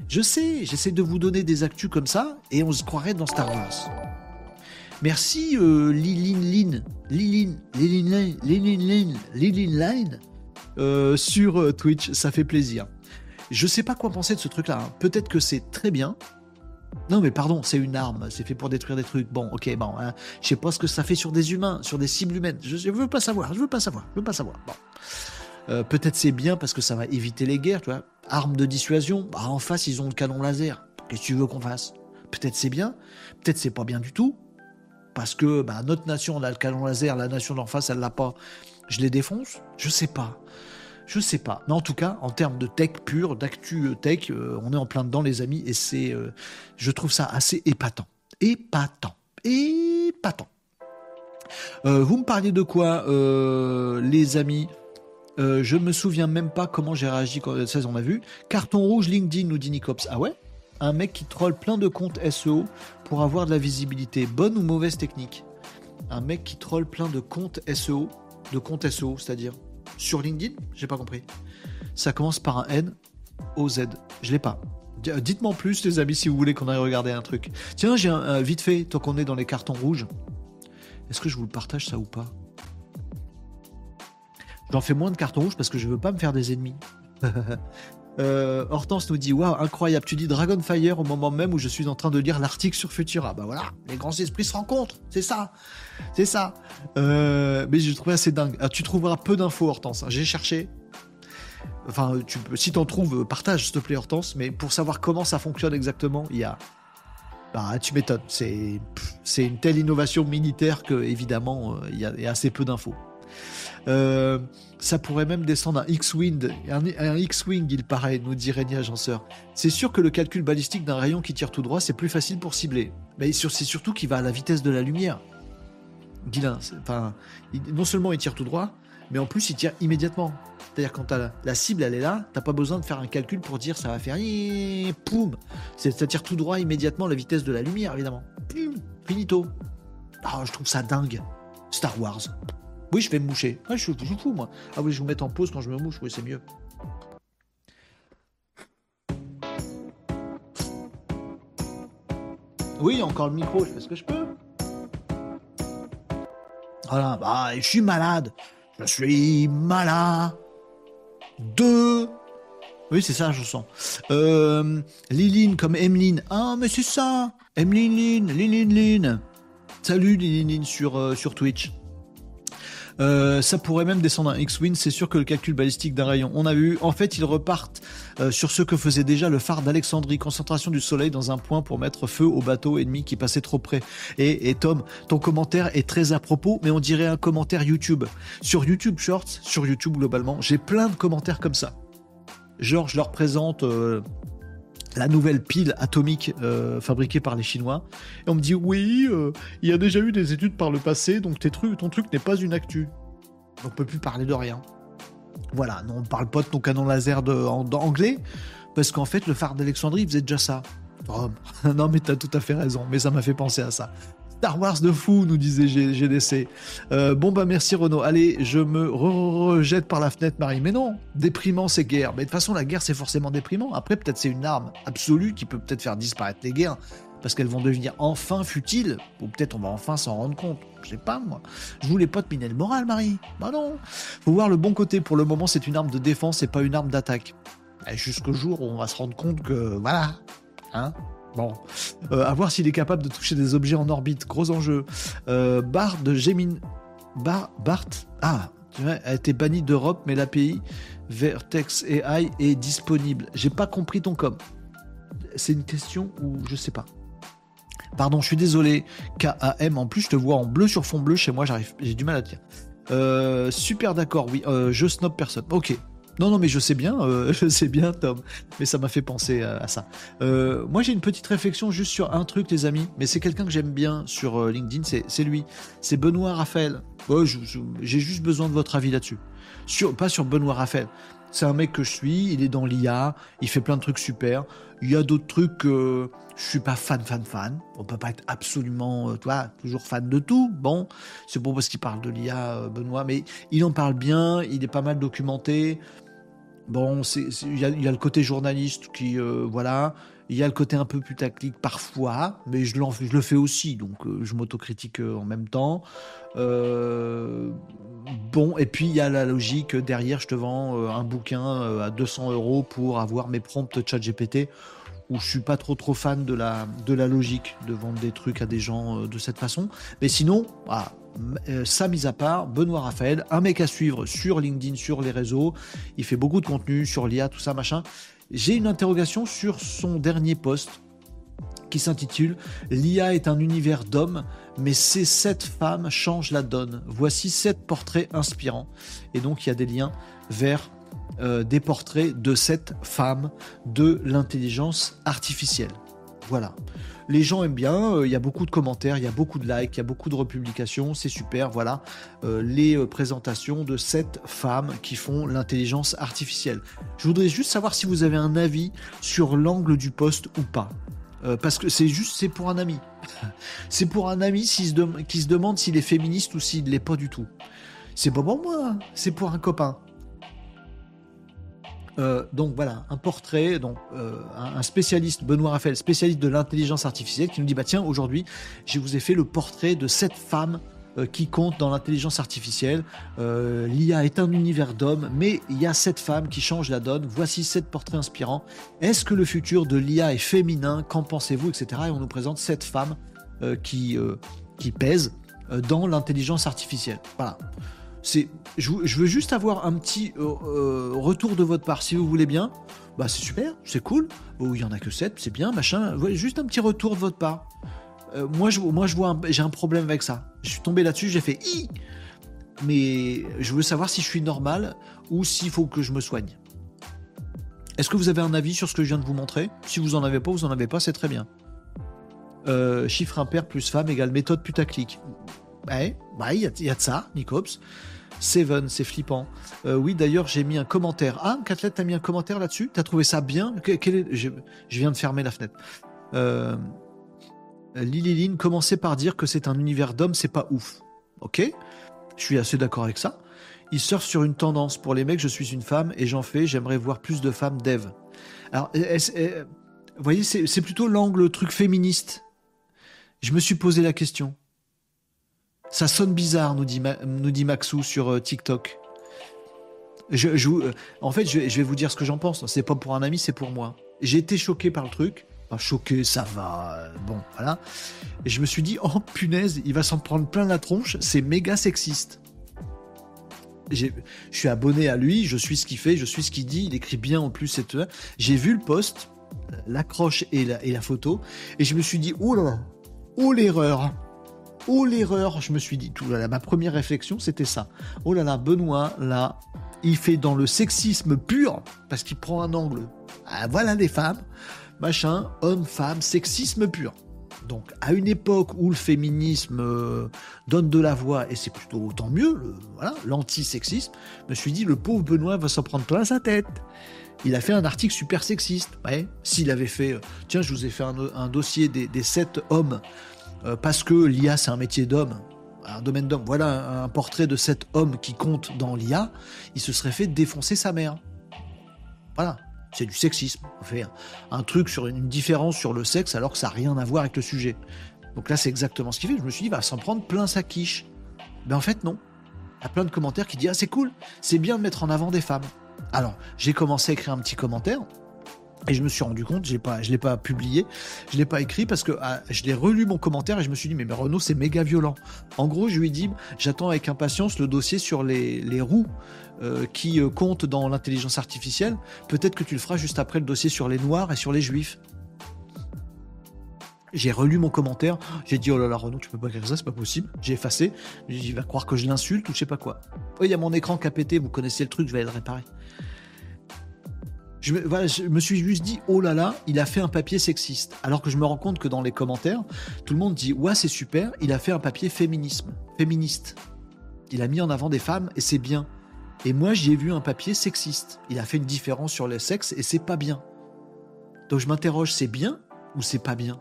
Je sais, j'essaie de vous donner des actus comme ça et on se croirait dans Star Wars. Merci euh, Liline Liline, Liline, Liline, Liline Line euh, sur euh, Twitch, ça fait plaisir. Je sais pas quoi penser de ce truc-là. Hein. Peut-être que c'est très bien. Non mais pardon, c'est une arme, c'est fait pour détruire des trucs. Bon, ok, bon, hein. je sais pas ce que ça fait sur des humains, sur des cibles humaines. Je, je veux pas savoir, je veux pas savoir, je veux pas savoir. Bon. Peut-être c'est bien parce que ça va éviter les guerres, tu vois. Arme de dissuasion, bah, en face ils ont le canon laser. Qu'est-ce que tu veux qu'on fasse? Peut-être c'est bien, peut-être c'est pas bien du tout parce que bah, notre nation on a le canon laser, la nation d'en face elle l'a pas, je les défonce? Je sais pas. Je sais pas. Mais en tout cas, en termes de tech pure, d'actu euh, tech, euh, on est en plein dedans, les amis, et c'est, euh, je trouve ça assez épatant. Épatant. Épatant. vous me parliez de quoi, les amis? Je me souviens même pas comment j'ai réagi quand 16 on a vu. Carton rouge LinkedIn, nous dit Nicops. Ah ouais? Un mec qui troll plein de comptes SEO pour avoir de la visibilité. Bonne ou mauvaise technique Un mec qui troll plein de comptes SEO, de comptes SEO, c'est-à-dire sur LinkedIn? J'ai pas compris. Ça commence par un N O Z. Je l'ai pas. Euh, dites-moi plus, les amis, si vous voulez qu'on aille regarder un truc. Tiens, j'ai un, vite fait, tant qu'on est dans les cartons rouges. Est-ce que je vous le partage ça ou pas? J'en fais moins de cartons rouges parce que je veux pas me faire des ennemis. (laughs) Euh, Hortense nous dit Waouh, incroyable, tu dis Dragonfire au moment même où je suis en train de lire l'article sur Futura. Bah voilà, les grands esprits se rencontrent, c'est ça, c'est ça. Euh, mais je trouvais assez dingue. Ah, tu trouveras peu d'infos, Hortense. J'ai cherché. Enfin, tu peux, si t'en trouves, partage s'il te plaît, Hortense. Mais pour savoir comment ça fonctionne exactement, il y a. Bah, tu m'étonnes. C'est, c'est une telle innovation militaire que, évidemment, euh, il y, a assez peu d'infos. Euh, ça pourrait même descendre un X-Wing. Un, X-Wing, il paraît, nous dit Régnier Agenceur. C'est sûr que le calcul balistique d'un rayon qui tire tout droit, c'est plus facile pour cibler. Mais c'est surtout qu'il va à la vitesse de la lumière. Guilin, non seulement il tire tout droit, mais en plus il tire immédiatement. C'est-à-dire quand la, cible elle est là, t'as pas besoin de faire un calcul pour dire ça va faire poum. Ça tire tout droit immédiatement à la vitesse de la lumière évidemment. finito. Ah, je trouve ça dingue. Star Wars. Oui, je vais me moucher. je, suis fou moi. Ah oui, je vous mettre en pause quand je me mouche. Oui, c'est mieux. Oui, encore le micro, je fais ce que je peux. Voilà, bah, je suis malade. Je suis malade. Deux. Oui, c'est ça, je sens. Euh, Liline comme Emeline. Ah, mais c'est ça. Emeline, Liline, Liline. Salut Liline euh, sur Twitch. Euh, ça pourrait même descendre un X-Wing, c'est sûr que le calcul balistique d'un rayon, on a vu. En fait, ils repartent euh, sur ce que faisait déjà le phare d'Alexandrie, concentration du soleil dans un point pour mettre feu au bateau ennemi qui passait trop près. Et, Tom, ton commentaire est très à propos, mais on dirait un commentaire YouTube. Sur YouTube Shorts, sur YouTube globalement, j'ai plein de commentaires comme ça. Genre, je leur présente... Euh, la nouvelle pile atomique fabriquée par les Chinois. Et on me dit oui, il y a déjà eu des études par le passé, donc tes trucs, ton truc n'est pas une actu. On peut plus parler de rien. Voilà, non, on parle pas de ton canon laser de, anglais, parce qu'en fait, le phare d'Alexandrie faisait déjà ça. (laughs) Non, mais t'as tout à fait raison, mais ça m'a fait penser à ça. Star Wars de fou, nous disait GDC. Euh, bon, bah merci Renaud. Allez, je me rejette par la fenêtre, Marie. Mais non, déprimant, c'est guerre. Mais de toute façon, la guerre, c'est forcément déprimant. Après, peut-être c'est une arme absolue qui peut peut-être faire disparaître les guerres parce qu'elles vont devenir enfin futiles, ou peut-être on va enfin s'en rendre compte. Je sais pas, moi. Je voulais pas te miner le moral, Marie. Bah non. Faut voir le bon côté. Pour le moment, c'est une arme de défense et pas une arme d'attaque. Jusqu'au jour où on va se rendre compte que, voilà. Hein Bon. Euh, à voir s'il est capable de toucher des objets en orbite. Gros enjeu. Euh, Bart de. Bar... Bart? Ah, tu vois, a été banni d'Europe, mais l'API Vertex AI est disponible. J'ai pas compris ton com. C'est une question où je sais pas. Pardon, je suis désolé. K-A-M. En plus, je te vois en bleu sur fond bleu chez moi. J'arrive, j'ai du mal à dire. Euh, super d'accord. Oui, euh, je snob personne. Ok. Non, non, mais je sais bien, euh, (laughs) je sais bien, Tom. Mais ça m'a fait penser à, ça. moi, j'ai une petite réflexion juste sur un truc, les amis. Mais c'est quelqu'un que j'aime bien sur LinkedIn. C'est lui. C'est Benoît Raphaël. j'ai juste besoin de votre avis là-dessus. Sur, pas sur Benoît Raphaël. C'est un mec que je suis. Il est dans l'IA. Il fait plein de trucs super. Il y a d'autres trucs que je suis pas fan, fan, fan. On peut pas être absolument, euh, toi, toujours fan de tout. Bon, c'est bon parce qu'il parle de l'IA, euh, Benoît, mais il en parle bien. Il est pas mal documenté. Bon, il y, a le côté journaliste qui, euh, voilà. Il y a le côté un peu putaclic parfois, mais je, le fais aussi, donc je m'autocritique en même temps. bon, et puis il y a la logique derrière, je te vends un bouquin à 200 euros pour avoir mes prompts chat GPT où je suis pas trop trop fan de la, de la logique de vendre des trucs à des gens euh, de cette façon. Mais sinon, euh, ça mis à part, Benoît Raphaël, un mec à suivre sur LinkedIn, sur les réseaux. Il fait beaucoup de contenu sur l'IA, tout ça, machin. J'ai une interrogation sur son dernier post qui s'intitule L'IA est un univers d'hommes, mais ces sept femmes changent la donne. Voici sept portraits inspirants. Et donc il y a des liens vers euh, des portraits de cette femme de l'intelligence artificielle. Voilà. Les gens aiment bien, euh, il y a beaucoup de commentaires, il y a beaucoup de likes, il y a beaucoup de republications, c'est super, voilà. Euh, les présentations de cette femme qui font l'intelligence artificielle. Je voudrais juste savoir si vous avez un avis sur l'angle du poste ou pas. parce que c'est juste, c'est pour un ami. (laughs) c'est pour un ami qui se demande s'il est féministe ou s'il ne l'est pas du tout. C'est pas pour moi, c'est pour un copain. Euh, donc voilà, un portrait, donc euh, un, spécialiste, Benoît Raphaël, spécialiste de l'intelligence artificielle, qui nous dit bah tiens aujourd'hui, je vous ai fait le portrait de cette femme euh, qui compte dans l'intelligence artificielle. L'IA est un univers d'hommes, mais il y a cette femme qui change la donne. Voici sept portraits inspirants. Est-ce que le futur de l'IA est féminin? Qu'en pensez-vous, etc. Et on nous présente cette femme qui qui pèse dans l'intelligence artificielle. Voilà je, veux juste avoir un petit euh, euh, retour de votre part, si vous voulez bien. Bah c'est super, c'est cool. Oh, il y en a que 7, c'est bien, machin. Juste un petit retour de votre part. Euh, moi, je, moi, je vois, j'ai un problème avec ça. Je suis tombé là-dessus, j'ai fait i. mais je veux savoir si je suis normal ou s'il faut que je me soigne. Est-ce que vous avez un avis sur ce que je viens de vous montrer? Si vous en avez pas, vous en avez pas, c'est très bien. Chiffre impair plus femme égale méthode putaclic. Ouais, bah, il y, a de ça, Nicops. Seven, c'est flippant. Euh, oui, d'ailleurs, j'ai mis un commentaire. Ah, Catlette, t'as mis un commentaire là-dessus? T'as trouvé ça bien? Je... viens de fermer la fenêtre. Euh... Lililine, commencez par dire que c'est un univers d'hommes, c'est pas ouf. Ok? Je suis assez d'accord avec ça. Il surfe sur une tendance. Pour les mecs, je suis une femme et j'en fais. J'aimerais voir plus de femmes dev. Alors, vous voyez, c'est plutôt l'angle truc féministe. Je me suis posé la question. Ça sonne bizarre, nous dit, Maxou sur euh, TikTok. Je, euh, en fait, je, vais vous dire ce que j'en pense. C'est pas pour un ami, c'est pour moi. J'ai été choqué par le truc. Choqué, ça va. Euh, bon, voilà. Et je me suis dit, oh punaise, il va s'en prendre plein la tronche. C'est méga sexiste. Je suis abonné à lui, je suis ce qu'il fait, je suis ce qu'il dit. Il écrit bien en plus. J'ai vu le post, l'accroche et la, et la photo, et je me suis dit, oh là là, oh l'erreur. Oh l'erreur, je me suis dit, tout là, ma première réflexion c'était ça. Oh là là, Benoît, là, il fait dans le sexisme pur, parce qu'il prend un angle. Ah, voilà les femmes, machin, homme, femme, sexisme pur. Donc à une époque où le féminisme euh, donne de la voix, et c'est plutôt tant mieux, voilà, l'anti-sexisme, je me suis dit, le pauvre Benoît va s'en prendre plein sa tête. Il a fait un article super sexiste. Ouais, s'il avait fait, euh, tiens, je vous ai fait un, dossier des, des sept hommes euh, parce que l'IA c'est un métier d'homme, un domaine d'homme. Voilà un, portrait de cet homme qui compte dans l'IA, il se serait fait défoncer sa mère. Voilà, c'est du sexisme. On fait un, truc sur une, différence sur le sexe alors que ça n'a rien à voir avec le sujet. Donc là, c'est exactement ce qu'il fait. Je me suis dit, s'en prendre plein sa quiche. Mais en fait, non. Il y a plein de commentaires qui disent, ah, c'est cool, c'est bien de mettre en avant des femmes. Alors, j'ai commencé à écrire un petit commentaire. Et je me suis rendu compte, je ne l'ai pas publié, je l'ai pas écrit parce que ah, je l'ai relu mon commentaire et je me suis dit mais, Renault c'est méga violent. En gros je lui ai dit j'attends avec impatience le dossier sur les, roues euh, qui euh, comptent dans l'intelligence artificielle. Peut-être que tu le feras juste après le dossier sur les noirs et sur les juifs. J'ai relu mon commentaire, j'ai dit oh là là Renaud tu peux pas écrire ça, c'est pas possible. J'ai effacé, il va croire que je l'insulte ou je sais pas quoi. il y a mon écran qui a pété, vous connaissez le truc, je vais aller le réparer. Je me, suis juste dit, oh là là, il a fait un papier sexiste. Alors que je me rends compte que dans les commentaires, tout le monde dit, ouais, c'est super, il a fait un papier féminisme, féministe. Il a mis en avant des femmes et c'est bien. Et moi, j'y ai vu un papier sexiste. Il a fait une différence sur les sexes et c'est pas bien. Donc je m'interroge, c'est bien ou c'est pas bien?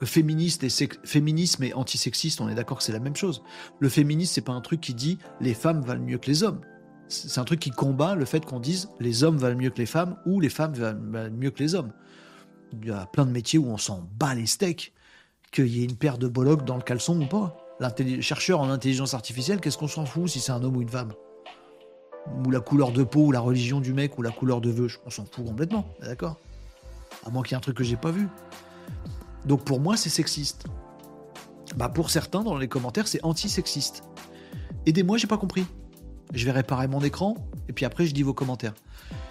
Le féministe et féminisme et antisexiste, on est d'accord que c'est la même chose. Le féminisme, c'est pas un truc qui dit les femmes valent mieux que les hommes c'est un truc qui combat le fait qu'on dise les hommes valent mieux que les femmes ou les femmes valent mieux que les hommes. Il y a plein de métiers où on s'en bat les steaks, qu'il y ait une paire de bollocs dans le caleçon ou pas. Chercheur en intelligence artificielle, qu'est-ce qu'on s'en fout si c'est un homme ou une femme? Ou la couleur de peau, ou la religion du mec, ou la couleur de vœux, on s'en fout complètement, d'accord? À moins qu'il y ait un truc que j'ai pas vu. Donc pour moi, c'est sexiste. Bah pour certains, dans les commentaires, c'est anti-sexiste. Aidez-moi, j'ai pas compris je vais réparer mon écran, et puis après je dis vos commentaires.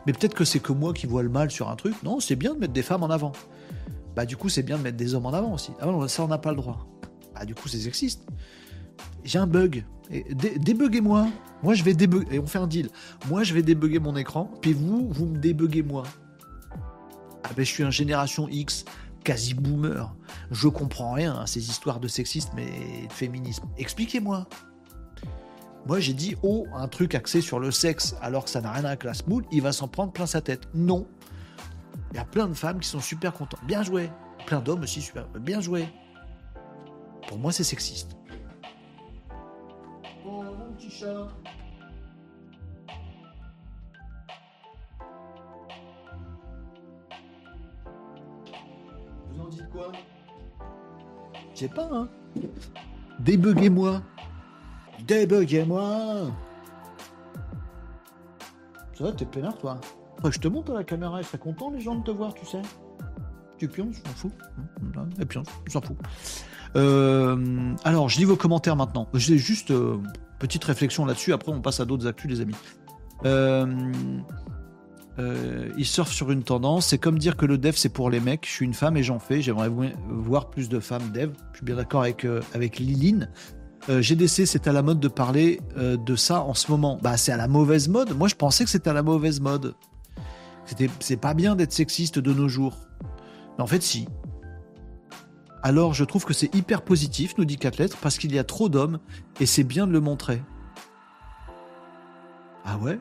Mais peut-être que c'est que moi qui vois le mal sur un truc. Non, c'est bien de mettre des femmes en avant. Bah du coup, c'est bien de mettre des hommes en avant aussi. Ah non, ça on n'a pas le droit. Bah du coup, c'est sexiste. J'ai un bug. Débuguez-moi. Moi, je vais débugger. Et on fait un deal. Moi, je vais débugger mon écran, puis vous, vous me débuguez moi. Ah ben, je suis un génération X, quasi boomer. Je comprends rien à ces histoires de sexisme et de féminisme. Expliquez-moi. Moi, j'ai dit, oh, un truc axé sur le sexe, alors que ça n'a rien à voir avec la smoule, il va s'en prendre plein sa tête. Non. Il y a plein de femmes qui sont super contentes. Bien joué. Plein d'hommes aussi super. Bien joué. Pour moi, c'est sexiste. Oh, mon petit chat. Vous en dites quoi? Je sais pas, hein. Débuguez-moi. Débuguez-moi Ça va, t'es peinard, toi Je te montre à la caméra, ils seraient contents, les gens, de te voir, tu sais. Tu pionces, je m'en fous. Et pionce, je s'en fous. Euh, alors, je lis vos commentaires maintenant. J'ai juste euh, petite réflexion là-dessus. Après, on passe à d'autres actus, les amis. Euh, euh, il surfe sur une tendance. C'est comme dire que le dev c'est pour les mecs. Je suis une femme et j'en fais. J'aimerais voir plus de femmes dev. Je suis bien d'accord avec avec Liline. Euh, GDC, c'est à la mode de parler euh, de ça en ce moment. Bah, c'est à la mauvaise mode. Moi, je pensais que c'était à la mauvaise mode. C'est pas bien d'être sexiste de nos jours. Mais en fait, si. Alors, je trouve que c'est hyper positif, nous dit 4 lettres, parce qu'il y a trop d'hommes et c'est bien de le montrer. Ah ouais?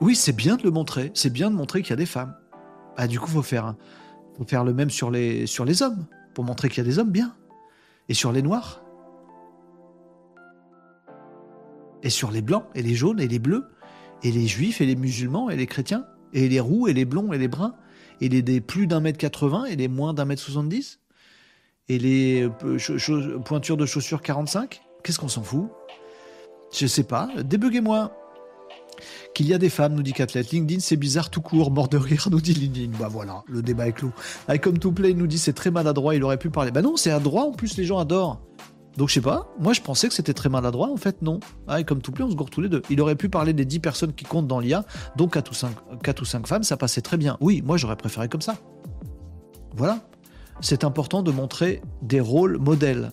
Oui, c'est bien de le montrer. C'est bien de montrer qu'il y a des femmes. Ah, du coup, faut faire, faut faire le même sur les hommes, pour montrer qu'il y a des hommes bien. Et sur les noirs. Et sur les blancs, et les jaunes, et les bleus, et les juifs, et les musulmans, et les chrétiens, et les roux, et les blonds, et les bruns, et les des plus d'un mètre 80, et les moins d'un mètre 70, et les euh, pointures de chaussures 45. Qu'est-ce qu'on s'en fout Je sais pas. Débuguez-moi. Qu'il y a des femmes, nous dit Catlet. LinkedIn, c'est bizarre tout court. Mort de rire, nous dit LinkedIn. Bah voilà, le débat est clos. I come to play, nous dit c'est très maladroit, il aurait pu parler. Bah non, c'est adroit, en plus les gens adorent. Donc je sais pas, moi je pensais que c'était très maladroit, en fait non. Ah, comme tout play, on se gourde tous les deux. Il aurait pu parler des 10 personnes qui comptent dans l'IA, donc 4 ou, 5, 4 ou 5 femmes, ça passait très bien. Oui, moi j'aurais préféré comme ça. Voilà. C'est important de montrer des rôles modèles.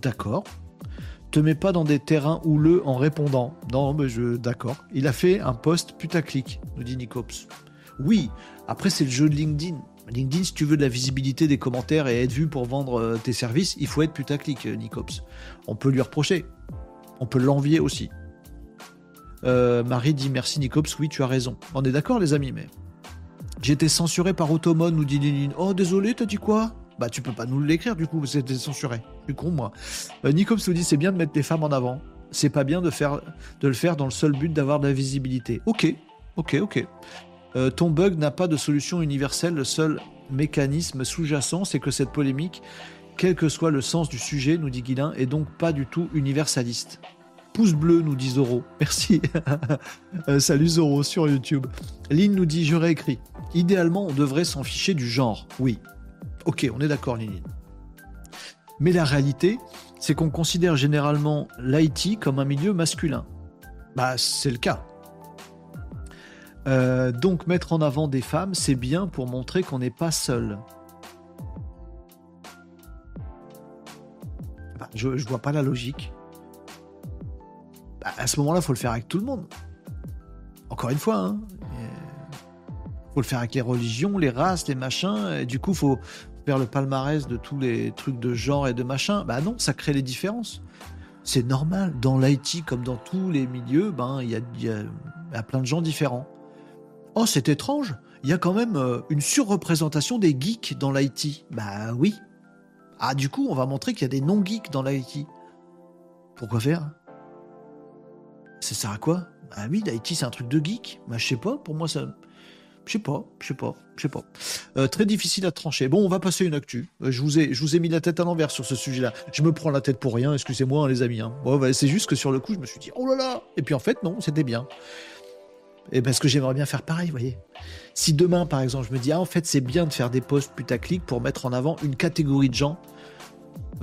D'accord. Te mets pas dans des terrains houleux en répondant. Non, mais je. D'accord. Il a fait un post putaclic, nous dit Nicops. Oui, après c'est le jeu de LinkedIn. LinkedIn, si tu veux de la visibilité des commentaires et être vu pour vendre euh, tes services, il faut être putaclic, euh, Nicops. On peut lui reprocher. On peut l'envier aussi. Euh, Marie dit merci Nicops, oui tu as raison. On est d'accord les amis, mais été censuré par Automone, nous dit Lilin. Oh désolé, t'as dit quoi? Bah tu peux pas nous l'écrire du coup, c'était censuré. Suis con moi. Nicops nous dit c'est bien de mettre les femmes en avant. C'est pas bien de, faire, de le faire dans le seul but d'avoir de la visibilité. Ok, ok, ok. Euh, ton bug n'a pas de solution universelle. Le seul mécanisme sous-jacent, c'est que cette polémique, quel que soit le sens du sujet, nous dit Guilin, est donc pas du tout universaliste. Pouce bleu, nous dit Zoro. (laughs) Merci. Euh, salut Zoro sur YouTube. Lynn nous dit Je réécris. Idéalement, on devrait s'en ficher du genre. Oui. Ok, on est d'accord, Lynn. Mais la réalité, c'est qu'on considère généralement l'IT comme un milieu masculin. Bah, c'est le cas. Euh, donc mettre en avant des femmes, c'est bien pour montrer qu'on n'est pas seul. Bah, je, ne vois pas la logique. Bah, à ce moment-là, faut le faire avec tout le monde. Encore une fois, hein. faut le faire avec les religions, les races, les machins. Et du coup, faut faire le palmarès de tous les trucs de genre et de machin. Bah non, ça crée les différences. C'est normal. Dans l'IT, comme dans tous les milieux, ben il y a plein de gens différents. Oh, c'est étrange, il y a quand même euh, une surreprésentation des geeks dans l'IT. Bah oui. Ah, du coup, on va montrer qu'il y a des non-geeks dans l'IT. Pourquoi faire? Ça sert à quoi? Bah oui, l'IT c'est un truc de geek. Bah je sais pas, pour moi ça. Je sais pas, je sais pas, je sais pas. Euh, très difficile à trancher. Bon, on va passer une actu. Euh, je, vous ai, je vous ai mis la tête à l'envers sur ce sujet-là. Je me prends la tête pour rien, excusez-moi hein, les amis. Hein. Bon, c'est juste que sur le coup, je me suis dit, oh là là Et puis en fait, non, c'était bien. Et parce que j'aimerais bien faire pareil, vous voyez. Si demain, par exemple, je me dis, ah, en fait, c'est bien de faire des posts putaclic pour mettre en avant une catégorie de gens,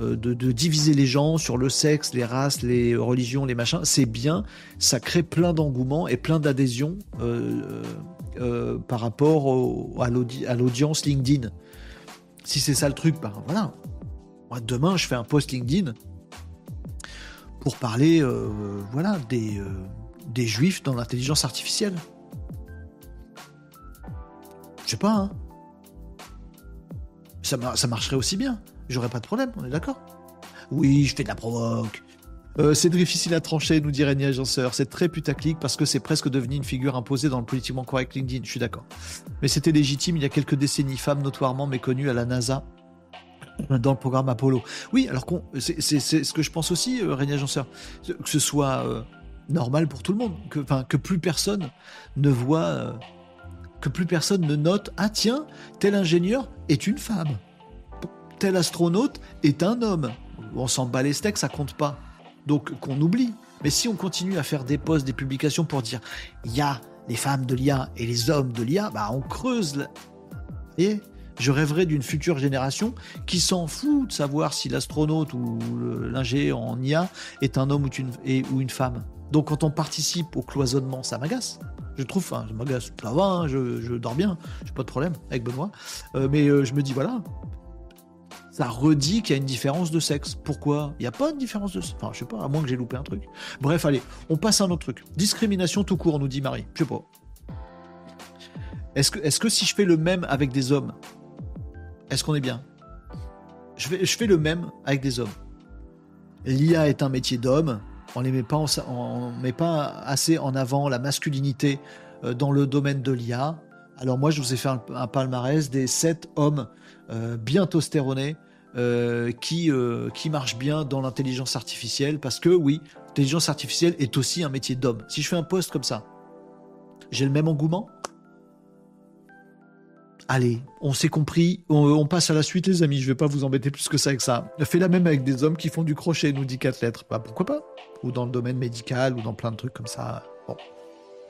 euh, de, diviser les gens sur le sexe, les races, les religions, les machins, c'est bien, ça crée plein d'engouement et plein d'adhésion euh, euh, par rapport à l'audience LinkedIn. Si c'est ça le truc, ben voilà. Moi, demain, je fais un post LinkedIn pour parler, voilà, des des juifs dans l'intelligence artificielle Je sais pas, hein. Ça, marcherait aussi bien. J'aurais pas de problème, on est d'accord Oui, je fais de la provoque. Euh, c'est difficile à trancher, nous dit Régnier Agenceur. C'est très putaclic parce que c'est presque devenu une figure imposée dans le politiquement correct LinkedIn. Je suis d'accord. Mais c'était légitime il y a quelques décennies. Femme notoirement méconnue à la NASA dans le programme Apollo. Oui, alors c'est ce que je pense aussi, euh, Régnier. Que ce soit euh, normal pour tout le monde. Que, que plus personne ne voit, euh, que plus personne ne note, ah tiens, tel ingénieur est une femme, tel astronaute est un homme. On s'en bat les steaks, ça compte pas. Donc qu'on oublie. Mais si on continue à faire des posts, des publications pour dire, il y a les femmes de l'IA et les hommes de l'IA, bah on creuse. Et je rêverais d'une future génération qui s'en fout de savoir si l'astronaute ou l'ingé en IA est un homme ou une, ou une femme. Donc quand on participe au cloisonnement, ça m'agace. Je trouve, enfin, ça m'agace, ça va, hein, je, dors bien, j'ai pas de problème avec Benoît. Euh, mais euh, je me dis, voilà, ça redit qu'il y a une différence de sexe. Pourquoi? Il n'y a pas de différence de sexe. Enfin, je sais pas, à moins que j'ai loupé un truc. Bref, allez, on passe à un autre truc. Discrimination tout court, nous dit Marie. Je sais pas. Est-ce que, si je fais le même avec des hommes, est-ce qu'on est bien? Je je fais le même avec des hommes. L'IA est un métier d'homme. On ne met, pas assez en avant la masculinité euh, dans le domaine de l'IA. Alors moi, je vous ai fait un, palmarès des 7 hommes euh, bien tostéronés euh, qui marchent bien dans l'intelligence artificielle. Parce que oui, l'intelligence artificielle est aussi un métier d'homme. Si je fais un poste comme ça, j'ai le même engouement? Allez, on s'est compris, on, passe à la suite les amis, je vais pas vous embêter plus que ça avec ça. Fais la même avec des hommes qui font du crochet, nous dit 4 lettres. Bah pourquoi pas? Ou dans le domaine médical, ou dans plein de trucs comme ça. Bon.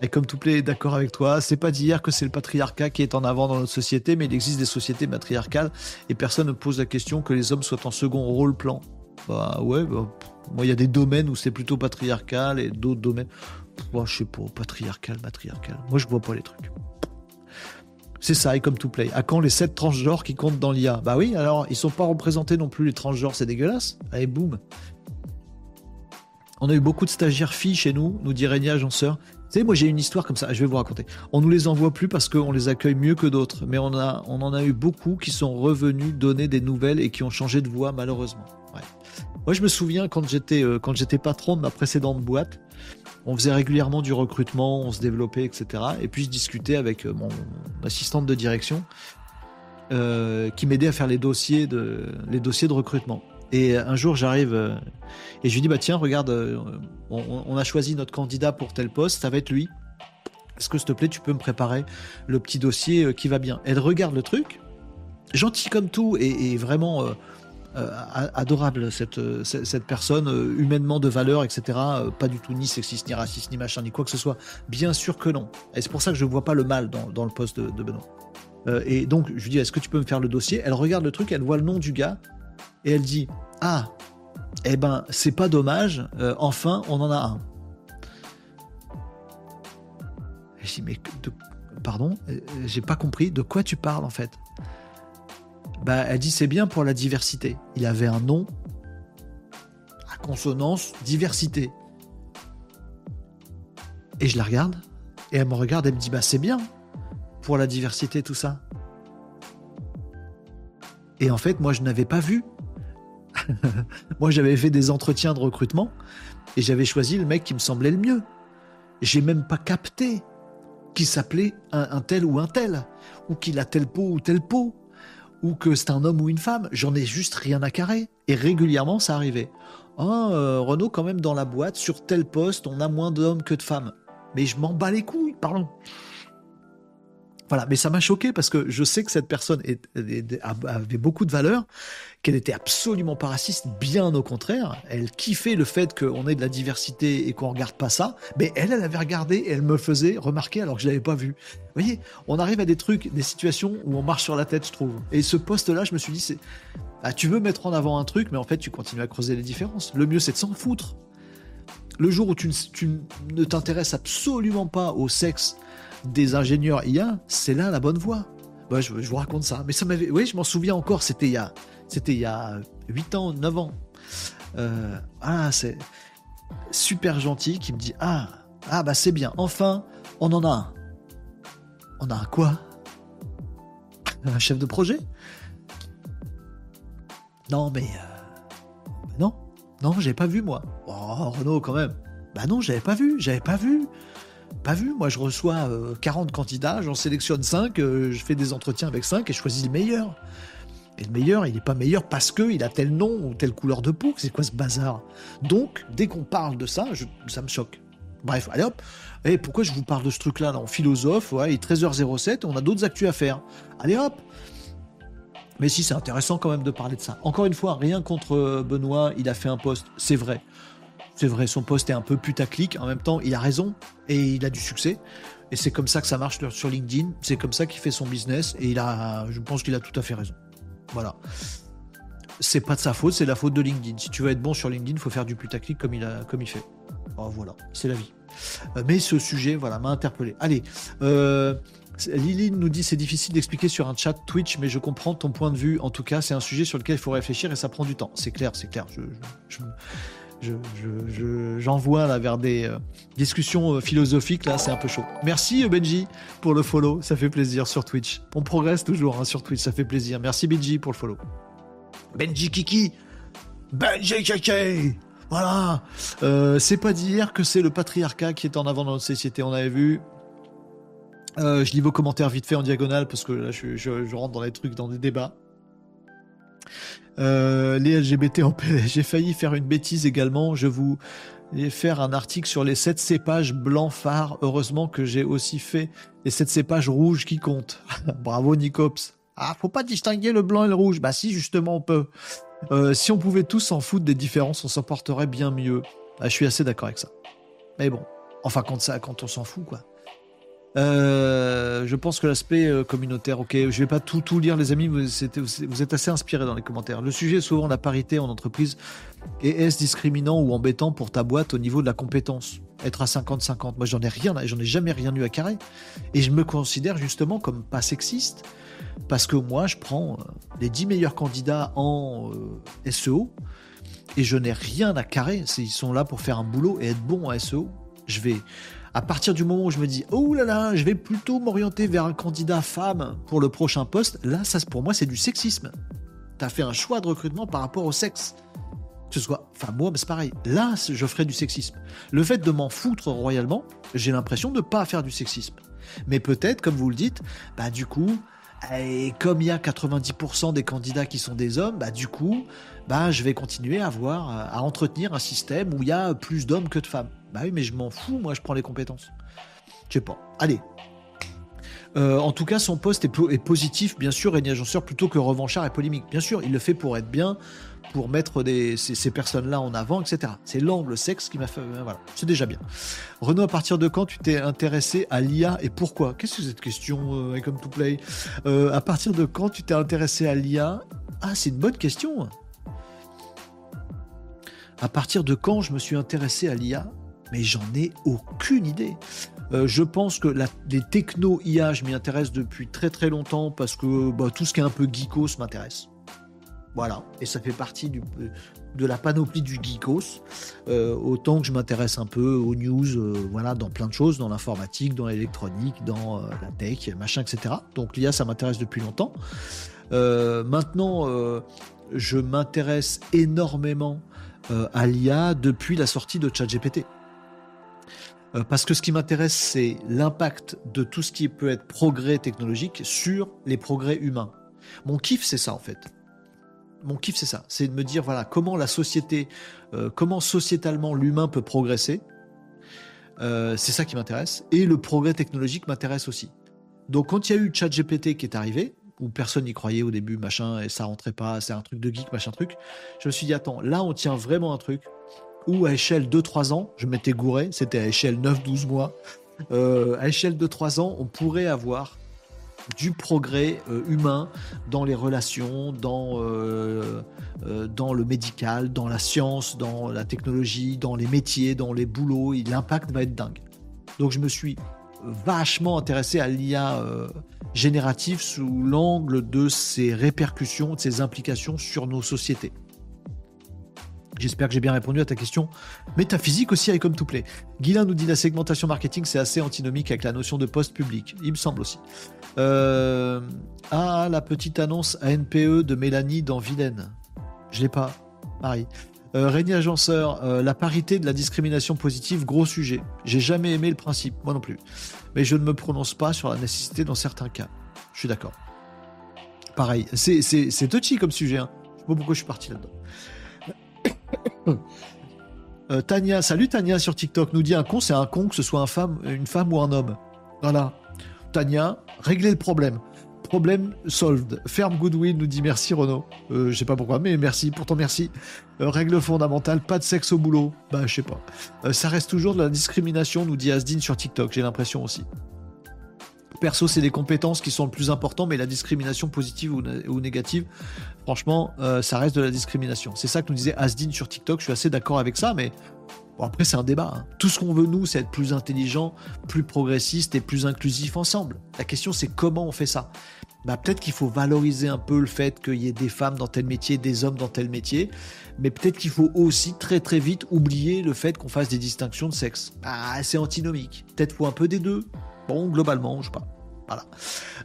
Et comme tout plaît, d'accord avec toi, c'est pas d'hier que c'est le patriarcat qui est en avant dans notre société, mais il existe des sociétés matriarcales et personne ne pose la question que les hommes soient en second rôle plan. Bah ouais, bah, moi il y a des domaines où c'est plutôt patriarcal et d'autres domaines. Moi je sais pas, patriarcal, matriarcal. Moi je vois pas les trucs. C'est ça, et comme to play. À quand les 7 transgenres qui comptent dans l'IA Bah oui, alors ils sont pas représentés non plus les transgenres, c'est dégueulasse. Allez, boum. On a eu beaucoup de stagiaires filles chez nous, nous dit Régna Agenceur. Vous savez, moi j'ai une histoire comme ça, je vais vous raconter. On nous les envoie plus parce qu'on les accueille mieux que d'autres, mais on, a, on en a eu beaucoup qui sont revenus donner des nouvelles et qui ont changé de voix malheureusement. Moi je me souviens quand j'étais euh, quand j'étais patron de ma précédente boîte, on faisait régulièrement du recrutement, on se développait, etc. Et puis je discutais avec euh, mon assistante de direction euh, qui m'aidait à faire les dossiers de, recrutement. Et un jour, j'arrive euh, et je lui dis bah tiens, regarde, on, a choisi notre candidat pour tel poste, ça va être lui. Est-ce que s'il te plaît, tu peux me préparer le petit dossier qui va bien? Elle regarde le truc, gentil comme tout et, vraiment euh, adorable cette, cette, personne, euh, humainement de valeur, etc. Euh, pas du tout ni sexiste, ni raciste, ni machin, ni quoi que ce soit. Bien sûr que non. Et c'est pour ça que je ne vois pas le mal dans, dans le poste de, Benoît. et donc, je lui dis, est-ce que tu peux me faire le dossier? Elle regarde le truc, elle voit le nom du gars, et elle dit, ah, eh ben, c'est pas dommage, enfin, on en a un. je dis, mais pardon, j'ai pas compris, de quoi tu parles en fait? Bah, elle dit c'est bien pour la diversité. Il avait un nom à consonance diversité. Et je la regarde, et elle me regarde, elle me dit bah c'est bien pour la diversité tout ça. Et en fait, moi je n'avais pas vu. (laughs) moi j'avais fait des entretiens de recrutement et j'avais choisi le mec qui me semblait le mieux. J'ai même pas capté qu'il s'appelait un, un, tel ou un tel, ou qu'il a telle peau ou telle peau ou que c'est un homme ou une femme. J'en ai juste rien à carrer. Et régulièrement, ça arrivait. Ah, euh, Renault, quand même, dans la boîte, sur tel poste, on a moins d'hommes que de femmes. Mais je m'en bats les couilles, pardon. Voilà, mais ça m'a choqué parce que je sais que cette personne avait beaucoup de valeur, qu'elle était absolument pas raciste, bien au contraire. Elle kiffait le fait qu'on ait de la diversité et qu'on regarde pas ça. Mais elle, elle avait regardé et elle me faisait remarquer alors que je l'avais pas vu. Vous voyez, on arrive à des trucs, des situations où on marche sur la tête, je trouve. Et ce poste-là, je me suis dit, ah, tu veux mettre en avant un truc, mais en fait, tu continues à creuser les différences. Le mieux, c'est de s'en foutre. Le jour où tu ne t'intéresses absolument pas au sexe des ingénieurs IA, c'est là la bonne voie. Bah, je, vous raconte ça. Mais ça m'avait. Oui, je m'en souviens encore, c'était il y a, y a 8 ans, 9 ans. Euh, ah, c'est super gentil qui me dit Ah, ah bah c'est bien, enfin, on en a un. On a un quoi? Un chef de projet? Non, mais. Euh, non, j'avais pas vu moi. Oh, Renaud, quand même. Bah non, j'avais pas vu, j'avais pas vu. Pas vu, moi je reçois 40 euh, candidats, j'en sélectionne 5, euh, je fais des entretiens avec 5 et je choisis le meilleur. Et le meilleur, il n'est pas meilleur parce qu'il a tel nom ou telle couleur de peau. C'est quoi ce bazar? Donc, dès qu'on parle de ça, ça me choque. Bref, allez hop. Et eh, pourquoi je vous parle de ce truc-là là, En philosophe, ouais, il est 13h07, on a d'autres actus à faire. Allez hop mais si, c'est intéressant quand même de parler de ça. Encore une fois, rien contre euh, Benoît, il a fait un poste, c'est vrai. C'est vrai, son poste est un peu putaclic. En même temps, il a raison et il a du succès. Et c'est comme ça que ça marche sur LinkedIn. C'est comme ça qu'il fait son business. Et il a, je pense qu'il a tout à fait raison. Voilà. C'est pas de sa faute, c'est la faute de LinkedIn. Si tu veux être bon sur LinkedIn, il faut faire du putaclic comme il, a, comme il fait. Oh, voilà, c'est la vie. Euh, mais ce sujet, voilà, m'a interpellé. Allez, euh, Lily nous dit c'est difficile d'expliquer sur un chat Twitch, mais je comprends ton point de vue. En tout cas, c'est un sujet sur lequel il faut réfléchir et ça prend du temps. C'est clair, c'est clair. Je, j'envoie là vers des euh, discussions euh, philosophiques là, c'est un peu chaud. Merci Benji pour le follow, ça fait plaisir sur Twitch. On progresse toujours hein, sur Twitch, ça fait plaisir. Merci Benji pour le follow. Benji Kiki, Benji Kiki. Voilà. Euh, c'est pas d'hier que c'est le patriarcat qui est en avant dans notre société. On avait vu euh, je lis vos commentaires vite fait en diagonale parce que là je, rentre dans les trucs, dans des débats. Euh, les LGBT en. (laughs) J'ai failli faire une bêtise également. Je vous faire un article sur les 7 cépages blancs phares. Heureusement que j'ai aussi fait les 7 cépages rouges qui comptent. (laughs) Bravo Nicops. Ah, faut pas distinguer le blanc et le rouge. Bah si, justement, on peut. Euh, si on pouvait tous s'en foutre des différences, on s'en porterait bien mieux. Ah, je suis assez d'accord avec ça. Mais bon, enfin quand ça, quand on s'en fout, quoi. Euh, je pense que l'aspect euh, communautaire, ok, je vais pas tout, tout lire les amis, vous, êtes assez inspirés dans les commentaires. Le sujet est souvent la parité en entreprise. Et est-ce discriminant ou embêtant pour ta boîte au niveau de la compétence? Être à 50-50 Moi j'en ai rien, j'en ai jamais rien eu à carré. Et je me considère justement comme pas sexiste parce que moi je prends euh, les 10 meilleurs candidats en SEO et je n'ai rien à carrer. Ils sont là pour faire un boulot et être bon en SEO. Je vais à partir du moment où je me dis oh là là, je vais plutôt m'orienter vers un candidat femme pour le prochain poste, là, ça pour moi c'est du sexisme. T'as fait un choix de recrutement par rapport au sexe. Que ce soit femme ou homme, c'est pareil. Là, je ferai du sexisme. Le fait de m'en foutre royalement, j'ai l'impression de ne pas faire du sexisme. Mais peut-être, comme vous le dites, bah du coup, et comme il y a 90% des candidats qui sont des hommes, bah du coup, bah je vais continuer à avoir, à entretenir un système où il y a plus d'hommes que de femmes. Bah oui, mais je m'en fous, moi je prends les compétences. Je sais pas. Allez. Euh, en tout cas, son poste est, positif, bien sûr, Régnier Agenceur, plutôt que revanchard et polémique. Bien sûr, il le fait pour être bien, pour mettre ces, personnes-là en avant, etc. C'est l'angle sexe qui m'a fait. Voilà, c'est déjà bien. Renaud, à partir de quand tu t'es intéressé à l'IA et pourquoi? Qu'est-ce que cette question, euh, Come to Play? Euh, À partir de quand tu t'es intéressé à l'IA Ah, c'est une bonne question. À partir de quand je me suis intéressé à l'IA mais j'en ai aucune idée. Euh, je pense que les techno IA, je m'y intéresse depuis très très longtemps parce que bah, tout ce qui est un peu geekos m'intéresse. Voilà, et ça fait partie de la panoplie du geekos. Euh, autant que je m'intéresse un peu aux news, euh, voilà, dans plein de choses, dans l'informatique, dans l'électronique, dans la tech, machin, etc. Donc l'IA, ça m'intéresse depuis longtemps. maintenant, je m'intéresse énormément à l'IA depuis la sortie de ChatGPT. Euh, parce que ce qui m'intéresse, c'est l'impact de tout ce qui peut être progrès technologique sur les progrès humains. Mon kiff, c'est ça en fait. Mon kiff, c'est ça. C'est de me dire, voilà, comment la société, euh, comment sociétalement l'humain peut progresser. Euh, c'est ça qui m'intéresse. Et le progrès technologique m'intéresse aussi. Donc quand il y a eu ChatGPT qui est arrivé, où personne n'y croyait au début, machin, et ça rentrait pas, c'est un truc de geek, machin truc, je me suis dit, attends, là on tient vraiment un truc ou à échelle 2-3 ans, je m'étais gouré, c'était à échelle 9-12 mois, euh, à échelle de 3 ans, on pourrait avoir du progrès euh, humain dans les relations, dans, euh, dans le médical, dans la science, dans la technologie, dans les métiers, dans les boulots, l'impact va être dingue. Donc je me suis vachement intéressé à l'IA générative sous l'angle de ses répercussions, de ses implications sur nos sociétés. J'espère que j'ai bien répondu à ta question métaphysique aussi avec Comme to Play. Guilain nous dit la segmentation marketing, c'est assez antinomique avec la notion de poste public. Il me semble aussi. Euh, ah, la petite annonce à NPE de Mélanie dans Vilaine. Je l'ai pas. Marie. Euh, Régnier Agenceur, euh, la parité de la discrimination positive, gros sujet. J'ai jamais aimé le principe, moi non plus. Mais je ne me prononce pas sur la nécessité dans certains cas. Je suis d'accord. Pareil, c'est touchy comme sujet. Hein. Je sais pas pourquoi je suis parti là-dedans. (laughs) Euh, Tania, salut Tania sur TikTok, nous dit un con, c'est un con que ce soit une femme ou un homme. Voilà. Tania, réglez le problème. Problème solved. Ferme Goodwin nous dit merci Renaud. Euh, je sais pas pourquoi, mais merci, pourtant merci. Euh, règle fondamentale, pas de sexe au boulot. Bah je sais pas. ça reste toujours de la discrimination, nous dit Asdin sur TikTok, j'ai l'impression aussi. Perso, c'est des compétences qui sont le plus important, mais la discrimination positive ou, négative, franchement, euh, ça reste de la discrimination. C'est ça que nous disait Asdin sur TikTok. Je suis assez d'accord avec ça, mais Bon, après, c'est un débat. hein. Tout ce qu'on veut, nous, c'est être plus intelligent, plus progressiste et plus inclusif ensemble. La question, c'est comment on fait ça bah, Peut-être qu'il faut valoriser un peu le fait qu'il y ait des femmes dans tel métier, des hommes dans tel métier, mais peut-être qu'il faut aussi très très vite oublier le fait qu'on fasse des distinctions de sexe. Ah, c'est antinomique. Peut-être faut un peu des deux. Bon, globalement, je sais pas. Voilà.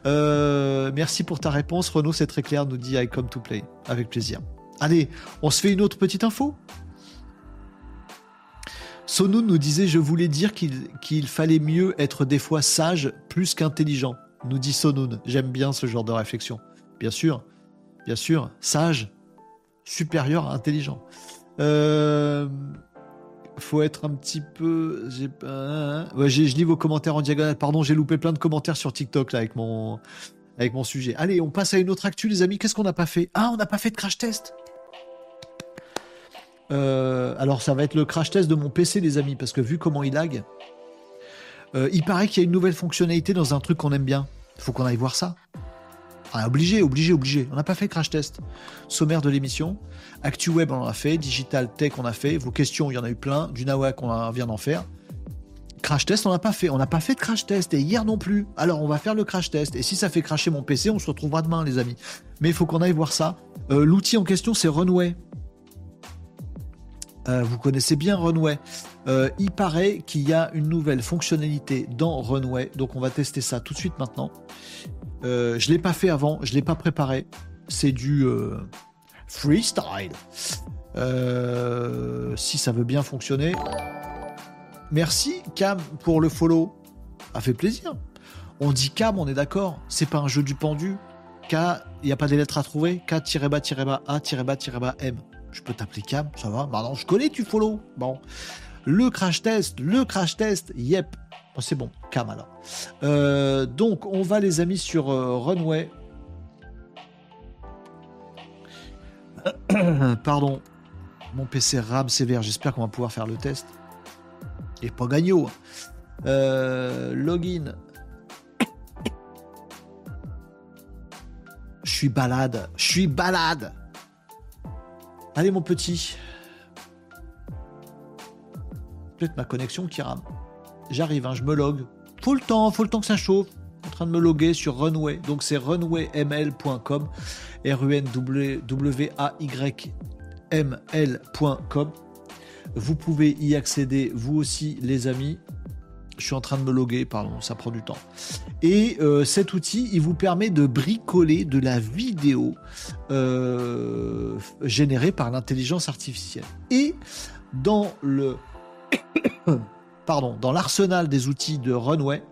Euh, merci pour ta réponse, Renaud, c'est très clair, nous dit I come to play. Avec plaisir. Allez, on se fait une autre petite info? Sonoun nous disait Je voulais dire qu'il fallait mieux être des fois sage plus qu'intelligent. Nous dit Sonoun. J'aime bien ce genre de réflexion. Bien sûr, bien sûr, sage, supérieur à intelligent. Euh, faut être un petit peu. Je lis vos commentaires en diagonale. Pardon, j'ai loupé plein de commentaires sur TikTok là avec mon avec mon sujet. Allez, on passe à une autre actu, les amis. Qu'est-ce qu'on n'a pas fait? Ah, on n'a pas fait de crash test. Euh, alors, ça va être le crash test de mon PC, les amis, parce que vu comment il lag, euh, il paraît qu'il y a une nouvelle fonctionnalité dans un truc qu'on aime bien. Faut qu'on aille voir ça. Ah, obligé, obligé, obligé. On n'a pas fait de crash test. Sommaire de l'émission. ActuWeb, on en a fait. Digital Tech, on a fait. Vos questions, il y en a eu plein. Du Nawak, on en vient d'en faire. Crash test, on n'a pas fait. On n'a pas fait de crash test. Et hier non plus. Alors, on va faire le crash test. Et si ça fait cracher mon PC, on se retrouvera demain, les amis. Mais il faut qu'on aille voir ça. Euh, L'outil en question, c'est Runway. Euh, vous connaissez bien Runway. Euh, il paraît qu'il y a une nouvelle fonctionnalité dans Runway. Donc, on va tester ça tout de suite maintenant. Je l'ai pas fait avant, je l'ai pas préparé. C'est du freestyle. Euh, si ça veut bien fonctionner. Merci Cam pour le follow. Ça fait plaisir. On dit Cam, on est d'accord. C'est pas un jeu du pendu. K, il n'y a pas des lettres à trouver. K-A-M. Je peux t'appeler Cam, ça va. Non, je connais, tu follow. Bon. Le crash test, le crash test, yep. C'est bon, Cam alors. Euh, donc, on va, les amis, sur euh, Runway. (coughs) Pardon, mon PC rame sévère. J'espère qu'on va pouvoir faire le test. Et pas gagnant. hein. Euh, login. Je suis balade. Je suis balade. Allez, mon petit. Peut-être ma connexion qui rame. J'arrive, hein, je me log. Faut le temps, faut le temps que ça chauffe. Train de me loguer sur Runway. Donc c'est runwayml.com. R-U-N-W-A-Y-M-L.com. Vous pouvez y accéder, vous aussi, les amis. Je suis en train de me loguer, pardon, ça prend du temps. Et euh, cet outil, il vous permet de bricoler de la vidéo euh, générée par l'intelligence artificielle. Et dans le (coughs) pardon, dans l'arsenal des outils de Runway.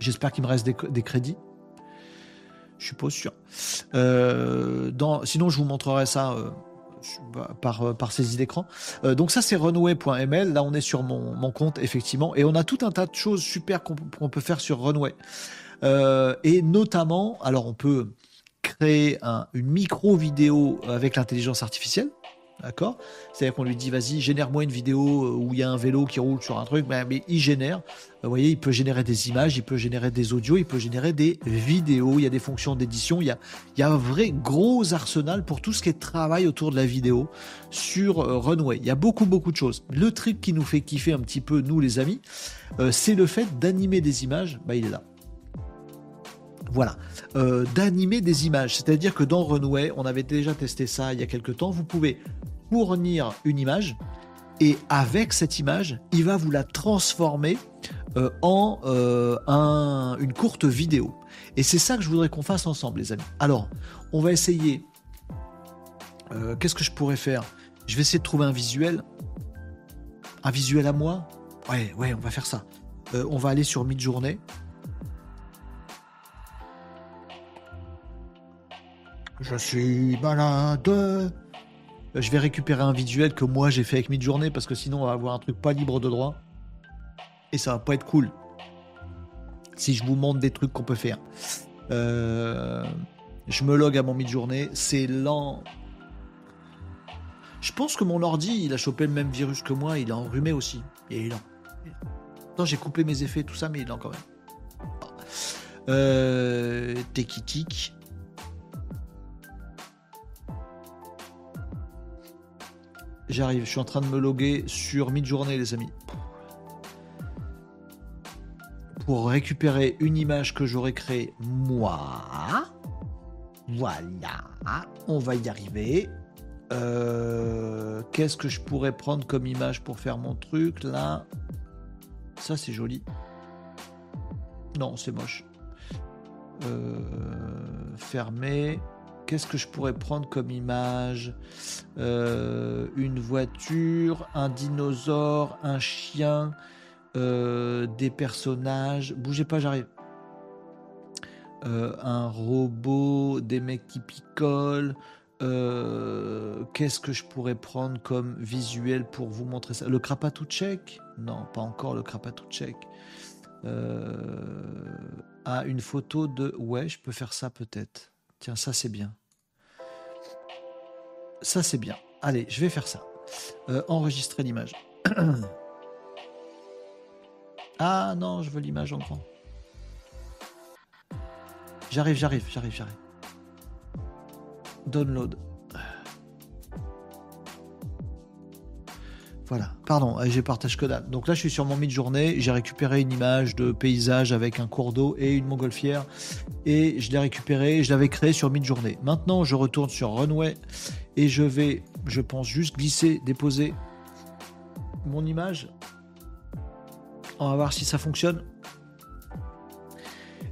J'espère qu'il me reste des, crédits. Je suis pas sûr. Euh, sinon, je vous montrerai ça euh, par, euh, par saisie d'écran. Donc ça, c'est runway.ml. Là, on est sur mon, mon, compte, effectivement. Et on a tout un tas de choses super qu'on peut faire sur Runway. Et notamment, alors on peut créer un, une micro-vidéo avec l'intelligence artificielle. D'accord C'est-à-dire qu'on lui dit, vas-y, génère-moi une vidéo où il y a un vélo qui roule sur un truc, mais, mais il génère. Vous voyez, il peut générer des images, il peut générer des audios, il peut générer des vidéos. Il y a des fonctions d'édition. Il y a, il y a un vrai gros arsenal pour tout ce qui est travail autour de la vidéo sur euh, Runway. Il y a beaucoup, beaucoup de choses. Le truc qui nous fait kiffer un petit peu, nous les amis, euh, c'est le fait d'animer des images. Bah, il est là. Voilà, euh, d'animer des images. C'est-à-dire que dans Runway, on avait déjà testé ça il y a quelques temps. Vous pouvez fournir une image et avec cette image, il va vous la transformer euh, en euh, un, une courte vidéo. Et c'est ça que je voudrais qu'on fasse ensemble, les amis. Alors, on va essayer. Qu'est-ce que je pourrais faire? Je vais essayer de trouver un visuel. Un visuel à moi? Ouais, ouais, on va faire ça. On va aller sur Midjourney. Je suis malade. Je vais récupérer un visuel que moi j'ai fait avec Midjourney parce que sinon on va avoir un truc pas libre de droit. Et ça va pas être cool. Si je vous montre des trucs qu'on peut faire. Euh, je me log à mon Midjourney. C'est lent. Je pense que mon ordi, il a chopé le même virus que moi. Il est enrhumé aussi. Et il est lent. Attends, j'ai coupé mes effets, tout ça, mais il est lent quand même. Euh. J'arrive, je suis en train de me loguer sur mid-journée, les amis. Pour récupérer une image que j'aurais créée moi. Voilà, on va y arriver. Euh, qu'est-ce que je pourrais prendre comme image pour faire mon truc là? Ça c'est joli. Non, c'est moche. Euh, fermé. Qu'est-ce que je pourrais prendre comme image? Euh, Une voiture, un dinosaure, un chien, euh, des personnages. Bougez pas, j'arrive. Euh, un robot, des mecs qui picolent. Qu'est-ce que je pourrais prendre comme visuel pour vous montrer ça? Le tchèque Non, pas encore le tchèque. Ah, une photo de... Ouais, je peux faire ça peut-être. Tiens, ça c'est bien. Ça c'est bien. Allez, je vais faire ça. Euh, enregistrer l'image. (clears throat) ah non, je veux l'image en grand. J'arrive, j'arrive, j'arrive, j'arrive. Download. Voilà, pardon, j'ai partage que dalle. Donc là, je suis sur mon mid-journée, j'ai récupéré une image de paysage avec un cours d'eau et une montgolfière, et je l'ai récupéré, je l'avais créé sur mid-journée. Maintenant, je retourne sur Runway et je vais, je pense, juste glisser, déposer mon image. On va voir si ça fonctionne.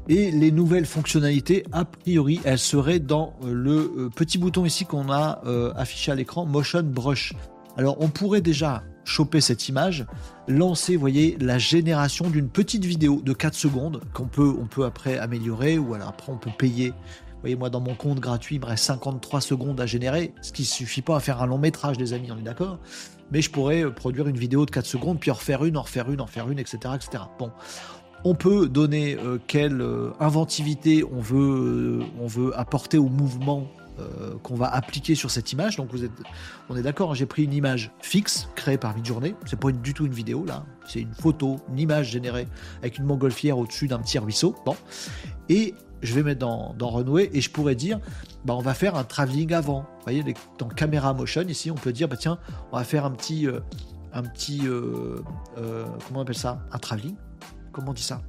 Et les nouvelles fonctionnalités, a priori, elles seraient dans le euh, petit bouton ici qu'on a euh, affiché à l'écran, Motion Brush. Alors on pourrait déjà choper cette image, lancer, voyez, la génération d'une petite vidéo de 4 secondes qu'on peut, on peut après améliorer ou alors après on peut payer. Vous voyez, moi dans mon compte gratuit, il me reste 53 secondes à générer, ce qui suffit pas à faire un long métrage, les amis, on est d'accord Mais je pourrais euh, produire une vidéo de 4 secondes, puis en refaire une, en refaire une, en refaire une, etc. etc. Bon, on peut donner euh, quelle euh, inventivité on veut, on veut apporter au mouvement euh, qu'on va appliquer sur cette image. Donc vous êtes, on est d'accord, hein, j'ai pris une image fixe créée par Midjourney. C'est pas du tout une vidéo là, c'est une photo, une image générée avec une montgolfière au-dessus d'un petit ruisseau. Bon, et je vais mettre dans, dans Runway et je pourrais dire, bah on va faire un travelling avant. Vous voyez, dans Camera Motion ici, on peut dire, bah tiens, on va faire un petit, euh, un petit, euh, comment on appelle ça, un travelling? Comment on dit ça?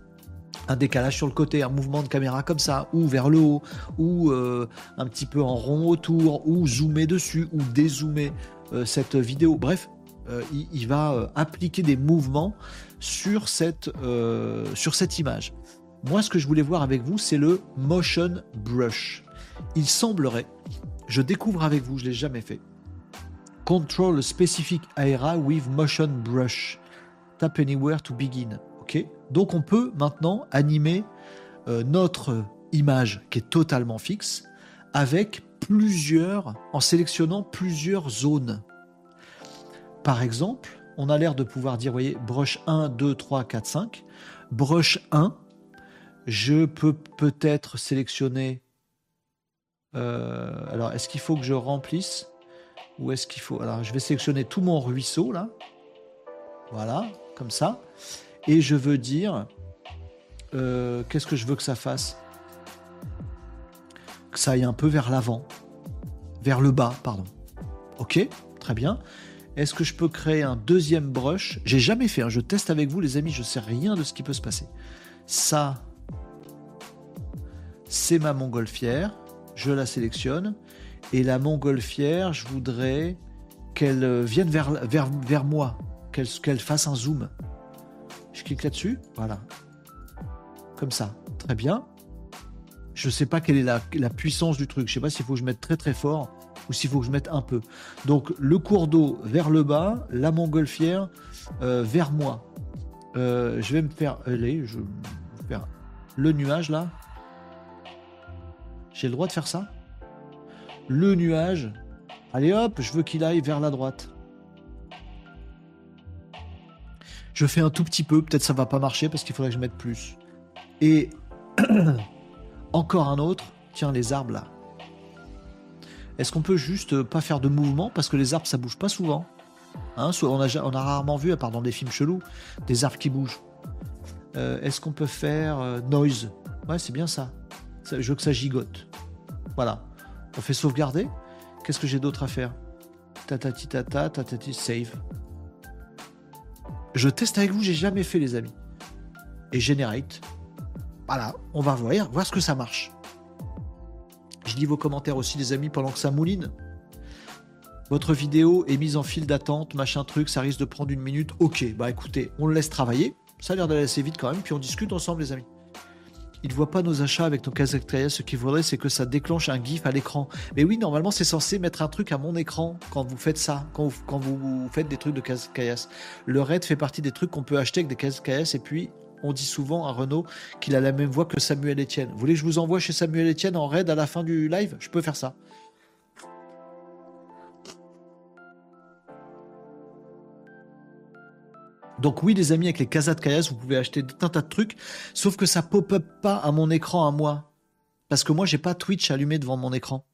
Un décalage sur le côté, un mouvement de caméra comme ça, ou vers le haut, ou euh, un petit peu en rond autour, ou zoomer dessus, ou dézoomer euh, cette vidéo. Bref, euh, il, va appliquer des mouvements sur cette, sur cette image. Moi, ce que je voulais voir avec vous, c'est le motion brush. Il semblerait, je découvre avec vous, je l'ai jamais fait. Control specific area with motion brush. Tap anywhere to begin. Donc on peut maintenant animer euh, notre image qui est totalement fixe avec plusieurs, en sélectionnant plusieurs zones. Par exemple, on a l'air de pouvoir dire, voyez, brush 1, 2, 3, 4, 5. Brush 1, je peux peut-être sélectionner... Euh, alors, est-ce qu'il faut que je remplisse Ou est-ce qu'il faut... Alors, je vais sélectionner tout mon ruisseau, là. Voilà, comme ça et je veux dire, euh, qu'est-ce que je veux que ça fasse? Que ça aille un peu vers l'avant, vers le bas, pardon. Ok, très bien. Est-ce que je peux créer un deuxième brush? J'ai jamais fait, je teste avec vous les amis, je sais rien de ce qui peut se passer. Ça, c'est ma montgolfière, je la sélectionne. Et la montgolfière, je voudrais qu'elle vienne vers, vers, vers moi, qu'elle fasse un zoom. Je clique là-dessus, voilà. Comme ça, très bien. Je ne sais pas quelle est la, puissance du truc. Je ne sais pas s'il faut que je mette très très fort ou s'il faut que je mette un peu. Donc le cours d'eau vers le bas, la montgolfière euh, vers moi. Euh, je vais me faire, allez, je vais faire le nuage là. J'ai le droit de faire ça? Le nuage. Allez hop, je veux qu'il aille vers la droite. Je fais un tout petit peu, peut-être ça va pas marcher parce qu'il faudrait que je mette plus. Et (clears throat) encore un autre, tiens les arbres là. Est-ce qu'on peut juste pas faire de mouvement? Parce que les arbres ça bouge pas souvent hein, on, a, on, a, rarement vu, à part dans des films chelous, des arbres qui bougent. Euh, est-ce qu'on peut faire euh, noise? Ouais, c'est bien ça. Je veux que ça gigote. Voilà. On fait sauvegarder. Qu'est-ce que j'ai d'autre à faire? Tatati tata, save. Je teste avec vous, j'ai jamais fait les amis. Et generate. Voilà, on va voir, voir ce que ça marche. Je lis vos commentaires aussi les amis pendant que ça mouline. Votre vidéo est mise en file d'attente, machin truc, ça risque de prendre une minute. Ok, bah écoutez, on le laisse travailler. Ça a l'air d'aller assez vite quand même, puis on discute ensemble les amis. Il voit pas nos achats avec nos Kazakhtaya. Ce qu'il faudrait, c'est que ça déclenche un GIF à l'écran. Mais oui, normalement, c'est censé mettre un truc à mon écran quand vous faites ça, quand vous, faites des trucs de Kazakhtaya. Le RAID fait partie des trucs qu'on peut acheter avec des Kazakhtaya. Et puis, on dit souvent à Renault qu'il a la même voix que Samuel Etienne. Vous voulez que je vous envoie chez Samuel Etienne en RAID à la fin du live? Je peux faire ça. Donc oui, les amis, avec les Casa de Kayas, vous pouvez acheter un tas de trucs, sauf que ça pop-up pas à mon écran à moi. Parce que moi, j'ai pas Twitch allumé devant mon écran.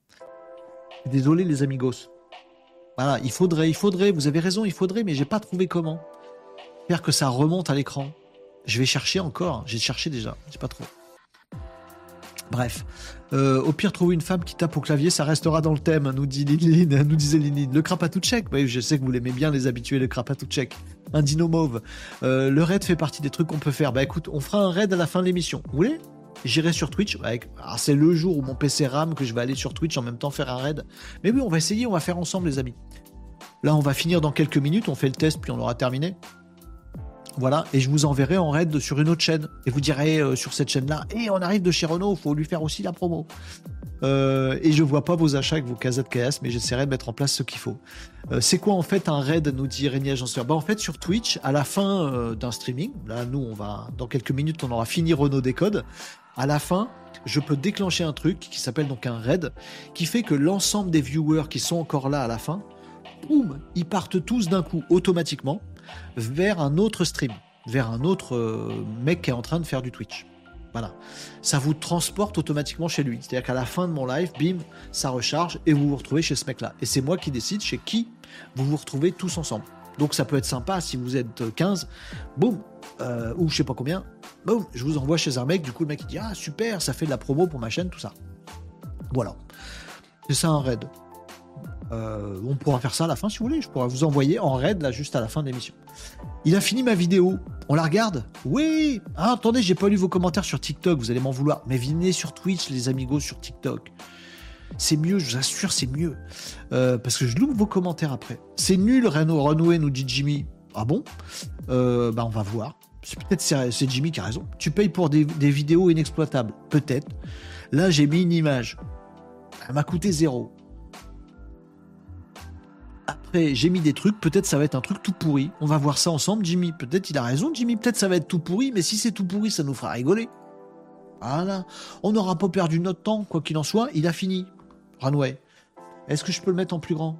Désolé les amigos. Voilà, il faudrait, il faudrait, vous avez raison, il faudrait, mais j'ai pas trouvé comment. Faire que ça remonte à l'écran. Je vais chercher encore, j'ai cherché déjà, j'ai pas trouvé. Bref, euh, au pire, trouver une femme qui tape au clavier, ça restera dans le thème, nous, dit (laughs) nous disait Liline. Le tchèque, oui, je sais que vous l'aimez bien, les habitués, le tchèque. Un dino mauve. Euh, le raid fait partie des trucs qu'on peut faire. Bah écoute, on fera un raid à la fin de l'émission. Vous voulez? J'irai sur Twitch. c'est le jour où mon PC rame que je vais aller sur Twitch en même temps faire un raid. Mais oui, on va essayer, on va faire ensemble, les amis. Là, on va finir dans quelques minutes, on fait le test, puis on aura terminé. Voilà, et je vous enverrai en raid sur une autre chaîne. Et vous direz euh, sur cette chaîne-là, et on arrive de chez Renault, faut lui faire aussi la promo. Euh, et je vois pas vos achats avec vos casettes KS, mais j'essaierai de mettre en place ce qu'il faut. Euh, c'est quoi en fait un raid, nous dit Régnier Agenceur? Bah, En fait, sur Twitch, à la fin d'un streaming, là, nous, on va, dans quelques minutes, on aura fini Renault Décode. À la fin, je peux déclencher un truc qui s'appelle donc un raid, qui fait que l'ensemble des viewers qui sont encore là à la fin, boum, ils partent tous d'un coup automatiquement vers un autre stream, vers un autre euh, mec qui est en train de faire du Twitch. Voilà. Ça vous transporte automatiquement chez lui. C'est-à-dire qu'à la fin de mon live, bim, ça recharge et vous vous retrouvez chez ce mec-là. Et c'est moi qui décide chez qui vous vous retrouvez tous ensemble. Donc ça peut être sympa si vous êtes 15, boum, euh, ou je sais pas combien, boum, je vous envoie chez un mec. Du coup, le mec il dit Ah super, ça fait de la promo pour ma chaîne, tout ça. Voilà. C'est ça un raid. Euh, on pourra faire ça à la fin si vous voulez. Je pourrais vous envoyer en raid là juste à la fin de l'émission. Il a fini ma vidéo. On la regarde Oui ah, Attendez, j'ai pas lu vos commentaires sur TikTok, vous allez m'en vouloir. Mais venez sur Twitch, les amigos, sur TikTok. C'est mieux, je vous assure, c'est mieux. Euh, parce que je loupe vos commentaires après. C'est nul, Renault Renoué, nous dit Jimmy. Ah bon euh, Bah, on va voir. Peut-être c'est Jimmy qui a raison. Tu payes pour des, des vidéos inexploitables. Peut-être. Là, j'ai mis une image. Elle m'a coûté zéro. Après, j'ai mis des trucs, peut-être ça va être un truc tout pourri. On va voir ça ensemble, Jimmy. Peut-être il a raison, Jimmy. Peut-être ça va être tout pourri, mais si c'est tout pourri, ça nous fera rigoler. Voilà. On n'aura pas perdu notre temps, quoi qu'il en soit. Il a fini. Runway. Est-ce que je peux le mettre en plus grand?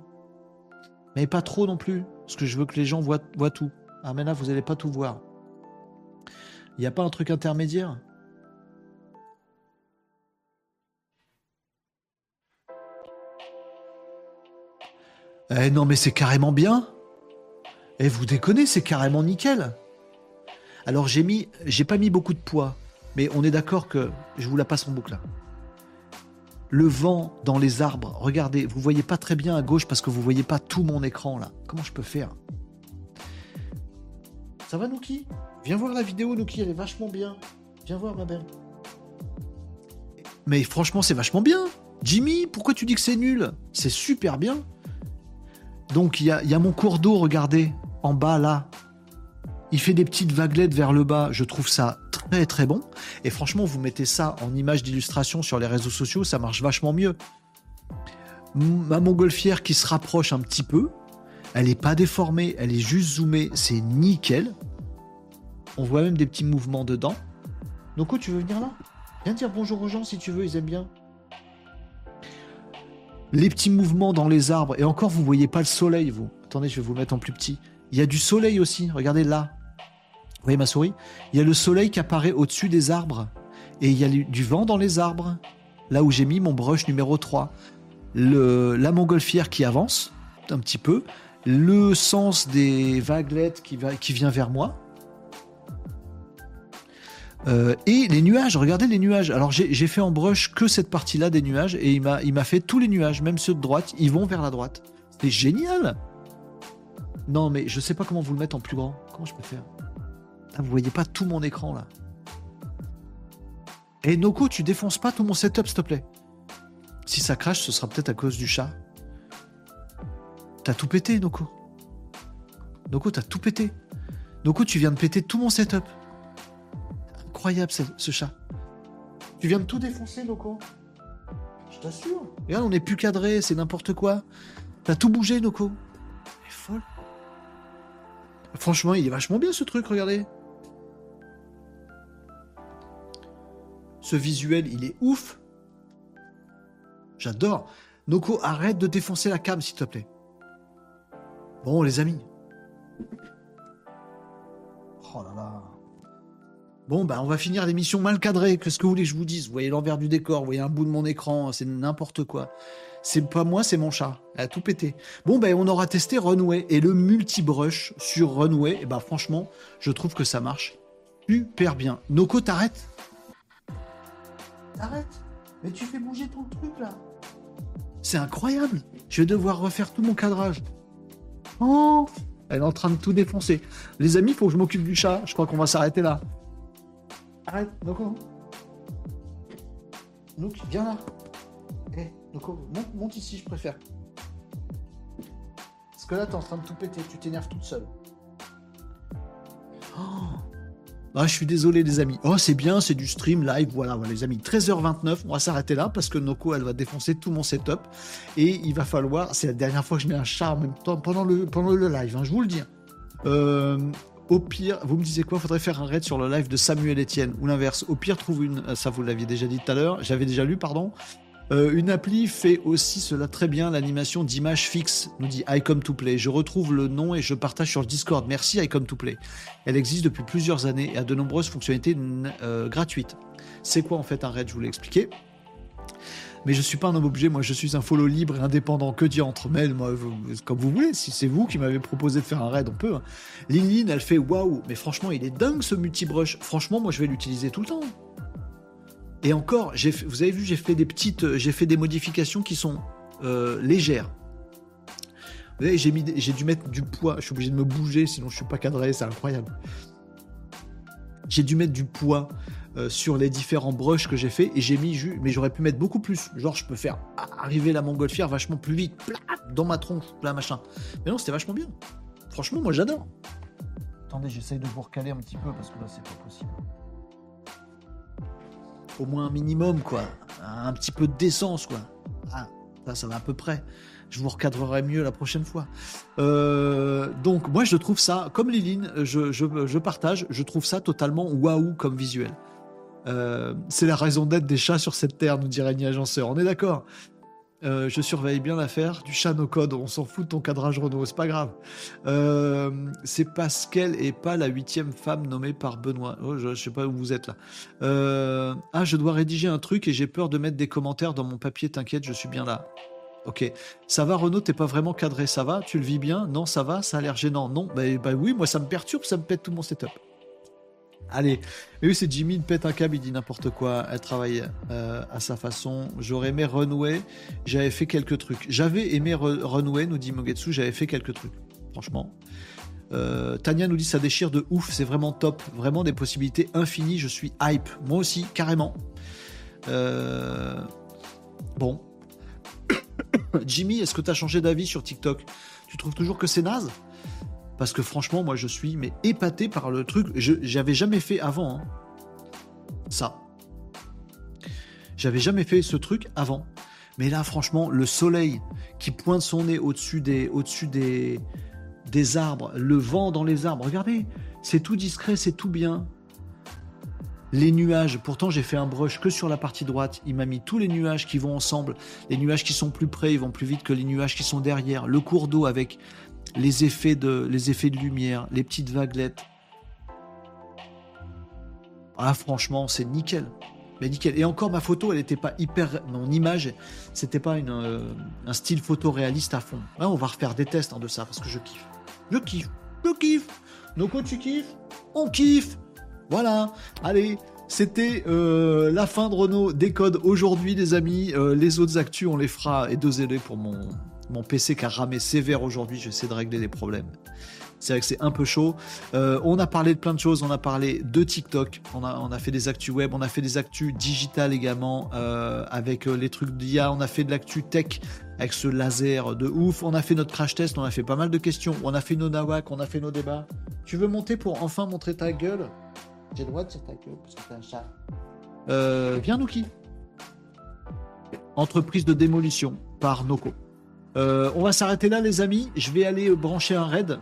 Mais pas trop non plus. Parce que je veux que les gens voient, tout. Ah, mais là, vous n'allez pas tout voir. Il n'y a pas un truc intermédiaire? Eh non, mais c'est carrément bien. Eh, vous déconnez, c'est carrément nickel. Alors j'ai mis, j'ai pas mis beaucoup de poids, mais on est d'accord que je vous la passe en boucle. Le vent dans les arbres, regardez, vous voyez pas très bien à gauche parce que vous voyez pas tout mon écran là. Comment je peux faire? Ça va Nuki Viens voir la vidéo Nuki, elle est vachement bien. Viens voir ma belle. Mais franchement, c'est vachement bien. Jimmy, pourquoi tu dis que c'est nul? C'est super bien. Donc il y a, mon cours d'eau, regardez, en bas là. Il fait des petites vaguelettes vers le bas. Je trouve ça très très bon. Et franchement, vous mettez ça en image d'illustration sur les réseaux sociaux, ça marche vachement mieux. Ma montgolfière qui se rapproche un petit peu. Elle n'est pas déformée, elle est juste zoomée. C'est nickel. On voit même des petits mouvements dedans. Donc, tu veux venir là? Viens dire bonjour aux gens si tu veux, ils aiment bien les petits mouvements dans les arbres. Et encore, vous voyez pas le soleil, vous. Attendez, je vais vous mettre en plus petit. Il y a du soleil aussi. Regardez là. Vous voyez ma souris? Il y a le soleil qui apparaît au-dessus des arbres. Et il y a du vent dans les arbres. Là où j'ai mis mon brush numéro 3. Le, la montgolfière qui avance un petit peu. Le sens des vaguelettes qui, va, qui vient vers moi. Euh, et les nuages, regardez les nuages. Alors j'ai fait en brush que cette partie-là des nuages et il m'a fait tous les nuages, même ceux de droite, ils vont vers la droite. T'es génial Non, mais je sais pas comment vous le mettre en plus grand. Comment je peux faire? Ah, Vous voyez pas tout mon écran là. Et Noko, tu défonces pas tout mon setup, s'il te plaît. Si ça crache, ce sera peut-être à cause du chat. T'as tout pété, Noko. Noko, t'as tout pété. Noko, tu viens de péter tout mon setup. Incroyable ce, chat. Tu viens de tout défoncer, Noko. Je t'assure. Regarde, on n'est plus cadré, c'est n'importe quoi. T'as tout bougé, Noko. est folle. Franchement, il est vachement bien ce truc, regardez. Ce visuel, il est ouf. J'adore. Noko, arrête de défoncer la cam, s'il te plaît. Bon, les amis. Oh là là. Bon, bah, on va finir l'émission mal cadrée. Qu'est-ce que vous voulez que je vous dise? Vous voyez l'envers du décor, vous voyez un bout de mon écran, c'est n'importe quoi. C'est pas moi, c'est mon chat. Elle a tout pété. Bon, ben, on aura testé Runway et le multi-brush sur Runway. Et bah, franchement, je trouve que ça marche super bien. Noko, t'arrêtes? T'arrêtes? Mais tu fais bouger ton truc là. C'est incroyable. Je vais devoir refaire tout mon cadrage. Oh Elle est en train de tout défoncer. Les amis, il faut que je m'occupe du chat. Je crois qu'on va s'arrêter là. Arrête, Noko. Nook, viens là. Eh, Noko, monte, ici, je préfère. Parce que là, t'es en train de tout péter. Tu t'énerves toute seule. Oh ah, je suis désolé, les amis. Oh, c'est bien, c'est du stream live. Voilà, voilà, les amis. 13h29, on va s'arrêter là parce que Noko, elle va défoncer tout mon setup. Et il va falloir. C'est la dernière fois que je mets un chat en même temps pendant le, pendant le live, hein, je vous le dis. Euh, au pire, vous me disiez quoi? Faudrait faire un raid sur le live de Samuel Etienne ou l'inverse. Au pire, trouve une. Ça, vous l'aviez déjà dit tout à l'heure. J'avais déjà lu, pardon. Euh, une appli fait aussi cela très bien, l'animation d'image fixe, nous dit iCome to Play. Je retrouve le nom et je partage sur le Discord. Merci iCome to Play. Elle existe depuis plusieurs années et a de nombreuses fonctionnalités euh, gratuites. C'est quoi en fait un raid? Je vous l'ai expliqué. Mais je suis pas un homme obligé, moi je suis un follow libre et indépendant. Que entre mail, moi, comme vous voulez. Si c'est vous qui m'avez proposé de faire un raid, on peut. Hein. elle fait waouh, mais franchement, il est dingue ce multi-brush. Franchement, moi je vais l'utiliser tout le temps. Et encore, vous avez vu, j'ai fait des petites, euh, j'ai fait des modifications qui sont euh, légères. Vous voyez, j'ai dû mettre du poids. Je suis obligé de me bouger, sinon je suis pas cadré. C'est incroyable. J'ai dû mettre du poids euh, sur les différents brushes que j'ai fait et j'ai mis, mais j'aurais pu mettre beaucoup plus. Genre, je peux faire arriver la montgolfière vachement plus vite, dans ma tronche, là machin. Mais non, c'était vachement bien. Franchement, moi j'adore. Attendez, j'essaye de vous recaler un petit peu parce que là, c'est pas possible au moins un minimum, quoi. Un petit peu de décence, quoi. Ah, ça, ça va à peu près. Je vous recadrerai mieux la prochaine fois. Euh, donc, moi, je trouve ça, comme Liline, je, je, partage, je trouve ça totalement waouh comme visuel. Euh, c'est la raison d'être des chats sur cette terre, nous dirait Nia Agenceur. On est d'accord euh, je surveille bien l'affaire du chat no code. On s'en fout de ton cadrage Renault, c'est pas grave. Euh, c'est parce qu'elle est pas la huitième femme nommée par Benoît. Oh, je, sais pas où vous êtes là. Ah, je dois rédiger un truc et j'ai peur de mettre des commentaires dans mon papier. T'inquiète, je suis bien là. Ok. Ça va, Renaud, t'es pas vraiment cadré, ça va? Tu le vis bien? Non, ça va? Ça a l'air gênant Non bah, bah oui, moi ça me perturbe, ça me pète tout mon setup. Allez, mais oui, c'est Jimmy, il pète un câble, il dit n'importe quoi. Elle travaille euh, à sa façon. J'aurais aimé Runway, j'avais fait quelques trucs. J'avais aimé Runway, nous dit Mogetsu, j'avais fait quelques trucs. Franchement. Euh, Tania nous dit ça déchire de ouf, c'est vraiment top, vraiment des possibilités infinies, je suis hype. Moi aussi, carrément. Euh, bon. (coughs) Jimmy, est-ce que tu as changé d'avis sur TikTok? Tu trouves toujours que c'est naze? Parce que franchement, moi, je suis mais épaté par le truc. J'avais jamais fait avant. Hein. Ça. J'avais jamais fait ce truc avant. Mais là, franchement, le soleil qui pointe son nez au-dessus des, des arbres, le vent dans les arbres. Regardez, c'est tout discret, c'est tout bien. Les nuages, pourtant j'ai fait un brush que sur la partie droite. Il m'a mis tous les nuages qui vont ensemble. Les nuages qui sont plus près, ils vont plus vite que les nuages qui sont derrière. Le cours d'eau avec les effets de, les effets de lumière, les petites vaguelettes. Ah, franchement, c'est nickel. Mais nickel. Et encore, ma photo, elle n'était pas hyper. Mon image, c'était pas une, euh, un style photoréaliste à fond. On va refaire des tests hein, de ça parce que je kiffe. Je kiffe. Je kiffe. Noko, tu kiffes On kiffe. Voilà. Allez. C'était euh, la fin de Renault Décode aujourd'hui, les amis. Euh, les autres actus, on les fera. Et deux pour mon, Mon PC qui a ramé sévère aujourd'hui, j'essaie de régler les problèmes. C'est vrai que c'est un peu chaud. Euh, on a parlé de plein de choses. On a parlé de TikTok. On a, on a fait des actus web. On a fait des actus digitales également euh, avec euh, les trucs d'IA. On a fait de l'actu tech avec ce laser de ouf. On a fait notre crash test. On a fait pas mal de questions. On a fait nos nawak. On a fait nos débats. Tu veux monter pour enfin montrer ta gueule? J'ai le droit de dire ta gueule parce que t'es un chat. Euh, viens, Nuki. Entreprise de démolition par Noco. Euh, on va s'arrêter là, les amis. Je vais aller euh, brancher un raid.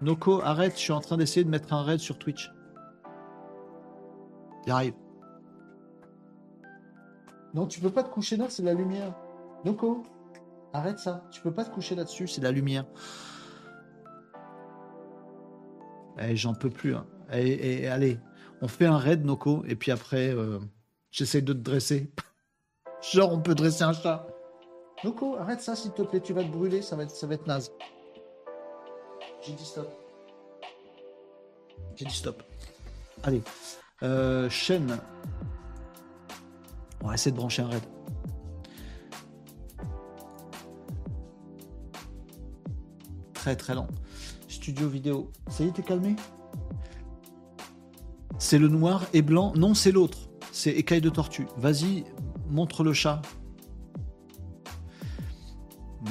Noco, arrête. Je suis en train d'essayer de mettre un raid sur Twitch. J'arrive. Non, tu peux pas te coucher là, c'est la lumière. Noco, arrête ça. Tu peux pas te coucher là-dessus, c'est la lumière. Eh, j'en peux plus. hein. Et, et allez, on fait un raid, Noco, et puis après, euh, j'essaie de te dresser. (laughs) Genre, on peut dresser un chat. Noco, arrête ça, s'il te plaît, tu vas te brûler, ça va être, ça va naze. J'ai dit stop. J'ai dit stop. Allez. Euh, chaîne. On va essayer de brancher un raid. Très très lent. Studio vidéo. Ça y est, t'es calmé? C'est le noir et blanc. Non, c'est l'autre. C'est écaille de tortue. Vas-y, montre le chat.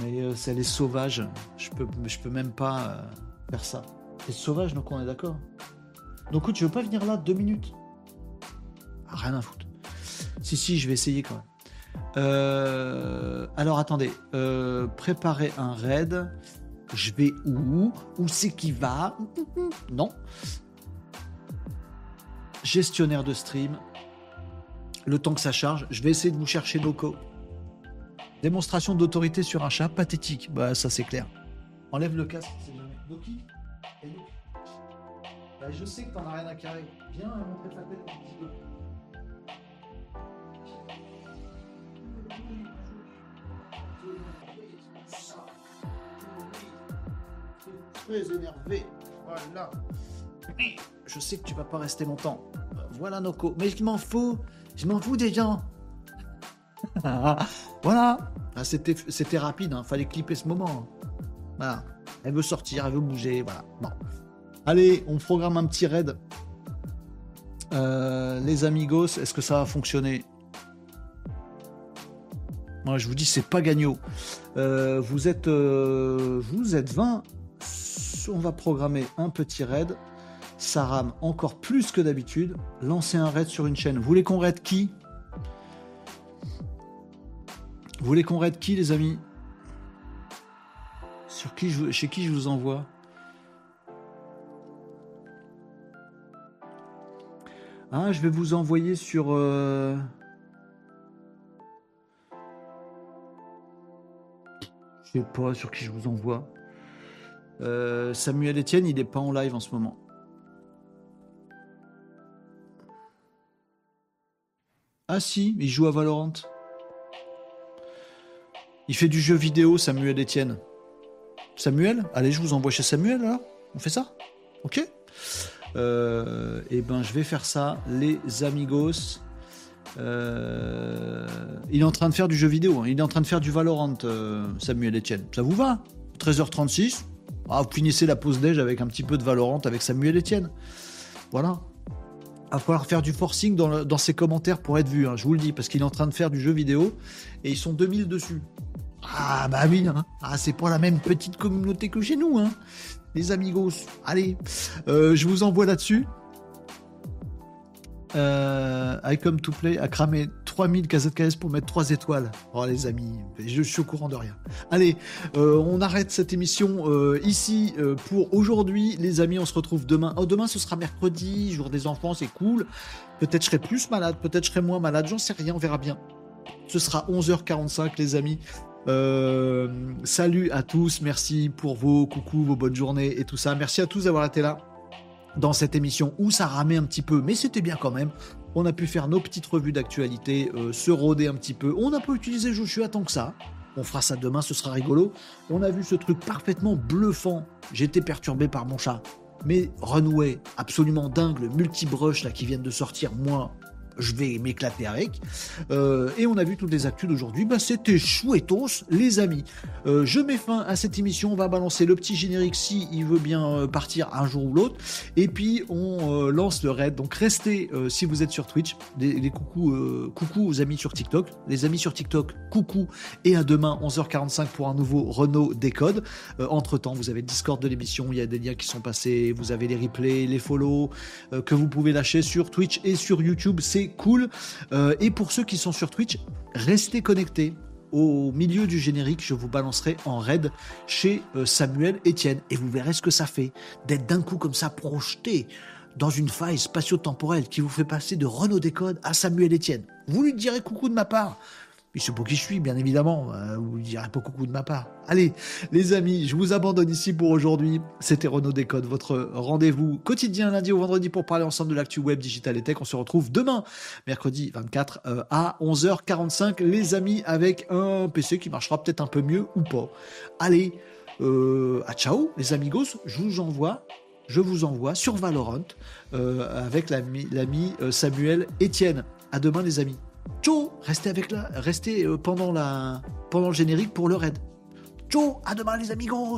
Mais euh, c'est les sauvages. Je peux, je peux même pas euh, faire ça. C'est sauvage, donc on est d'accord. Donc tu veux pas venir là deux minutes Ah, Rien à foutre. Si, si, je vais essayer quand même. Euh, alors attendez, préparer un raid. Je vais où? Où c'est qui va? Non. Gestionnaire de stream. Le temps que ça charge, je vais essayer de vous chercher Noco. Démonstration d'autorité sur un chat, pathétique. Bah ça c'est clair. Enlève le casque, c'est jamais. Noki Eh, Noki. Bah, je sais que t'en as rien à carrer. Viens montrer ta tête un petit peu. Très énervé. Voilà. Je sais que tu vas pas rester longtemps. Voilà Noko. Mais je m'en fous. Je m'en fous des gens. (laughs) voilà. Ah, c'était, c'était rapide. Hein. Fallait clipper ce moment. Voilà. Elle veut sortir, elle veut bouger. Voilà. Bon. Allez, on programme un petit raid. Euh, les amigos, est-ce que ça va fonctionner? Moi, je vous dis, c'est pas gagnant. Euh, vous êtes, euh, vous êtes 20. On va programmer un petit raid. Ça rame encore plus que d'habitude. Lancer un raid sur une chaîne. Vous voulez qu'on raid qui? Vous voulez qu'on raid qui, les amis Sur qui je, Chez qui je vous envoie Ah, je vais vous envoyer sur. euh, Je sais pas sur qui je vous envoie. Euh, Samuel Etienne, il est pas en live en ce moment. Ah si, il joue à Valorant. Il fait du jeu vidéo, Samuel Etienne. Samuel Allez, je vous envoie chez Samuel alors On fait ça Ok euh, Eh ben, je vais faire ça, les amigos. Euh, il est en train de faire du jeu vidéo, hein. il est en train de faire du Valorant, euh, Samuel Etienne. Ça vous va 13h36 ah, Vous finissez la pause déj avec un petit peu de Valorant avec Samuel Etienne. Voilà. Il va falloir faire du forcing dans, ses commentaires pour être vu, hein, je vous le dis, parce qu'il est en train de faire du jeu vidéo et ils sont 2000 dessus. Ah bah oui, hein. ah, c'est pas la même petite communauté que chez nous, hein. les amigos. Allez, Euh, je vous envoie là-dessus. Euh, I come to play a cramé 3000 KZKS pour mettre 3 étoiles. Oh les amis, je, suis au courant de rien. Allez, euh, on arrête cette émission euh, ici pour aujourd'hui. Les amis, on se retrouve demain. Oh, demain ce sera mercredi, jour des enfants, c'est cool. Peut-être je serai plus malade, peut-être je serai moins malade, j'en sais rien, on verra bien. Ce sera 11h45 les amis. Euh, salut à tous, merci pour vos coucou, vos bonnes journées et tout ça. Merci à tous d'avoir été là dans cette émission où ça ramait un petit peu, mais c'était bien quand même. On a pu faire nos petites revues d'actualité, euh, se rôder un petit peu. On n'a pas utilisé Joshua tant que ça. On fera ça demain, ce sera rigolo. On a vu ce truc parfaitement bluffant. J'étais perturbé par mon chat. Mais Runway, absolument dingue, le multi-brush là qui viennent de sortir, moi, je vais m'éclater avec. Euh, et on a vu toutes les actus d'aujourd'hui. Bah, C'était chouettos, les amis. Euh, je mets fin à cette émission. On va balancer le petit générique si il veut bien euh, partir un jour ou l'autre. Et puis on lance le raid. Donc restez si vous êtes sur Twitch. Les, coucou, coucou aux amis sur TikTok. Les amis sur TikTok, coucou. Et à demain 11h45 pour un nouveau Renault Décode. entre temps, vous avez le Discord de l'émission. Il y a des liens qui sont passés. Vous avez les replays, les follow que vous pouvez lâcher sur Twitch et sur YouTube. C'est cool. Euh, et pour ceux qui sont sur Twitch, restez connectés. Au milieu du générique, je vous balancerai en raid chez euh, Samuel Etienne. Et vous verrez ce que ça fait d'être d'un coup comme ça projeté dans une faille spatio-temporelle qui vous fait passer de Renault Décode à Samuel Etienne. Vous lui direz coucou de ma part. Il se pour qui je suis, bien évidemment. Euh, vous ne direz pas coucou de ma part. Allez, les amis, je vous abandonne ici pour aujourd'hui. C'était Renaud Décode, votre rendez-vous quotidien lundi au vendredi pour parler ensemble de l'actu web, digital et tech. On se retrouve demain, mercredi 24 euh, à 11h45, les amis, avec un PC qui marchera peut-être un peu mieux ou pas. Allez, euh, à ciao, les amigos. Je vous envoie je vous envoie sur Valorant avec l'ami Samuel Etienne. À demain, les amis. Ciao, restez avec là, restez euh, pendant, la, pendant le générique pour le raid. Ciao, à demain les amigos